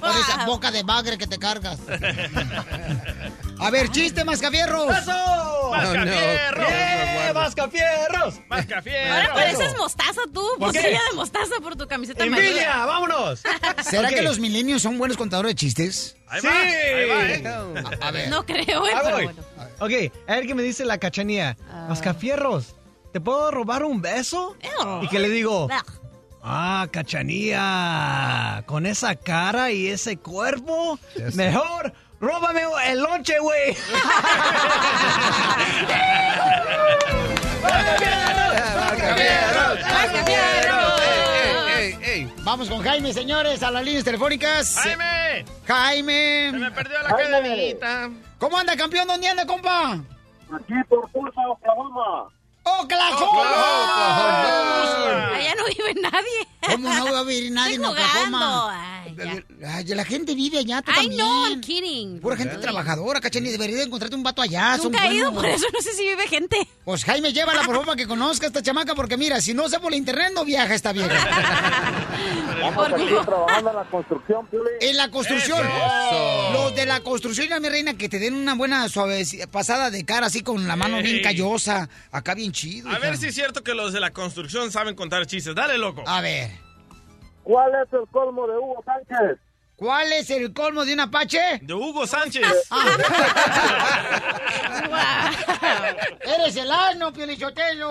[LAUGHS] Con esa boca de bagre que te cargas. [LAUGHS] A ver, chiste, mascafierros. ¡Eso! ¡Mascafierros! ¡Eh, mascafierros! ¡Mascafierros! Ahora pareces mostaza tú. ¿Por qué? Botella de mostaza por tu camiseta ¡Envidia! ¡Vámonos! ¿Será que los milenios son buenos contadores de chistes? Ahí Sí. va, ahí va, ¿eh? A, a ver. No creo, eh, pero bueno. Ok, a ver qué me dice la cachanía. Mascafierros, ¿te puedo robar un beso? Ew. Y que le digo, Ugh. ah, cachanía, con esa cara y ese cuerpo, mejor róbame el lonche, güey. ¡Ey, ey, ey! Vamos con Jaime, señores, a las líneas telefónicas. ¡Jaime! Jaime. Se me perdió la cadenita. ¿Cómo anda, campeón? ¿Dónde anda, compa? Aquí por Tulsa, Oklahoma. ¡Oklahoma! Allá no vive nadie. ¿Cómo no va a vivir nadie en Estoy jugando. Oklahoma? Ay, ya. Ay, la gente vive allá, tú I también. know, I'm kidding. Pura gente trabajadora, cachani. Debería de encontrarte un vato allá. son Nunca he ido, por eso no sé si vive gente. Pues Jaime, llévala por [LAUGHS] favor para que conozca a esta chamaca, porque mira, si no sé por internet, no viaja esta vieja. [LAUGHS] Estamos aquí trabajando en la construcción, Piolín. En la construcción. Eso. Los de la construcción, mi reina, que te den una buena suave pasada de cara, así con la mano bien callosa. Acá bien chido. A hija. ver si es cierto que los de la construcción saben contar chistes. Dale, loco. A ver. ¿Cuál es el colmo de Hugo Sánchez? ¿Cuál es el colmo de un apache? De Hugo Sánchez. [LAUGHS] ¡Eres el asno, Piolichotelo!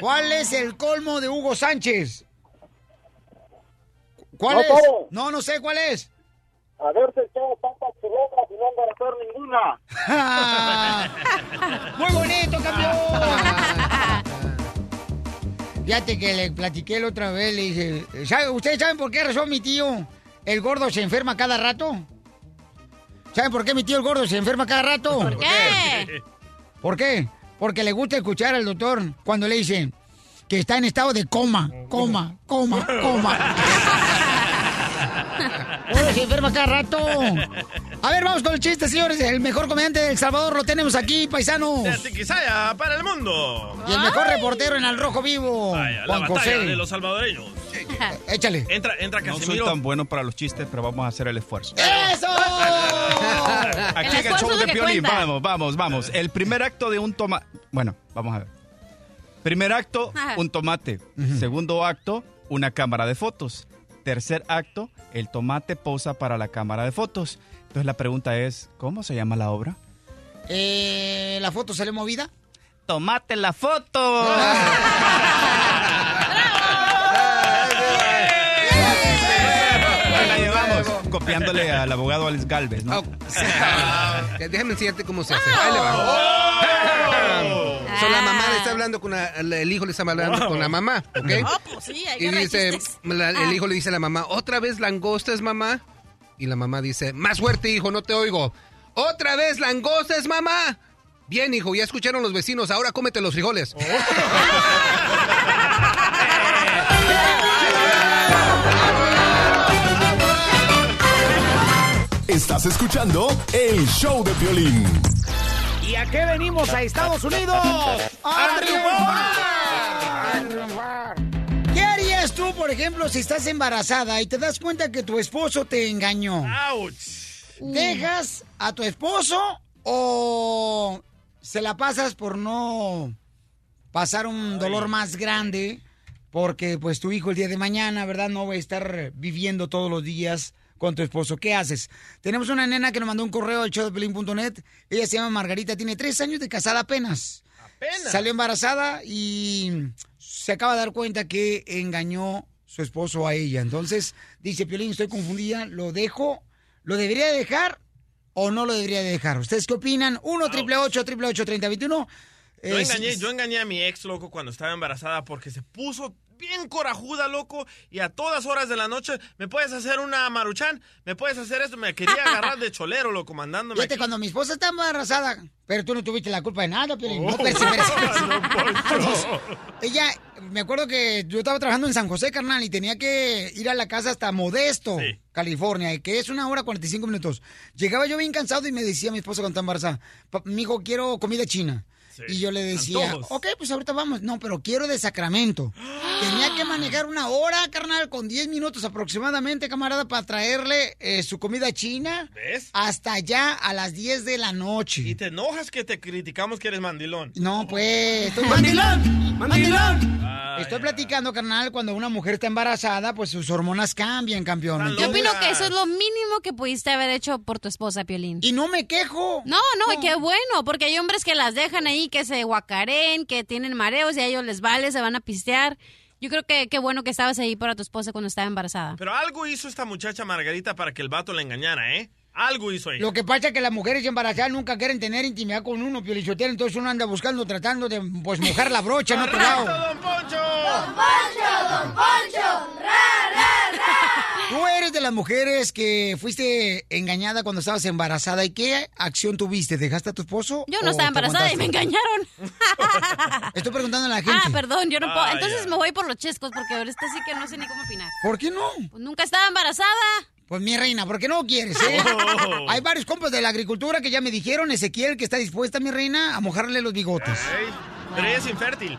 ¿Cuál es el colmo de Hugo Sánchez? ¿Cuál No es? sabe. No, no sé cuál es. Haberse echado tantas y no embarazar ninguna. [LAUGHS] ¡Muy bonito, campeón! Fíjate que le platiqué la otra vez, le dije, ¿sabe- ¿ustedes saben por qué razón mi tío, el gordo, se enferma cada rato? ¿Saben por qué mi tío el gordo se enferma cada rato? ¿Por qué? ¿Por qué? Porque le gusta escuchar al doctor cuando le dicen que está en estado de coma, coma, coma, coma. [LAUGHS] Uno se enferma cada rato. A ver, vamos con el chiste, señores. El mejor comediante de El Salvador lo tenemos aquí, paisanos. De Tiquisaya para el mundo. Y el mejor reportero en Al Rojo Vivo, Vaya, la Juan batalla José. de los salvadoreños. [LAUGHS] Échale. Entra, entra No soy tan bueno para los chistes, pero vamos a hacer el esfuerzo. ¡Eso! [LAUGHS] Aquí en el show de Piolín, cuenta. vamos, vamos, vamos. El primer acto de un toma... Bueno, vamos a ver. Primer acto, un tomate. Segundo acto, una cámara de fotos. Tercer acto, el tomate posa para la cámara de fotos. Entonces la pregunta es, ¿cómo se llama la obra? Eh, ¿La foto sale movida? ¡Tomate la foto! [LAUGHS] Copiándole al abogado Alex Galvez, ¿no? [LAUGHS] Déjame enseñarte cómo se hace. Ahí le va. [LAUGHS] So, la mamá le está hablando con la- el hijo le está hablando con la mamá, ¿ok? No, pues sí, Y dice, la- el Ah. hijo le dice a la mamá, ¿otra vez langostas, mamá? Y la mamá dice, más fuerte, hijo, no te oigo. ¿Otra vez langostas, mamá? Bien, hijo, ya escucharon los vecinos, ahora cómete los frijoles. [LAUGHS] Estás escuchando el show de violín. ¿Y a qué venimos a Estados Unidos? [LAUGHS] ¡A triunfar! ¿Qué harías tú, por ejemplo, si estás embarazada y te das cuenta que tu esposo te engañó? ¿Dejas a tu esposo o se la pasas por no pasar un dolor más grande? Porque pues tu hijo el día de mañana, ¿verdad? No va a estar viviendo todos los días con tu esposo. ¿Qué haces? Tenemos una nena que nos mandó un correo al showdepelín.net. Ella se llama Margarita, tiene tres años de casada apenas. Apenas. Salió embarazada y se acaba de dar cuenta que engañó su esposo a ella. Entonces dice, Piolín, estoy confundida, ¿lo dejo? ¿Lo debería de dejar o no lo debería de dejar? ¿Ustedes qué opinan? 1 888 888 3021 Yo engañé, yo engañé a mi ex, loco, cuando estaba embarazada porque se puso bien corajuda, loco, y a todas horas de la noche, ¿me puedes hacer una maruchan? ¿Me puedes hacer esto? Me quería [LAUGHS] agarrar de cholero, loco, mandándome Fíjate, aquí. cuando mi esposa está embarazada, pero tú no tuviste la culpa de nada, Piolín. Oh. No, espérate, espérate, espérate. Ella, me acuerdo que yo estaba trabajando en San José, carnal, y tenía que ir a la casa hasta Modesto, California, y que es una hora 45 minutos. Llegaba yo bien cansado y me decía mi esposa cuando está embarazada, "Pa- mijo, quiero comida china. Y yo le decía, Antojos. ok, pues ahorita vamos. No, pero quiero de Sacramento. [GASPS] Tenía que manejar una hora, carnal, con 10 minutos aproximadamente, camarada, para traerle eh, su comida china. ¿Ves? Hasta allá a las 10 de la noche. Y te enojas que te criticamos que eres mandilón. No, pues. Estoy [LAUGHS] ¡Mandilón! ¡Mandilón! Estoy platicando, carnal, cuando una mujer está embarazada, pues sus hormonas cambian, campeón. ¿me Yo opino que eso es lo mínimo que pudiste haber hecho por tu esposa, Piolín. Y no me quejo. No, no, y qué bueno, porque hay hombres que las dejan ahí, que se guacaren, que tienen mareos y a ellos les vale, se van a pistear. Yo creo que qué bueno que estabas ahí para tu esposa cuando estaba embarazada. Pero algo hizo esta muchacha Margarita para que el vato la engañara, ¿eh? Algo hizo ella. Lo que pasa es que las mujeres embarazadas nunca quieren tener intimidad con uno, Piolichotero, entonces uno anda buscando, tratando de, pues, mojar la brocha en otro lado. don Poncho! ¡Don Poncho! ¡Don Poncho! ¡Ra, ra, ra! De las mujeres que fuiste engañada cuando estabas embarazada. ¿Y qué acción tuviste? ¿Dejaste a tu esposo? Yo no estaba embarazada y me engañaron. [LAUGHS] Estoy preguntando a la gente. Ah, perdón, yo no puedo. Vaya. Entonces me voy por los chescos porque ahorita sí que no sé ni cómo opinar. ¿Por qué no? Pues nunca estaba embarazada. Pues mi reina, ¿por qué no quieres? eh? [LAUGHS] Oh. Hay varios compas de la agricultura que ya me dijeron, Ezequiel, que está dispuesta, mi reina, a mojarle los bigotes. Pero ella es infértil.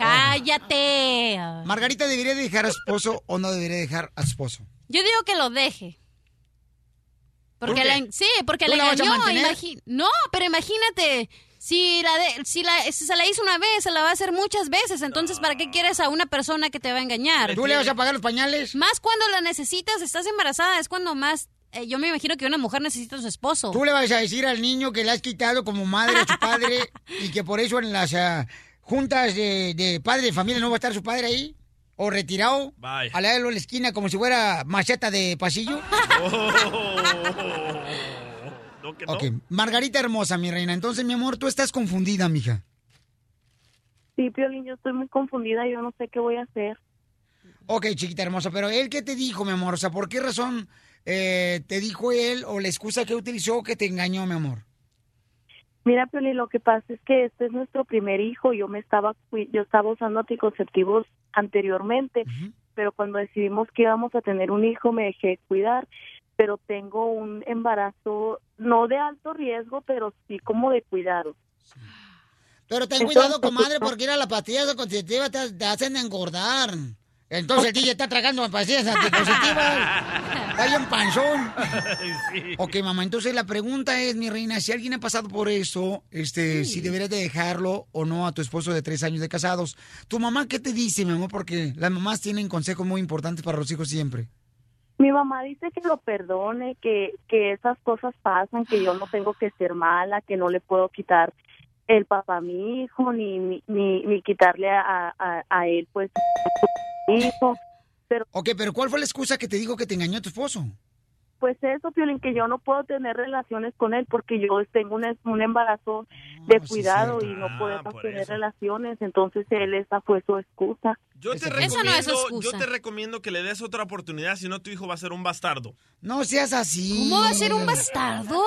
Cállate. Margarita debería dejar a su esposo o no debería dejar a su esposo. Yo digo que lo deje. Porque ¿Por qué? la, sí, porque ¿Tú le la engañó. no, pero imagínate, si la de- si la si se la hizo una vez, se la va a hacer muchas veces. Entonces, ¿para qué quieres a una persona que te va a engañar? ¿Tú le vas a pagar los pañales? Más cuando la necesitas, estás embarazada, es cuando más. eh, yo me imagino que una mujer necesita a su esposo. Tú le vas a decir al niño que le has quitado como madre a su padre [LAUGHS] y que por eso en las ah, juntas de, de padre de familia no va a estar su padre ahí. O retirado al lado de la esquina como si fuera macheta de pasillo. [LAUGHS] No, que no. Ok, Margarita hermosa, mi reina. Entonces, mi amor, tú estás confundida, mija. Sí, Piolín, yo estoy muy confundida, yo no sé qué voy a hacer. Ok, chiquita hermosa, pero él qué te dijo, mi amor? O sea, ¿por qué razón eh, te dijo él o la excusa que utilizó que te engañó, mi amor? Mira, Piolín, lo que pasa es que este es nuestro primer hijo, yo me estaba, yo estaba usando anticonceptivos anteriormente, pero cuando decidimos que íbamos a tener un hijo me dejé cuidar, pero tengo un embarazo no de alto riesgo, pero sí como de cuidado. Pero ten Entonces, cuidado, comadre, porque ir a pastillas anticonceptivas te, te hacen engordar. Entonces el DJ está tragando pastillas antipositivas. [LAUGHS] Está bien panzón. Ok, mamá, entonces la pregunta es, mi reina, si alguien ha pasado por eso, este, si deberías de dejarlo o no a tu esposo de tres años de casados. ¿Tu mamá qué te dice, mi amor? Porque las mamás tienen consejos muy importantes para los hijos siempre. Mi mamá dice que lo perdone, que, que esas cosas pasan, que yo no tengo que ser mala, que no le puedo quitar el papá a mi hijo, ni, ni, ni, ni quitarle a, a, a él, pues, hijo. Pero, Ok, pero ¿cuál fue la excusa que te dijo que te engañó tu esposo? pues eso, Piolín, que yo no puedo tener relaciones con él porque yo tengo un, un embarazo de cuidado y no podemos tener relaciones. Entonces, él, esa fue su excusa. Yo te, recomiendo, yo te recomiendo que le des otra oportunidad, si no tu hijo va a ser un bastardo. No seas así. ¿Cómo va a ser un bastardo?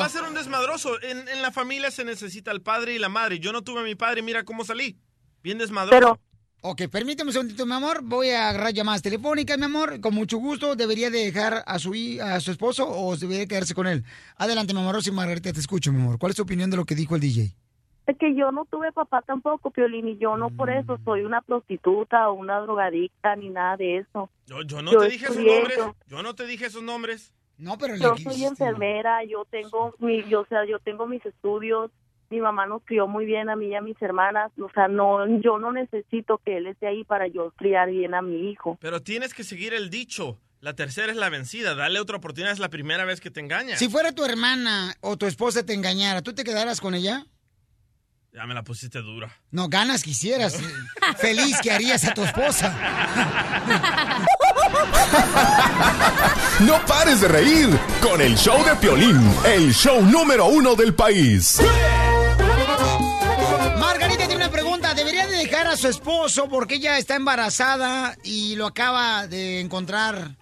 Va a ser un desmadroso. En, en la familia se necesita el padre y la madre. Yo no tuve a mi padre, mira cómo salí. Bien desmadroso. Ok, permíteme un segundito, mi amor. Voy a agarrar llamadas telefónicas, mi amor. Con mucho gusto. ¿Debería de dejar a su, a su esposo o debería quedarse con él? Adelante, mi amor. Rosy Margarita, te escucho, mi amor. ¿Cuál es tu opinión de lo que dijo el DJ? Es que yo no tuve papá tampoco, Piolín, y yo no por eso soy una prostituta o una drogadicta ni nada de eso. Yo, yo no Yo te dije esos nombres. yo- Yo no te dije esos nombres. No, pero Yo soy enfermera, yo tengo mi, yo, o sea, yo tengo mis estudios, mi mamá nos crió muy bien a mí y a mis hermanas, o sea, no, yo no necesito que él esté ahí para yo criar bien a mi hijo. Pero tienes que seguir el dicho. La tercera es la vencida. Dale otra oportunidad. Es la primera vez que te engaña. Si fuera tu hermana o tu esposa te engañara, ¿tú te quedaras con ella? Ya me la pusiste dura. No, ganas quisieras. [LAUGHS] Feliz que harías a tu esposa. No pares de reír con el show de Piolín, el show número uno del país. Margarita a su esposo porque ella está embarazada y lo acaba de encontrar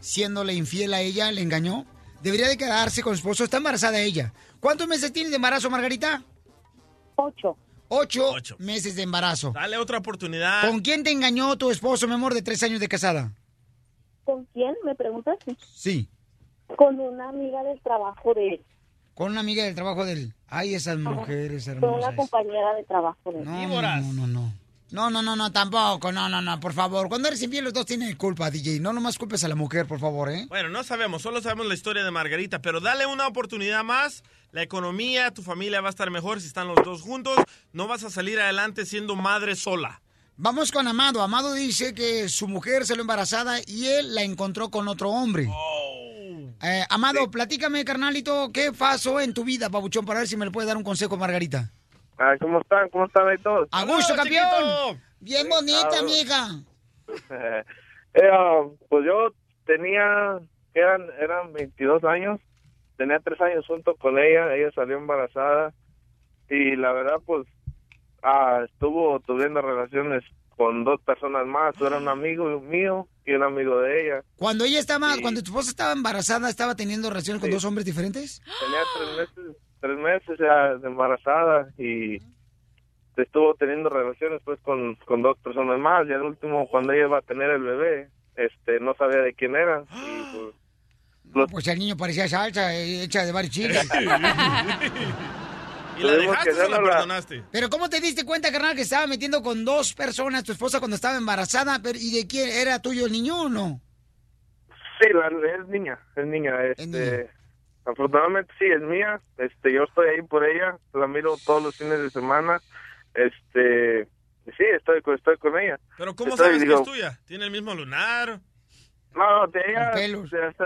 siéndole infiel a ella? ¿Le engañó? ¿Debería de quedarse con su esposo? Está embarazada ella. ¿Cuántos meses tiene de embarazo, Margarita? Ocho. Ocho, meses de embarazo. Dale otra oportunidad. ¿Con quién te engañó tu esposo, mi amor, de tres años de casada? ¿Con quién? ¿Me preguntaste? Sí. Con una amiga del trabajo de él, Con una amiga del trabajo de él. Ay, esas mujeres con una hermosas. compañera de trabajo de él. No, no, no, no, no. No, no, no, no, tampoco. No, no, no, por favor. Cuando eres infiel, los dos tienen culpa, DJ. No nomás culpes a la mujer, por favor, ¿eh? Bueno, no sabemos, solo sabemos la historia de Margarita, pero dale una oportunidad más. La economía, tu familia va a estar mejor si están los dos juntos. No vas a salir adelante siendo madre sola. Vamos con Amado. Amado dice que su mujer salió embarazada y él la encontró con otro hombre. Eh, Amado, platícame, carnalito, ¿qué pasó en tu vida, pabuchón? Para ver si me le puede dar un consejo, Margarita. Ay, ¿Cómo están? ¿Cómo están ahí todos? ¡A gusto, campeón! Bien bonita, Ah, amiga. [LAUGHS] Eh, ah, pues yo tenía, eran, eran 22 años, tenía tres años junto con ella, ella salió embarazada y la verdad pues ah, estuvo tuviendo relaciones con dos personas más, era un amigo mío y un amigo de ella. Cuando ella estaba, cuando tu esposa estaba embarazada, ¿estaba teniendo relaciones con dos hombres diferentes? Tenía tres meses, tres meses ya de embarazada y estuvo teniendo relaciones pues con, con dos personas más y al último cuando ella iba a tener el bebé, este no sabía de quién era y pues No, pues el niño parecía salsa eh, hecha de varios chiles. [LAUGHS] ¿Y la dejaste o la- perdonaste? Pero ¿cómo te diste cuenta, carnal, que estaba metiendo con dos personas tu esposa cuando estaba embarazada? Pero, ¿Y de quién? ¿Era tuyo el niño o no? Sí, la, es niña, es niña, este, afortunadamente sí, es mía, este, yo estoy ahí por ella, la miro todos los fines de semana, este, sí, estoy, con- estoy con ella. Pero ¿cómo Estoy, sabes digo, que es tuya? ¿Tiene el mismo lunar? No, de ella,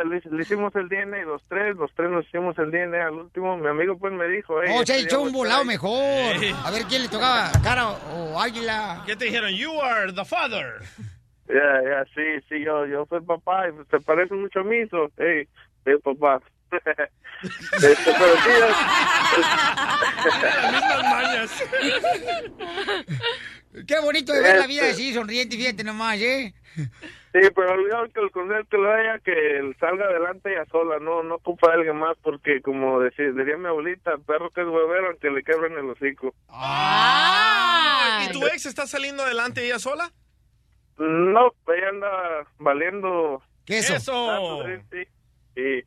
le, le hicimos el DNA, los tres, los tres nos hicimos el DNA, al último mi amigo pues me dijo, hey, Oh, se este, echó un volado estar ahí". mejor. A ver quién le tocaba, cara o águila. ¿Qué te dijeron? You are the father. Ya, ya, sí, sí, yo, yo soy papá y te parece mucho a mí, so, hey, soy papá. [LAUGHS] Este, pero sí, mismas mañas. [LAUGHS] Qué bonito de ver la Este- vida así, sonriente, fíjate nomás, ¿eh? Sí, pero olvidado que el consejo que le haya que él salga adelante ella sola, no no ocupa a alguien más porque como decía, diría mi abuelita, perro que es huevero aunque le quebren el hocico. Ah. ¿Y tu ex está saliendo adelante ella sola? No, ella anda valiendo. Queso. Eso. Sí, sí.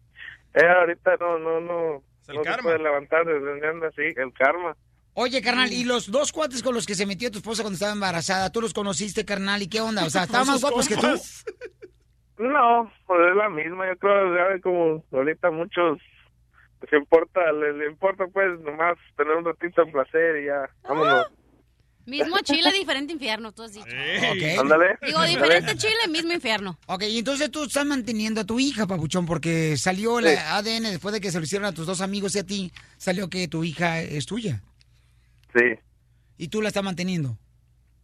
Ella ahorita no no no el no se karma. puede levantar desde donde anda así, el karma. Oye, carnal, ¿y los dos cuates con los que se metió tu esposa cuando estaba embarazada, tú los conociste, carnal? ¿Y qué onda? O sea, [LAUGHS] ¿estaban más guapos que tú? No, pues es la misma, yo creo, ya ve como ahorita muchos les importa, les, les importa pues nomás tener un ratito de placer y ya, vámonos. Mismo Chile, diferente infierno, tú has dicho. Ándale. Digo, diferente Chile, mismo infierno. Ok, y entonces tú estás manteniendo a tu hija, papuchón, porque salió el ADN después de que se lo hicieron a tus dos amigos y a ti, salió que tu hija es tuya. Sí, Y tú la estás manteniendo.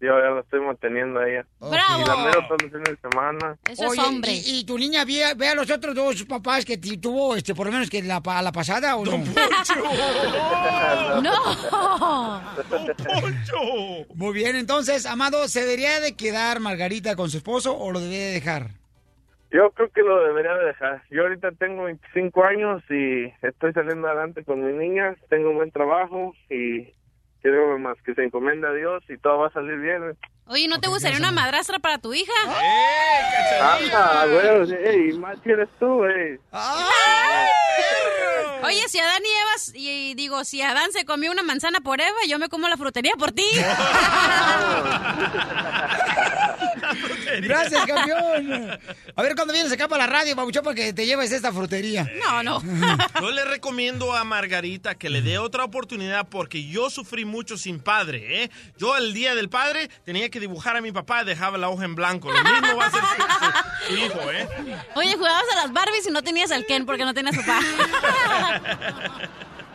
Yo ya la estoy manteniendo a ella. ¡Bravo! Y la miro todos los fines de semana. Oye, ¿y, y tu niña ve, ve a los otros dos papás que tuvo, este, por lo menos que la, pa- la pasada o no? [LAUGHS] ¡No! Muy bien, entonces, Amado, ¿se debería de quedar Margarita con su esposo o lo debería de dejar? Yo creo que lo debería de dejar. Yo ahorita tengo 25 años y estoy saliendo adelante con mi niña, tengo un buen trabajo y quiero más que se encomienda a Dios y todo va a salir bien. Oye, ¿no te gustaría una madrastra para tu hija? Ah, güey, ey, más eres tú, güey. Oye, si Adán y Eva, y digo, si Adán se comió una manzana por Eva, yo me como la frutería por ti. [LAUGHS] Gracias, campeón. A ver cuándo vienes acá para la radio, papuchón, para que te lleves esta frutería. No, no. [LAUGHS] Yo le recomiendo a Margarita que le dé otra oportunidad porque yo sufrí mucho sin padre, ¿eh? Yo el día del padre tenía que dibujar a mi papá dejaba la hoja en blanco. Lo mismo va a hacer su, su- su hijo, ¿eh? Oye, jugabas a las Barbies y no tenías al Ken porque no tenías papá. [LAUGHS]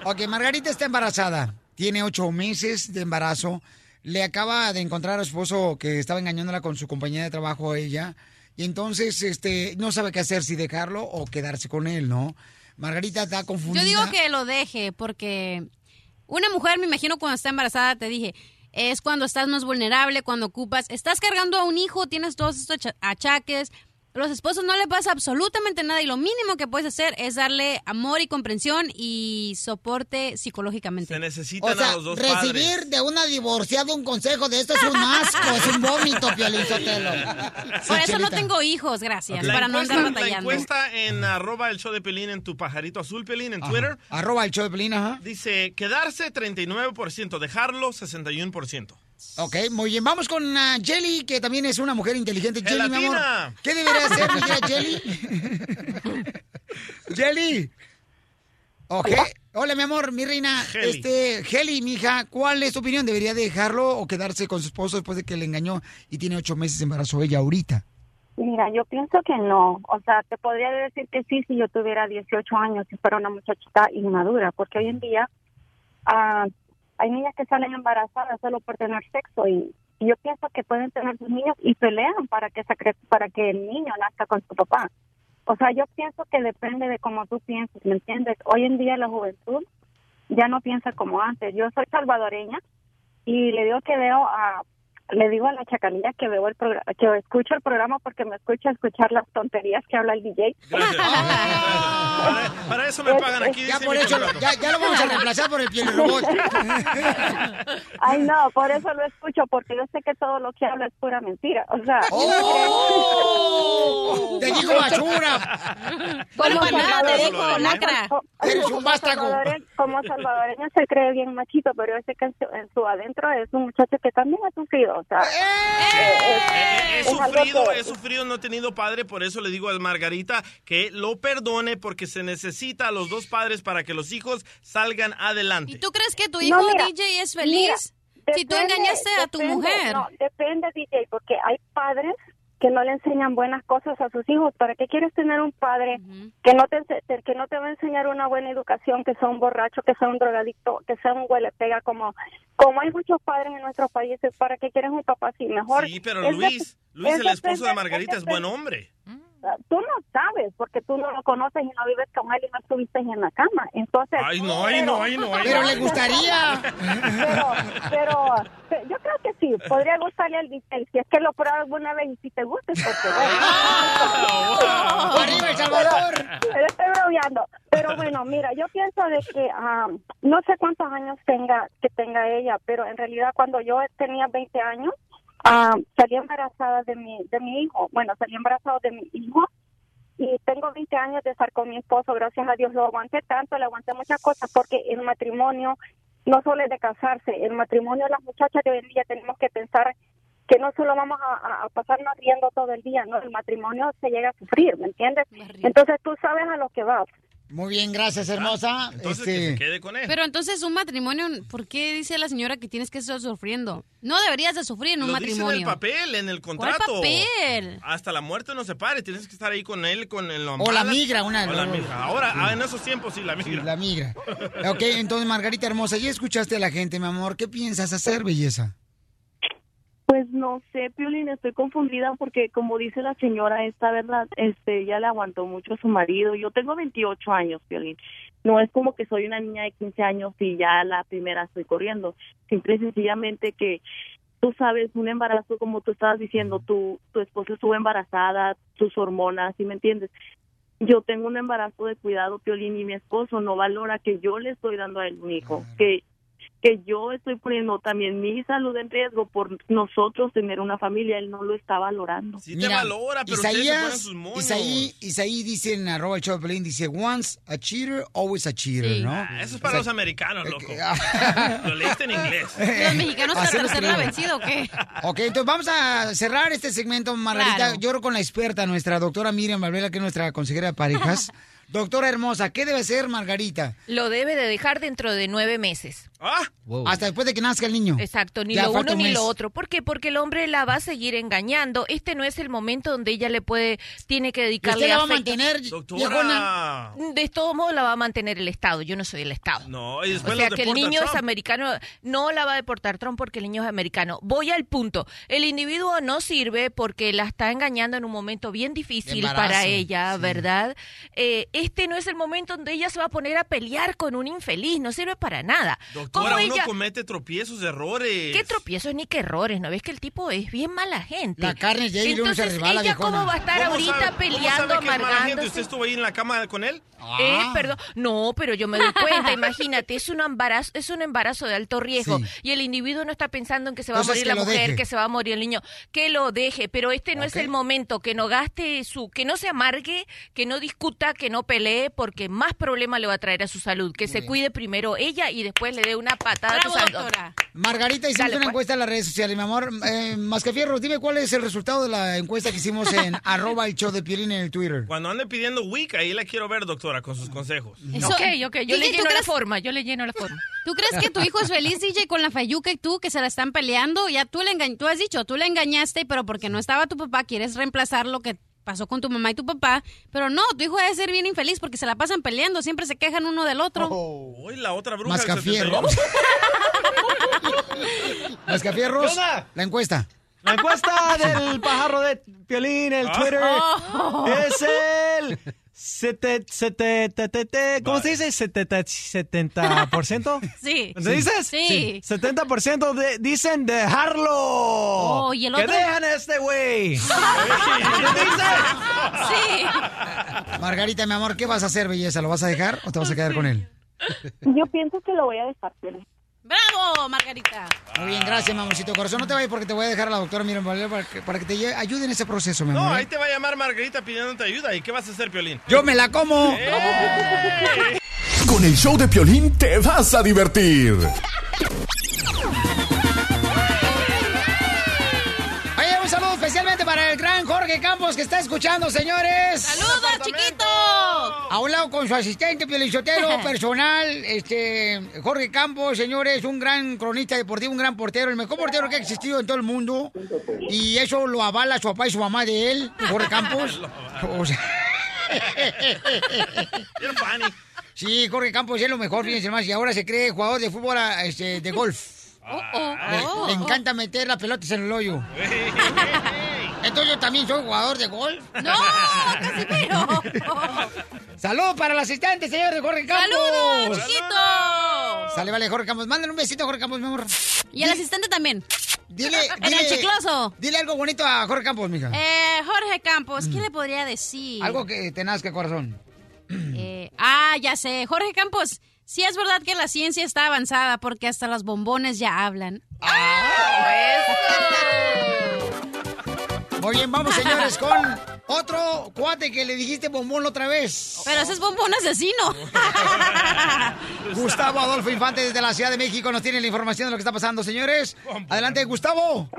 Ok, Margarita está embarazada. Tiene ocho meses de embarazo. Le acaba de encontrar a su esposo que estaba engañándola con su compañía de trabajo a ella. Y entonces, este, no sabe qué hacer, si dejarlo o quedarse con él, ¿no? Margarita está confundida. Yo digo que lo deje porque una mujer, me imagino, cuando está embarazada, te dije, es cuando estás más vulnerable, cuando ocupas, estás cargando a un hijo, tienes todos estos acha- achaques. Los esposos no le pasa absolutamente nada y lo mínimo que puedes hacer es darle amor y comprensión y soporte psicológicamente. Se necesitan O sea, a los dos recibir padres. de una divorciada un consejo de esto es un asco, es un vómito, Piolín Sotelo. Por eso no Chelita. tengo hijos, gracias, La para no encuesta, andar la batallando. encuesta en arroba el show de Pelín en tu pajarito azul, Pelín, en Twitter. Arroba el show de Pelín, ajá. Dice, quedarse 39%, dejarlo 61%. Ok, muy bien. Vamos con ah, Jelly, que también es una mujer inteligente. Jelly, mi amor. ¿Qué debería hacer, mi Jelly? [LAUGHS] Jelly. Ok. Hola, mi amor, mi reina. Heli. Este, Jelly, mi hija, ¿cuál es tu opinión? ¿Debería dejarlo o quedarse con su esposo después de que le engañó y tiene ocho meses de embarazo ella ahorita? Mira, yo pienso que no. O sea, te podría decir que sí si yo tuviera 18 años y fuera una muchachita inmadura, porque hoy en día ah, hay niñas que salen embarazadas solo por tener sexo y, yo pienso que pueden tener sus niños y pelean para que para que el niño nazca con su papá. O sea, yo pienso que depende de cómo tú pienses, ¿me entiendes? Hoy en día la juventud ya no piensa como antes. Yo soy salvadoreña y le digo que veo a le digo a la chacalilla que veo el programa que escucho el programa porque me escucha escuchar las tonterías que habla el DJ. [LAUGHS] Para, para eso me pagan aquí. Ya por eso, ya, ya lo vamos a reemplazar por el piel robot. [LAUGHS] Ay, no, por eso lo escucho, porque yo sé que todo lo que habla es pura mentira. O sea, ¡Oh! [LAUGHS] ¡Te dijo basura! Como para nada, te salvadoreño, dijo como- lacra. Eres un vástago. Como salvadoreño se cree bien machito, pero yo sé que en su, en su adentro es un muchacho que también ha sufrido. O sea, Eh, es sufrido, que- he sufrido, no he tenido padre, por eso le digo a Margarita que lo perdone porque se necesita a los dos padres para que los hijos salgan adelante. ¿Y tú crees que tu No, hijo mira, DJ es mira, feliz? si tú engañaste a tu depende, mujer. No, depende, DJ, porque hay padres que no le enseñan buenas cosas a sus hijos. ¿Para qué quieres tener un padre que no te ense- que no te va a enseñar una buena educación, que sea un borracho, que sea un drogadicto, que sea un huele pega como como hay muchos padres en nuestros países? ¿Para qué quieres un papá así? Mejor. Sí, pero Luis, Luis, es el esposo de Margarita, es buen hombre. Tú no sabes porque tú no lo conoces y no vives con él y no estuviste en la cama. Entonces. Ay, no, ay, no, ay, no, ay, Pero no. le gustaría. Pero, pero, pero yo creo que sí, podría gustarle al DJ. Si es que lo prueba alguna vez y si te gusta, es porque bueno. ¡Arriba El Salvador! Pero estoy bromeando. Pero bueno, mira, yo pienso de que ah, no sé cuántos años tenga que tenga ella, pero en realidad cuando yo tenía 20 años, ah, salí embarazada de mi, de mi hijo. Bueno, salí embarazada de mi hijo y tengo 20 años de estar con mi esposo. Gracias a Dios lo aguanté tanto, le aguanté muchas cosas porque el matrimonio no solo es de casarse. El matrimonio, las muchachas de hoy en día tenemos que pensar que no solo vamos a, a- a pasarnos riendo todo el día, no, el matrimonio se llega a sufrir, ¿me entiendes? Entonces tú sabes a lo que vas. Muy bien, gracias, hermosa. Entonces Este, que se quede con él. Pero entonces un matrimonio, ¿por qué dice la señora que tienes que estar sufriendo? No deberías de sufrir en un Lo dice en matrimonio. el papel, en el ¿Cuál contrato. papel? Hasta la muerte no se pare, tienes que estar ahí con él, con el O la migra, una- O la migra. Ahora, Sí. ah, en esos tiempos sí, la migra. La migra. Ok, entonces, Margarita hermosa, ya escuchaste a la gente, mi amor. ¿Qué piensas hacer, belleza? Pues no sé, Piolín, estoy confundida porque como dice la señora, esta verdad, este, ella le aguantó mucho a su marido. Yo tengo 28 años, Piolín. No es como que soy una niña de 15 años y ya la primera estoy corriendo. Simple y sencillamente que tú sabes, un embarazo, como tú estabas diciendo, tu, tu esposa estuvo embarazada, tus hormonas, ¿sí me entiendes? Yo tengo un embarazo de cuidado, Piolín, y mi esposo no valora que yo le estoy dando a él un hijo, que que yo estoy poniendo también mi salud en riesgo por nosotros tener una familia, él no lo está valorando. Mira, pero ustedes se ponen Isaías, sus moños. Isaí, Isaí dice en arroba el show de Pelín, dice, once a cheater, always a cheater, ¿no? Ah, Eso es para O los americanos, loco. [LAUGHS] ah. Lo leíste en inglés. [LAUGHS] ¿Los mexicanos para escribo. vencido o qué? [LAUGHS] Ok, entonces vamos a cerrar este segmento, Margarita. Claro. Yo creo con la experta, nuestra doctora Miriam Valvela, que es nuestra consejera de parejas. doctora hermosa, ¿qué debe ser Margarita? Lo debe de dejar dentro de nueve meses. Hasta después de que nazca el niño. Exacto, ni Ya lo uno un ni lo otro. ¿Por qué? Porque el hombre la va a seguir engañando. Este no es el momento donde ella le puede, tiene que dedicarle usted la va a mantener, Doctora. De todo modo la va a mantener el Estado. Yo no soy el Estado. No, y O después sea lo que el niño es americano, no la va a deportar Trump porque el niño es americano. Voy al punto. El individuo no sirve porque la está engañando en un momento bien difícil embarazo, para ella, ¿verdad? Eh, este no es el momento donde ella se va a poner a pelear con un infeliz, no sirve para nada. Doctora, ¿Cómo uno ella- comete tropiezos, errores. ¿Qué tropiezos ni qué errores? ¿No ves que el tipo es bien mala gente? La carne se Entonces, resbala, ella viejona. cómo va a estar ¿Cómo ahorita sabe- cómo peleando, sabe que es mala gente? amargándose? ¿Usted estuvo ahí en la cama con él? Eh, Ah. perdón, no, pero yo me doy cuenta, imagínate, es un embarazo, es un embarazo de alto riesgo Sí. y el individuo no está pensando en que se va Entonces, a morir la mujer, deje. que se va a morir el niño, que lo deje, pero este no es el momento, que no gaste su, que no se amargue, que no discuta, que no pelee, porque más problema le va a traer a su salud, que se cuide primero ella y después le dé una patada Bravo, a tu salud. doctora. Margarita, hicimos Dale, una pues. encuesta en las redes sociales, mi amor. Eh, Mascafierros, dime cuál es el resultado de la encuesta que hicimos en [LAUGHS] arroba el show de Piolín en el Twitter. Cuando ande pidiendo week, ahí la quiero ver, doctora, con sus consejos. Eso- ok, ok, yo DJ, le ¿tú lleno la crees- forma, yo le lleno la forma. [LAUGHS] ¿Tú crees que tu hijo es feliz, DJ, con la Fayuca y tú, que se la están peleando? Ya tú le engañ- tú has dicho, tú le engañaste, pero porque no estaba tu papá, quieres reemplazar lo que pasó con tu mamá y tu papá. Pero no, tu hijo debe ser bien infeliz porque se la pasan peleando, siempre se quejan uno del otro. Hoy la otra bruja del Mascafierros. 71. [LAUGHS] Mascafierros, ¿Qué onda? la encuesta. La encuesta del pajarro de Piolín, el Twitter, Oh. es el... Sete, sete, te, te, te, ¿Cómo se dice? Setenta- ¿70%? [LAUGHS] Sí. ¿Me dices? Sí. 70% de, dicen dejarlo. Oh, ¿y el ¡Que otro? dejan a este güey! [LAUGHS] Sí. Margarita, mi amor, ¿qué vas a hacer, belleza? ¿Lo vas a dejar o te vas a quedar con él? Yo pienso que lo voy a dejar, Piolín. ¡Bravo, Margarita! Muy bien, gracias, mi amorcito corazón. No te vayas porque te voy a dejar a la doctora Miriam para que, para que te ayude en ese proceso, mi No, amor. ¿eh? ahí te va a llamar Margarita pidiéndote ayuda. ¿Y qué vas a hacer, Piolín? ¡Yo me la como! ¡Eh! Con el show de Piolín te vas a divertir. Para el gran Jorge Campos que está escuchando, señores. ¡Saludos, chiquito! A un lado con su asistente piolichotero [LAUGHS] personal, este Jorge Campos, señores, un gran cronista deportivo, un gran portero, el mejor portero que ha existido en todo el mundo. Y eso lo avala su papá y su mamá de él, Jorge Campos. [LAUGHS] O sea-. Sí, Jorge Campos es lo mejor, fíjense más. Y ahora se cree jugador de fútbol este, de golf. Oh, oh, Le, oh. le encanta meter las pelotas en el hoyo. [LAUGHS] Entonces yo también soy jugador de golf. [LAUGHS] ¡No, Casimiro! [LAUGHS] Saludos para el asistente, señor de Jorge Campos. ¡Saludos, chiquito! Sale, vale, Jorge Campos. Mándale un besito a Jorge Campos, mi amor. Y el asistente también. Dile, [LAUGHS] En el chicloso. Dile algo bonito a Jorge Campos, mija. Eh, Jorge Campos, ¿qué le podría decir? Algo que te nazca, corazón. Eh, ah, ya sé. Jorge Campos, sí es verdad que la ciencia está avanzada porque hasta los bombones ya hablan. Muy bien, vamos, señores, [LAUGHS] con Otro cuate que le dijiste bombón la otra vez. Pero ese es bombón asesino. [LAUGHS] Gustavo Adolfo Infante desde la Ciudad de México nos tiene la información de lo que está pasando, señores. Adelante, Gustavo.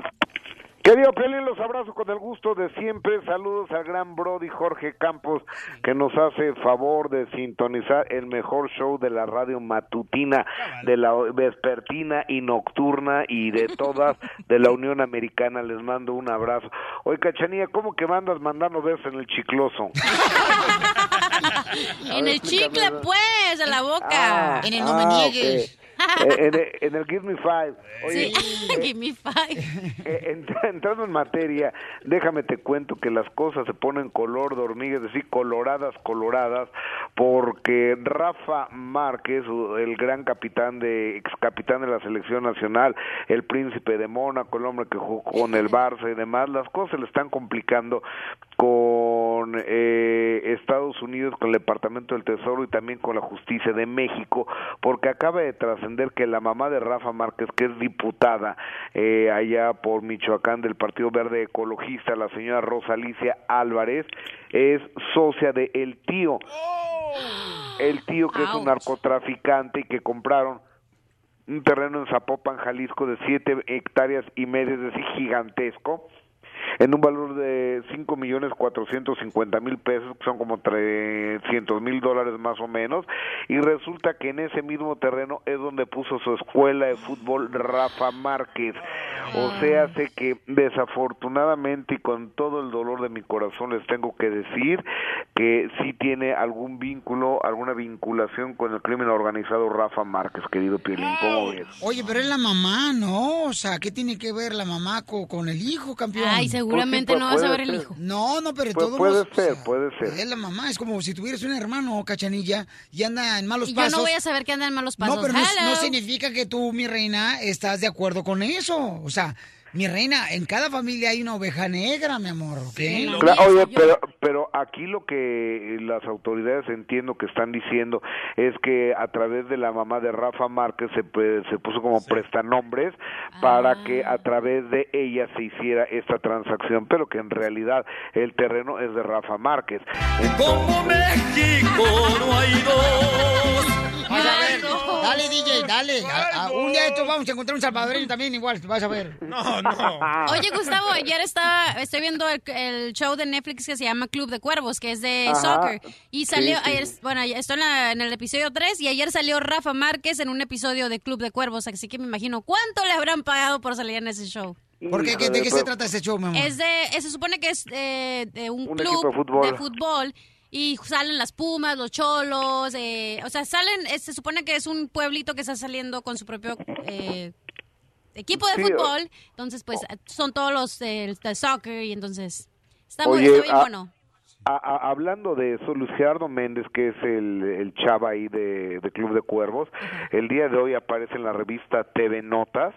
Querido Pelín, los abrazo con el gusto de siempre. Saludos al gran Brody Jorge Campos, que nos hace favor de sintonizar el mejor show de la radio matutina, de la vespertina y nocturna y de todas de la [LAUGHS] Unión Americana. Les mando un abrazo. Oye, Cachanía, ¿cómo que mandas mandando besos en el chicloso? [LAUGHS] en el chicle, pues, en la boca. Ah, en el ah, ok. Eh, en, el- en el Give Me Five. Oye, Sí, [LAUGHS] give me five. eh, entra- [LAUGHS] entrando en materia, déjame te cuento que las cosas se ponen color de hormiga, es decir, coloradas, coloradas, porque Rafa Márquez, el gran capitán de, ex capitán de la selección nacional, el príncipe de Mónaco, el hombre que jugó con el Barça y demás, las cosas se le están complicando con eh, Estados Unidos, con el Departamento del Tesoro y también con la Justicia de México, porque acaba de trascender que la mamá de Rafa Márquez, que es diputada eh, allá por Michoacán del Partido Verde Ecologista, la señora Rosa Alicia Álvarez, es socia de el tío, el tío que es un narcotraficante y que compraron un terreno en Zapopan, Jalisco, de siete hectáreas y media, es decir, gigantesco, en un valor de cinco millones cuatrocientos cincuenta mil pesos, que son como trescientos mil dólares más o menos, y resulta que en ese mismo terreno es donde puso su escuela de fútbol Rafa Márquez. O sea, sé que desafortunadamente y con todo el dolor de mi corazón les tengo que decir que sí tiene algún vínculo, alguna vinculación con el crimen organizado Rafa Márquez, querido Pielín, ¿cómo ves? Oye, pero es la mamá, ¿no? O sea, ¿qué tiene que ver la mamá co- con, el hijo, campeón? Ay, seguramente Pues sí, no vas a ver el ser. hijo. No, no, pero Pues todo puede ser, puede ser. Es la mamá, es como si tuvieras un hermano, cachanilla, y anda en malos Y yo pasos. no voy a saber que anda en malos pasos. No, pero no, no significa que tú, mi reina, estás de acuerdo con eso. O sea, mi reina, en cada familia hay una oveja negra, mi amor, ¿ok? Cla- oye, pero, pero aquí lo que las autoridades entiendo que están diciendo es que a través de la mamá de Rafa Márquez se, se puso como prestanombres para que a través de ella se hiciera esta transacción, pero que en realidad el terreno es de Rafa Márquez. Como México no hay dos. Vas a ver, dale DJ, dale. A- a- un día de estos vamos a encontrar un salvadoreño también igual, vas a ver. No, no. [LAUGHS] Oye, Gustavo, ayer estaba, estoy viendo el, el show de Netflix que se llama Club de Cuervos, que es de Ajá. soccer. Y salió, Sí, sí. ayer, bueno, estoy en, la- en el episodio 3 y ayer salió Rafa Márquez en un episodio de Club de Cuervos, así que me imagino cuánto le habrán pagado por salir en ese show. ¿Por qué? ¿Qué- ¿De qué se trata ese show, mi amor? Es de, eh, se supone que es eh, de un, Un club equipo de fútbol. de fútbol y salen las Pumas, los Cholos, eh, o sea, salen, eh, se supone que es un pueblito que está saliendo con su propio eh, equipo de Sí, fútbol, entonces pues son todos los eh, de soccer y entonces está muy, Oye, está bien ah, bueno. A- a- hablando de eso, Luis Gerardo Méndez, que es el, el chava ahí de, de Club de Cuervos, el día de hoy aparece en la revista TV Notas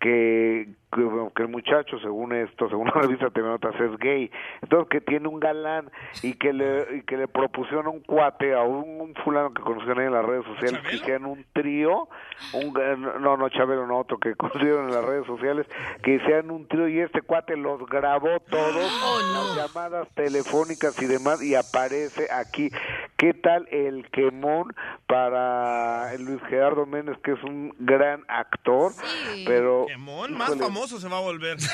que, que, el muchacho, según esto, [LAUGHS] según la revista TV Notas, es gay. Entonces, que tiene un galán y que le, y que le propusieron un cuate a un, un fulano que conocieron ahí en las redes sociales, que hicieran un trío, un, no, no, Chabelo, no, otro que [LAUGHS] conocieron en las redes sociales, que hicieran un trío y este cuate los grabó todos, las llamadas telefónicas y demás, y aparece aquí. ¿Qué tal el quemón para Luis Gerardo Méndez, que es un gran actor, pero... Quemón, más híjole, famoso se va a volver. [LAUGHS]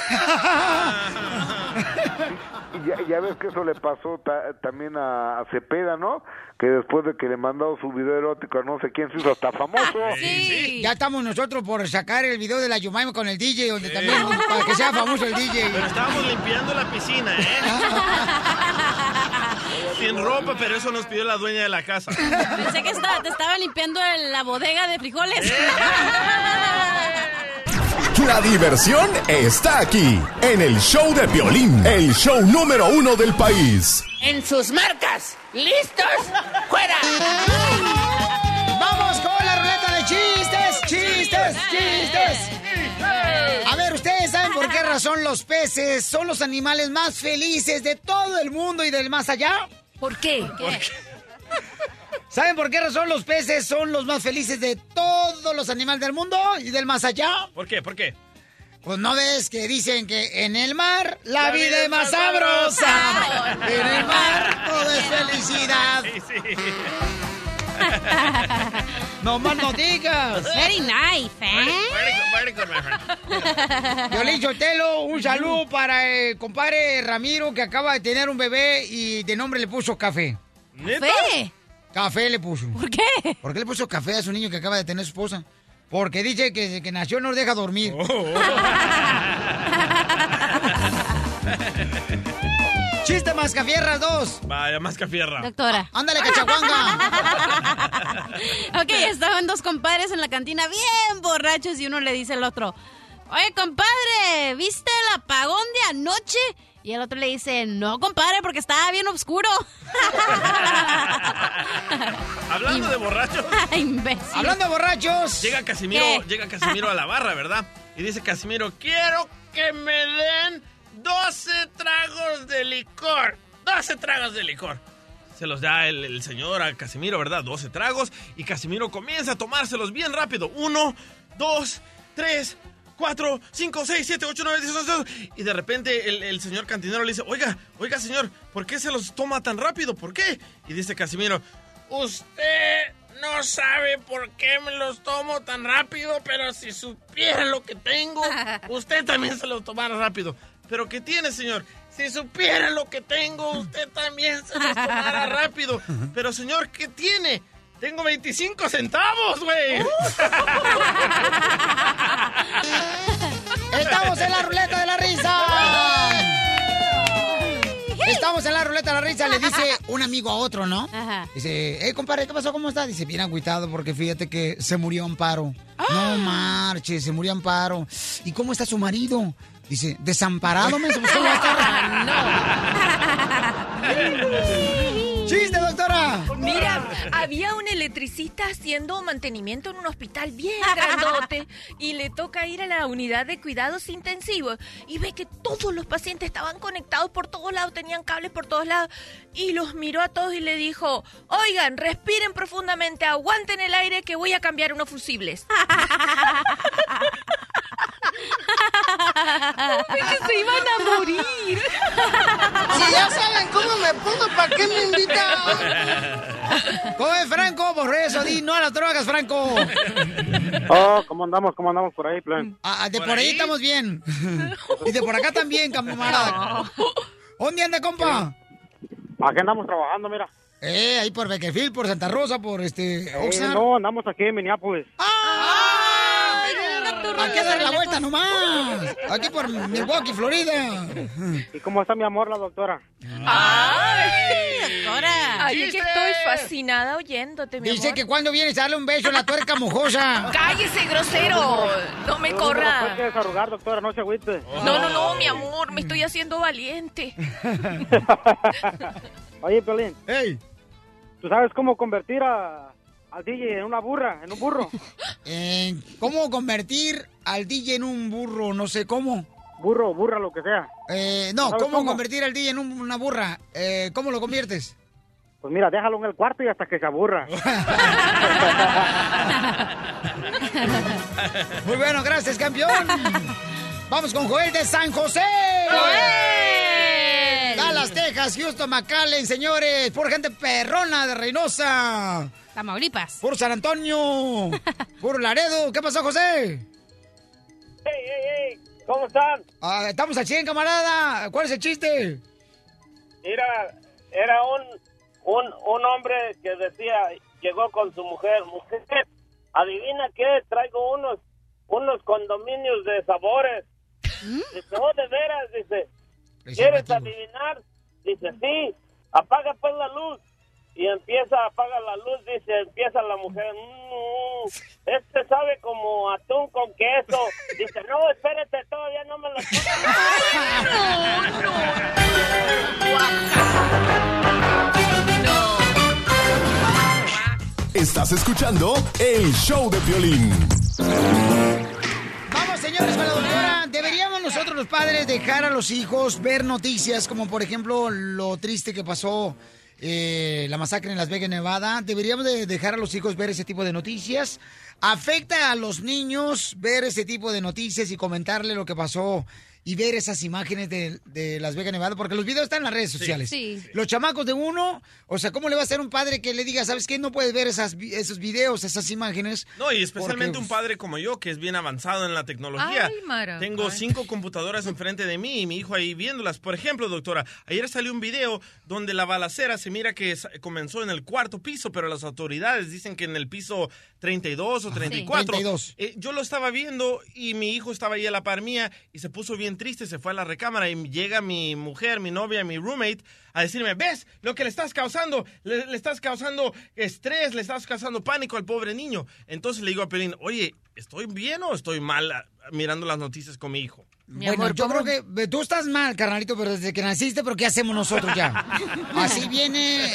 ya, ya ves que eso le pasó ta- también a, a Cepeda, ¿no? Que después de que le mandó su video erótico a no sé quién se hizo hasta famoso. [LAUGHS] Ya estamos nosotros por sacar el video de la Yumaima con el DJ, donde también, para que sea famoso el DJ. Pero estábamos limpiando la piscina, ¿eh? [LAUGHS] Sin ropa, pero eso nos pidió la dueña de la casa. Pensé que estaba- te estaba limpiando el- la bodega de frijoles. La diversión está aquí, en el show de Piolín, el show número uno del país. En sus marcas. ¿Listos? ¡Fuera! ¡Vamos con la ruleta de chistes! ¡Chistes! ¡Chistes! A ver, ¿ustedes saben por qué razón los peces son los animales más felices de todo el mundo y del más allá? ¿Por qué? ¿Saben por qué razón los peces son los más felices de todos los animales del mundo y del más allá? ¿Por qué? ¿Por qué? Pues no ves que dicen que en el mar la, vida, es más sabrosa. en el mar todo es [LAUGHS] felicidad. No más no digas. Very nice, ¿eh? Violín Sotelo, un saludo para el compadre Ramiro que acaba de tener un bebé y de nombre le puso café. ¿Café? Café le puso. ¿Por qué? ¿Por qué le puso café a su niño que acaba de tener su esposa? Porque dice que desde que nació no lo deja dormir. [LAUGHS] ¡Chiste mascafierras dos! Vaya, más cafierra. Doctora. Ándale, cachaguanga. [LAUGHS] ok, estaban dos compadres en la cantina bien borrachos y uno le dice al otro, oye, compadre, ¿viste el apagón de anoche? Y el otro le dice, no, compadre, porque estaba bien oscuro. [LAUGHS] Hablando de borrachos. [LAUGHS] Imbécil. Hablando de borrachos. Llega Casimiro, ¿Qué? llega Casimiro a la barra, ¿verdad? Y dice Casimiro, quiero que me den 12 tragos de licor. 12 tragos de licor. Se los da el, el señor a Casimiro, ¿verdad? 12 tragos. Y Casimiro comienza a tomárselos bien rápido. Uno, dos, tres, cuatro, cinco, seis, siete, ocho, nueve, diez, once, doce. Y de repente el, el señor cantinero le dice, oiga, oiga, señor, ¿por qué se los toma tan rápido? ¿Por qué? Y dice Casimiro, usted no sabe por qué me los tomo tan rápido, pero si supiera lo que tengo, [LAUGHS] usted también se los tomara rápido. ¿Pero qué tiene, señor? Si supiera lo que tengo, usted también se los tomara [LAUGHS] rápido. Pero, señor, ¿qué tiene? Tengo 25 centavos, güey. [LAUGHS] Estamos en la ruleta de la risa. Estamos en la ruleta de la risa, le dice un amigo a otro, ¿no? Ajá. Dice, hey, compadre, ¿qué pasó? ¿Cómo está? Dice, bien agüitado porque fíjate que se murió Amparo. No marche, se murió Amparo. ¿Y cómo está su marido? Dice, desamparado, me ¿Cómo va a estar? ¡Chiste, doctora! Mira, había un electricista haciendo mantenimiento en un hospital bien grandote y le toca ir a la unidad de cuidados intensivos y ve que todos los pacientes estaban conectados por todos lados, tenían cables por todos lados y los miró a todos y le dijo, oigan, respiren profundamente, aguanten el aire que voy a cambiar unos fusibles. [LAUGHS] que se iban a morir. Si ya saben cómo me pongo, ¿para qué me? [LAUGHS] ¿Cómo es, Franco? Por eso, di no a las drogas, Franco. Oh, ¿cómo andamos? ¿Cómo andamos por ahí, plan? Ah, de por, ahí? estamos bien. Y de por acá también, camarada. [LAUGHS] ¿Dónde anda, compa? Aquí andamos trabajando, mira. Eh, ahí por Beckerfield, por Santa Rosa, por este... Eh, no, andamos aquí en Minneapolis. Aquí a dar la vuelta nomás. Aquí por Milwaukee, Florida. ¿Y cómo está mi amor, la doctora? ¡Ay, doctora! Ay, es que estoy fascinada oyéndote, mi Dice amor. que cuando vienes a darle un beso en la tuerca mojosa. ¡Cállese, grosero! ¡No me corra! desarrugar, doctora, no se agüite. No, no, no, mi amor, me estoy haciendo valiente. [LAUGHS] Oye, Piolín. ¡Ey! ¿Tú sabes cómo convertir a, al DJ en una burra, en un burro? [LAUGHS] Eh, ¿Cómo convertir al DJ en un burro? No sé cómo. Burro, burra, lo que sea. Eh, no, ¿Sabes ¿cómo, cómo? convertir al DJ en un- una burra? Eh, ¿Cómo lo conviertes? Pues mira, déjalo en el cuarto y hasta que se aburra. [LAUGHS] Muy bueno, gracias, campeón. Vamos con Joel de San José. ¡Joel! Dallas, Texas, Houston, McAllen, señores. Por gente perrona de Reynosa. Tamaulipas. Por San Antonio. Por Laredo. ¿Qué pasó, José? ¡Hey, hey, hey! ¿Cómo están? Ah, estamos al 100, camarada. ¿Cuál es el chiste? Mira, era un, un, un hombre que decía, llegó con su mujer, mujer, adivina qué, traigo unos, unos condominios de sabores. Dice, oh, de veras, dice, ¿quieres adivinar? Dice, sí, apaga pues la luz. Y empieza, apaga la luz, dice, empieza la mujer, "Mm, este sabe como atún con queso. Dice, no, espérate, todavía no me lo Estás escuchando el show de violín. Vamos, señores, con la doctora. ¿Deberíamos nosotros los padres dejar a los hijos ver noticias como, por ejemplo, lo triste que pasó eh, la masacre en Las Vegas, Nevada? ¿Deberíamos de dejar a los hijos ver ese tipo de noticias? ¿Afecta a los niños ver ese tipo de noticias y comentarle lo que pasó y ver esas imágenes de, de Las Vegas, Nevada? Porque los videos están en las redes sociales. Sí. Los chamacos de uno, o sea, ¿cómo le va a hacer un padre que le diga, sabes qué, no puedes ver esas, esos videos, esas imágenes? No, y especialmente Porque, un padre como yo, que es bien avanzado en la tecnología. Ay, Mara. Tengo Ay. cinco computadoras enfrente de mí y mi hijo ahí viéndolas. Por ejemplo, doctora, ayer salió un video donde la balacera se mira que comenzó en el cuarto piso, pero las autoridades dicen que en el piso 32 o 34. 32. Eh, yo lo estaba viendo y mi hijo estaba ahí a la par mía y se puso bien triste, se fue a la recámara y llega mi mujer, mi novia, mi roommate a decirme, ¿ves lo que le estás causando? Le, le estás causando estrés, le estás causando pánico al pobre niño. Entonces le digo a Pelín, oye, ¿estoy bien o estoy mal mirando las noticias con mi hijo? bueno, yo creo que eh, tú estás mal, carnalito, pero desde que naciste, pero ¿qué hacemos nosotros ya? [LAUGHS] Así viene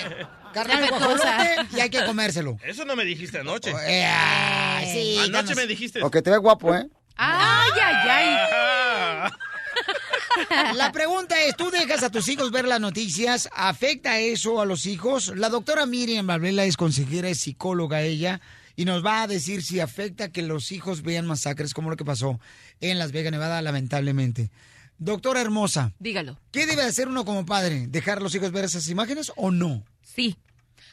carnal guajolote y hay que comérselo. Eso no me dijiste anoche. Eh, ah, sí, Anoche me dijiste. O que te ve guapo, ¿eh? Ay, ay, ay. [LAUGHS] La pregunta es, ¿tú dejas a tus hijos ver las noticias? ¿Afecta eso a los hijos? La doctora Miriam Valvela es consejera, es psicóloga ella, y nos va a decir si afecta que los hijos vean masacres como lo que pasó en Las Vegas, Nevada, lamentablemente. Doctora hermosa, Dígalo. ¿qué debe hacer uno como padre? ¿Dejar a los hijos ver esas imágenes o no? Sí.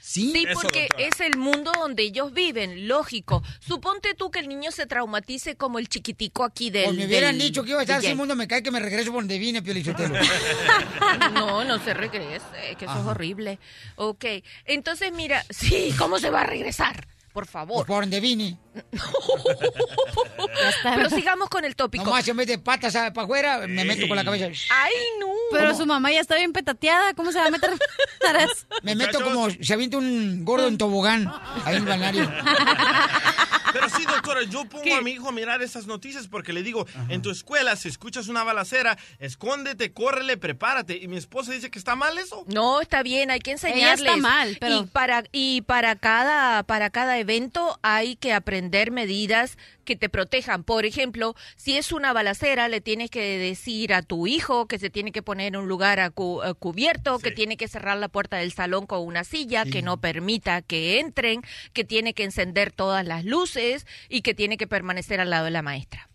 ¿Sí? Sí, porque es el mundo donde ellos viven, lógico. Suponte tú que el niño se traumatice como el chiquitico aquí del... Pues me hubieran del dicho que iba a estar así, mundo me cae que me regreso por donde vine, Pio Lichotelo. [LAUGHS] No, no se regrese, que eso es horrible. Ok, entonces mira, sí, ¿cómo se va a regresar? Por favor. Por donde vine. [LAUGHS] Pero sigamos con el tópico. Nomás en vez de patas para afuera, me meto con la cabeza. Ay, no. Pero su mamá ya está bien petateada. ¿Cómo se va a meter? [LAUGHS] Me meto como se avienta un gordo en tobogán ahí en el balneario. [LAUGHS] Pero sí, doctora, yo pongo a mi hijo a mirar esas noticias porque le digo, en tu escuela, si escuchas una balacera, escóndete, córrele, prepárate. Y mi esposa dice que está mal eso. No, está bien, hay que Ella enseñarles. está mal, pero- Y para, y para cada, para cada evento hay que aprender medidas que te protejan. Por ejemplo, si es una balacera, le tienes que decir a tu hijo que se tiene que poner en un lugar acu- eh, cubierto, que tiene que cerrar la puerta del salón con una silla, que no permita que entren, que tiene que encender todas las luces y que tiene que permanecer al lado de la maestra.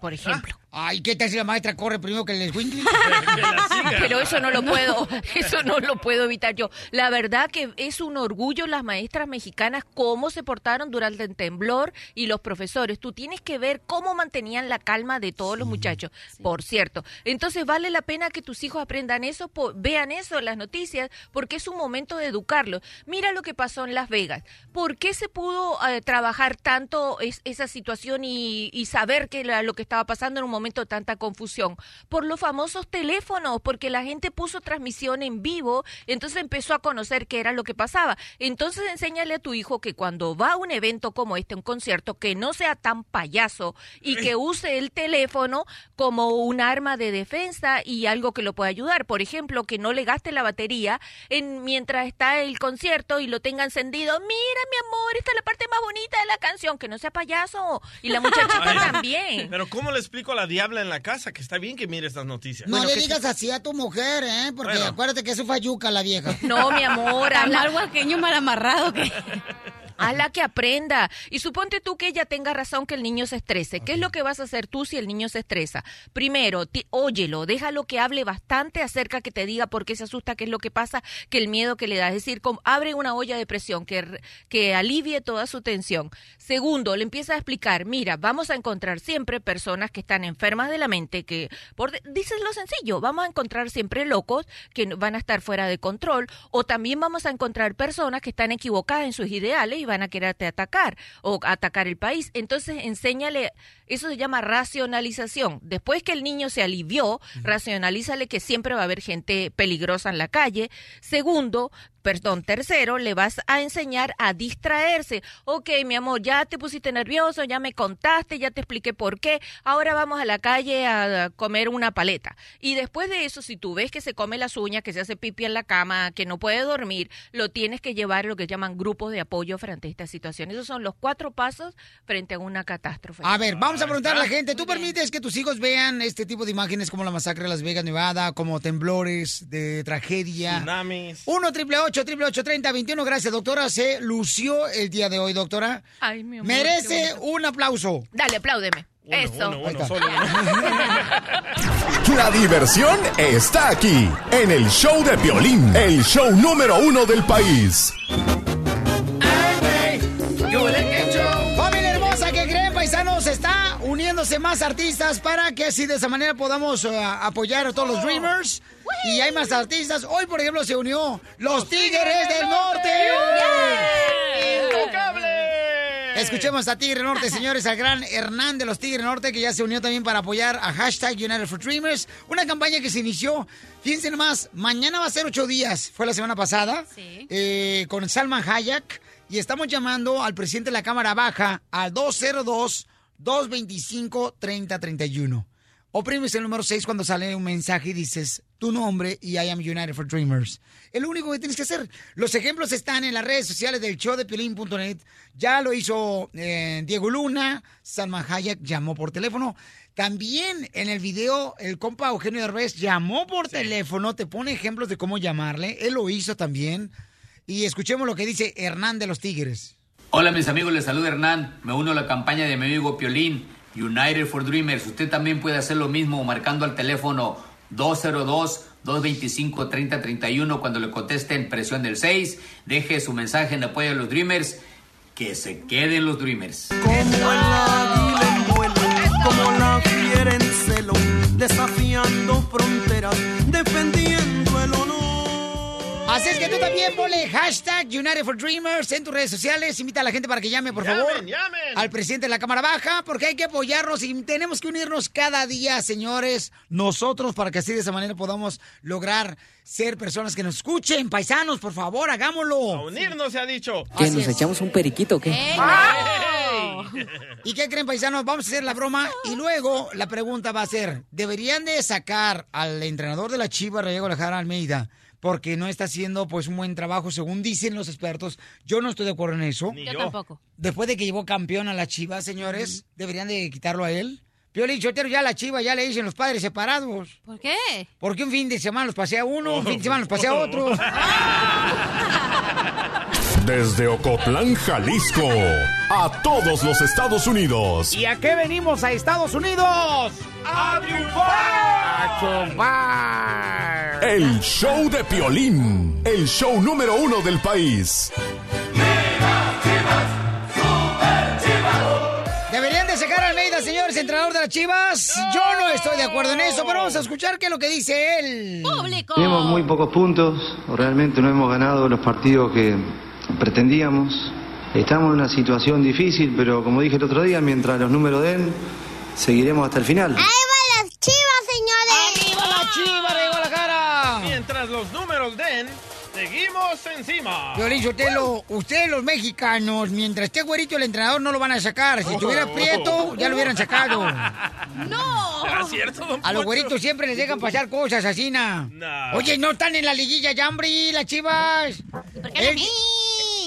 Por ejemplo. Ay, ¿qué tal si la maestra corre primero que el escuincle? [LAUGHS] Pero eso no lo puedo, eso no lo puedo evitar yo. La verdad que es un orgullo las maestras mexicanas cómo se portaron durante el temblor y los profesores. Tú tienes que ver cómo mantenían la calma de todos los muchachos. Por cierto, entonces vale la pena que tus hijos aprendan eso, vean eso en las noticias, porque es un momento de educarlos. Mira lo que pasó en Las Vegas. ¿Por qué se pudo eh, trabajar tanto es- esa situación y, y saber que era lo que estaba pasando en un momento tanta confusión? Por los famosos teléfonos, porque la gente puso transmisión en vivo, entonces empezó a conocer qué era lo que pasaba. Entonces enséñale a tu hijo que cuando va a un evento como este, un concierto, que no sea tan payaso y que use el teléfono como un arma de defensa y algo que lo pueda ayudar. Por ejemplo, que no le gaste la batería en mientras está el concierto y lo tenga encendido. Mira, mi amor, esta es la parte más bonita de la canción, que no sea payaso. Y la muchachita [LAUGHS] Ay, también. Pero ¿cómo le explico a la diabla en la casa que está bien que mire estas noticias? No le digas así a tu mujer, ¿eh? Porque Bueno. acuérdate que es su fayuca la vieja. No, mi amor, mal oaxaqueño mal amarrado que... [LAUGHS] Hazla que aprenda. Y suponte tú que ella tenga razón que el niño se estrese. ¿Qué es lo que vas a hacer tú si el niño se estresa? Primero, ti- óyelo, déjalo que hable bastante acerca que te diga por qué se asusta, qué es lo que pasa, que el miedo que le da. Es decir, como, abre una olla de presión que, que alivie toda su tensión. Segundo, le empieza a explicar, mira, vamos a encontrar siempre personas que están enfermas de la mente, que, por, dices lo sencillo, vamos a encontrar siempre locos que van a estar fuera de control, o también vamos a encontrar personas que están equivocadas en sus ideales y van a quererte atacar o atacar el país. Entonces, enséñale, eso se llama racionalización. Después que el niño se alivió, racionalízale que siempre va a haber gente peligrosa en la calle. Segundo, perdón, tercero, le vas a enseñar a distraerse. Ok, mi amor, ya te pusiste nervioso, ya me contaste, ya te expliqué por qué. Ahora vamos a la calle a comer una paleta. Y después de eso, si tú ves que se come las uñas, que se hace pipi en la cama, que no puede dormir, lo tienes que llevar a lo que llaman grupos de apoyo frente a esta situación. Esos son los cuatro pasos frente a una catástrofe. A ver, vamos a preguntar a la gente. ¿Tú permites que tus hijos vean este tipo de imágenes como la masacre de Las Vegas, Nevada, como temblores de tragedia? Tsunamis. 1 triple 1-888-3021. Gracias, doctora. Se lució el día de hoy, doctora. Ay, mi amor, Merece un aplauso. Dale, apláudeme. Eso. [LAUGHS] La diversión está aquí, en el show de violín, el show número uno del país. Familia hermosa, ¿qué creen, paisanos? Está uniéndose más artistas para que así de esa manera podamos eh, apoyar a todos los Dreamers. Y hay más artistas. Hoy, por ejemplo, se unió los Tigres del Norte. Escuchemos a Tigre Norte, señores, al gran Hernán de los Tigres Norte, que ya se unió también para apoyar a hashtag United for Dreamers, una campaña que se inició, fíjense nomás, mañana va a ser ocho días, fue la semana pasada, eh, con Salman Hayek, y estamos llamando al presidente de la Cámara Baja al 202-225-3031. Oprimes el número 6 cuando sale un mensaje y dices tu nombre y I am United for Dreamers. Es lo único que tienes que hacer. Los ejemplos están en las redes sociales del show de Piolín.net. Ya lo hizo eh, Diego Luna, Salma Hayek llamó por teléfono. También en el video el compa Eugenio Derbez llamó por teléfono, te pone ejemplos de cómo llamarle. Él lo hizo también. Y escuchemos lo que dice Hernán de los Tigres. Hola mis amigos, les saluda Hernán. Me uno a la campaña de mi amigo Piolín, United for Dreamers. Usted también puede hacer lo mismo marcando al teléfono 202-225-3031 cuando le contesten presión del 6. Deje su mensaje en apoyo a los Dreamers. Que se queden los Dreamers. Como en vuelo, como la en celo, desafiando fronteras, defendiendo. Así es que tú también ponle hashtag United for Dreamers en tus redes sociales. Invita a la gente para que llame, por Llamen, favor, llamen. al presidente de la Cámara Baja, porque hay que apoyarnos y tenemos que unirnos cada día, señores, nosotros, para que así de esa manera podamos lograr ser personas que nos escuchen. Paisanos, por favor, hagámoslo. A unirnos se ha dicho. ¿Qué, nos echamos un periquito o qué? ¿Y qué creen, paisanos? Vamos a hacer la broma y luego la pregunta va a ser, ¿deberían de sacar al entrenador de la Chiva, Rayego Alejandro Almeida, porque no está haciendo pues un buen trabajo, según dicen los expertos? Yo no estoy de acuerdo en eso. Yo tampoco. Después de que llevó campeón a la Chiva, señores, ¿deberían de quitarlo a él? Piolín Chotero ya a la Chiva ya le dicen los padres separados. ¿Por qué? Porque un fin de semana los pasea uno, un fin de semana los pasea otro. [LAUGHS] Desde Ocotlán, Jalisco, a todos los Estados Unidos. ¿Y a qué venimos a Estados Unidos? ¡A triunfar! ¡A triunfar! El show de Piolín, el show número uno del país. Entrenador de las Chivas? Yo no estoy de acuerdo en eso, pero vamos a escuchar qué es lo que dice él. ¡Público! Tenemos muy pocos puntos, realmente no hemos ganado los partidos que pretendíamos. Estamos en una situación difícil, pero como dije el otro día, mientras los números den, seguiremos hasta el final. las seguimos encima. Violín Sotelo, ustedes los mexicanos, mientras esté güerito el entrenador no lo van a sacar. Si estuviera prieto, ya lo hubieran sacado. [LAUGHS] ¡No! ¿Será cierto, don A los güeritos siempre les dejan pasar cosas así, na. No. Oye, no están en la liguilla ya, hombre, las chivas. Él,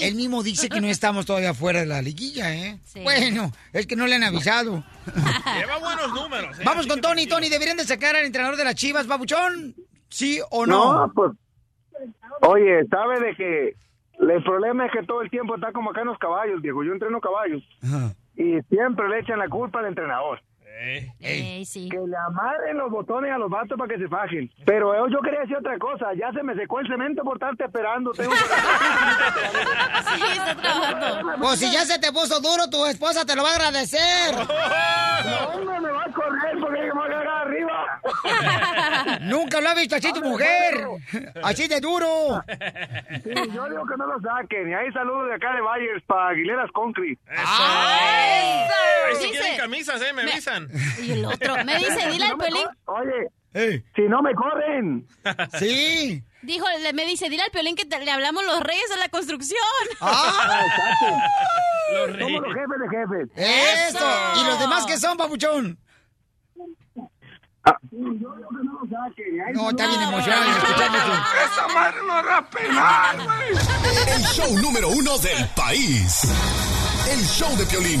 él mismo dice que no estamos todavía fuera de la liguilla, ¿eh? Bueno, es que no le han avisado. [LAUGHS] Lleva buenos números. ¿eh? Vamos con Tony. Tony, ¿deberían de sacar al entrenador de las chivas, babuchón? ¿Sí o no? No, pues, oye, ¿sabe de que el problema es que todo el tiempo está como acá en los caballos, Diego? Yo entreno caballos y siempre le echan la culpa al entrenador. Ey, sí. Que le amarren los botones a los vatos para que se fajen. Pero yo, yo quería decir otra cosa. Ya se me secó el cemento por estarte esperando. Tengo [LAUGHS] Sí, está trabajando. [LAUGHS] Pues si ya se te puso duro, tu esposa te lo va a agradecer. No, no me va a correr porque me va a cagar arriba. [LAUGHS] Nunca lo ha visto así tu mujer. Así de duro. Sí, yo digo que no lo saquen. Y ahí saludos de acá de Bayers para Aguileras Concrete. Ahí si Dice- quieren camisas, ¿eh? Me avisan. Y el otro, me dice, dile al Piolín. Oye, si no me corren. [LAUGHS] Sí. Dijo, le- me dice, dile al Piolín que te- le hablamos los reyes de la construcción. Ah, [LAUGHS] exacto. Los Somos los jefes de jefes. Eso. ¿Y los demás qué son, papuchón? No, está bien emocionado de escuchar [LAUGHS] eso. Esa madre no hará penar, güey. El show número uno del país. El show de Piolín.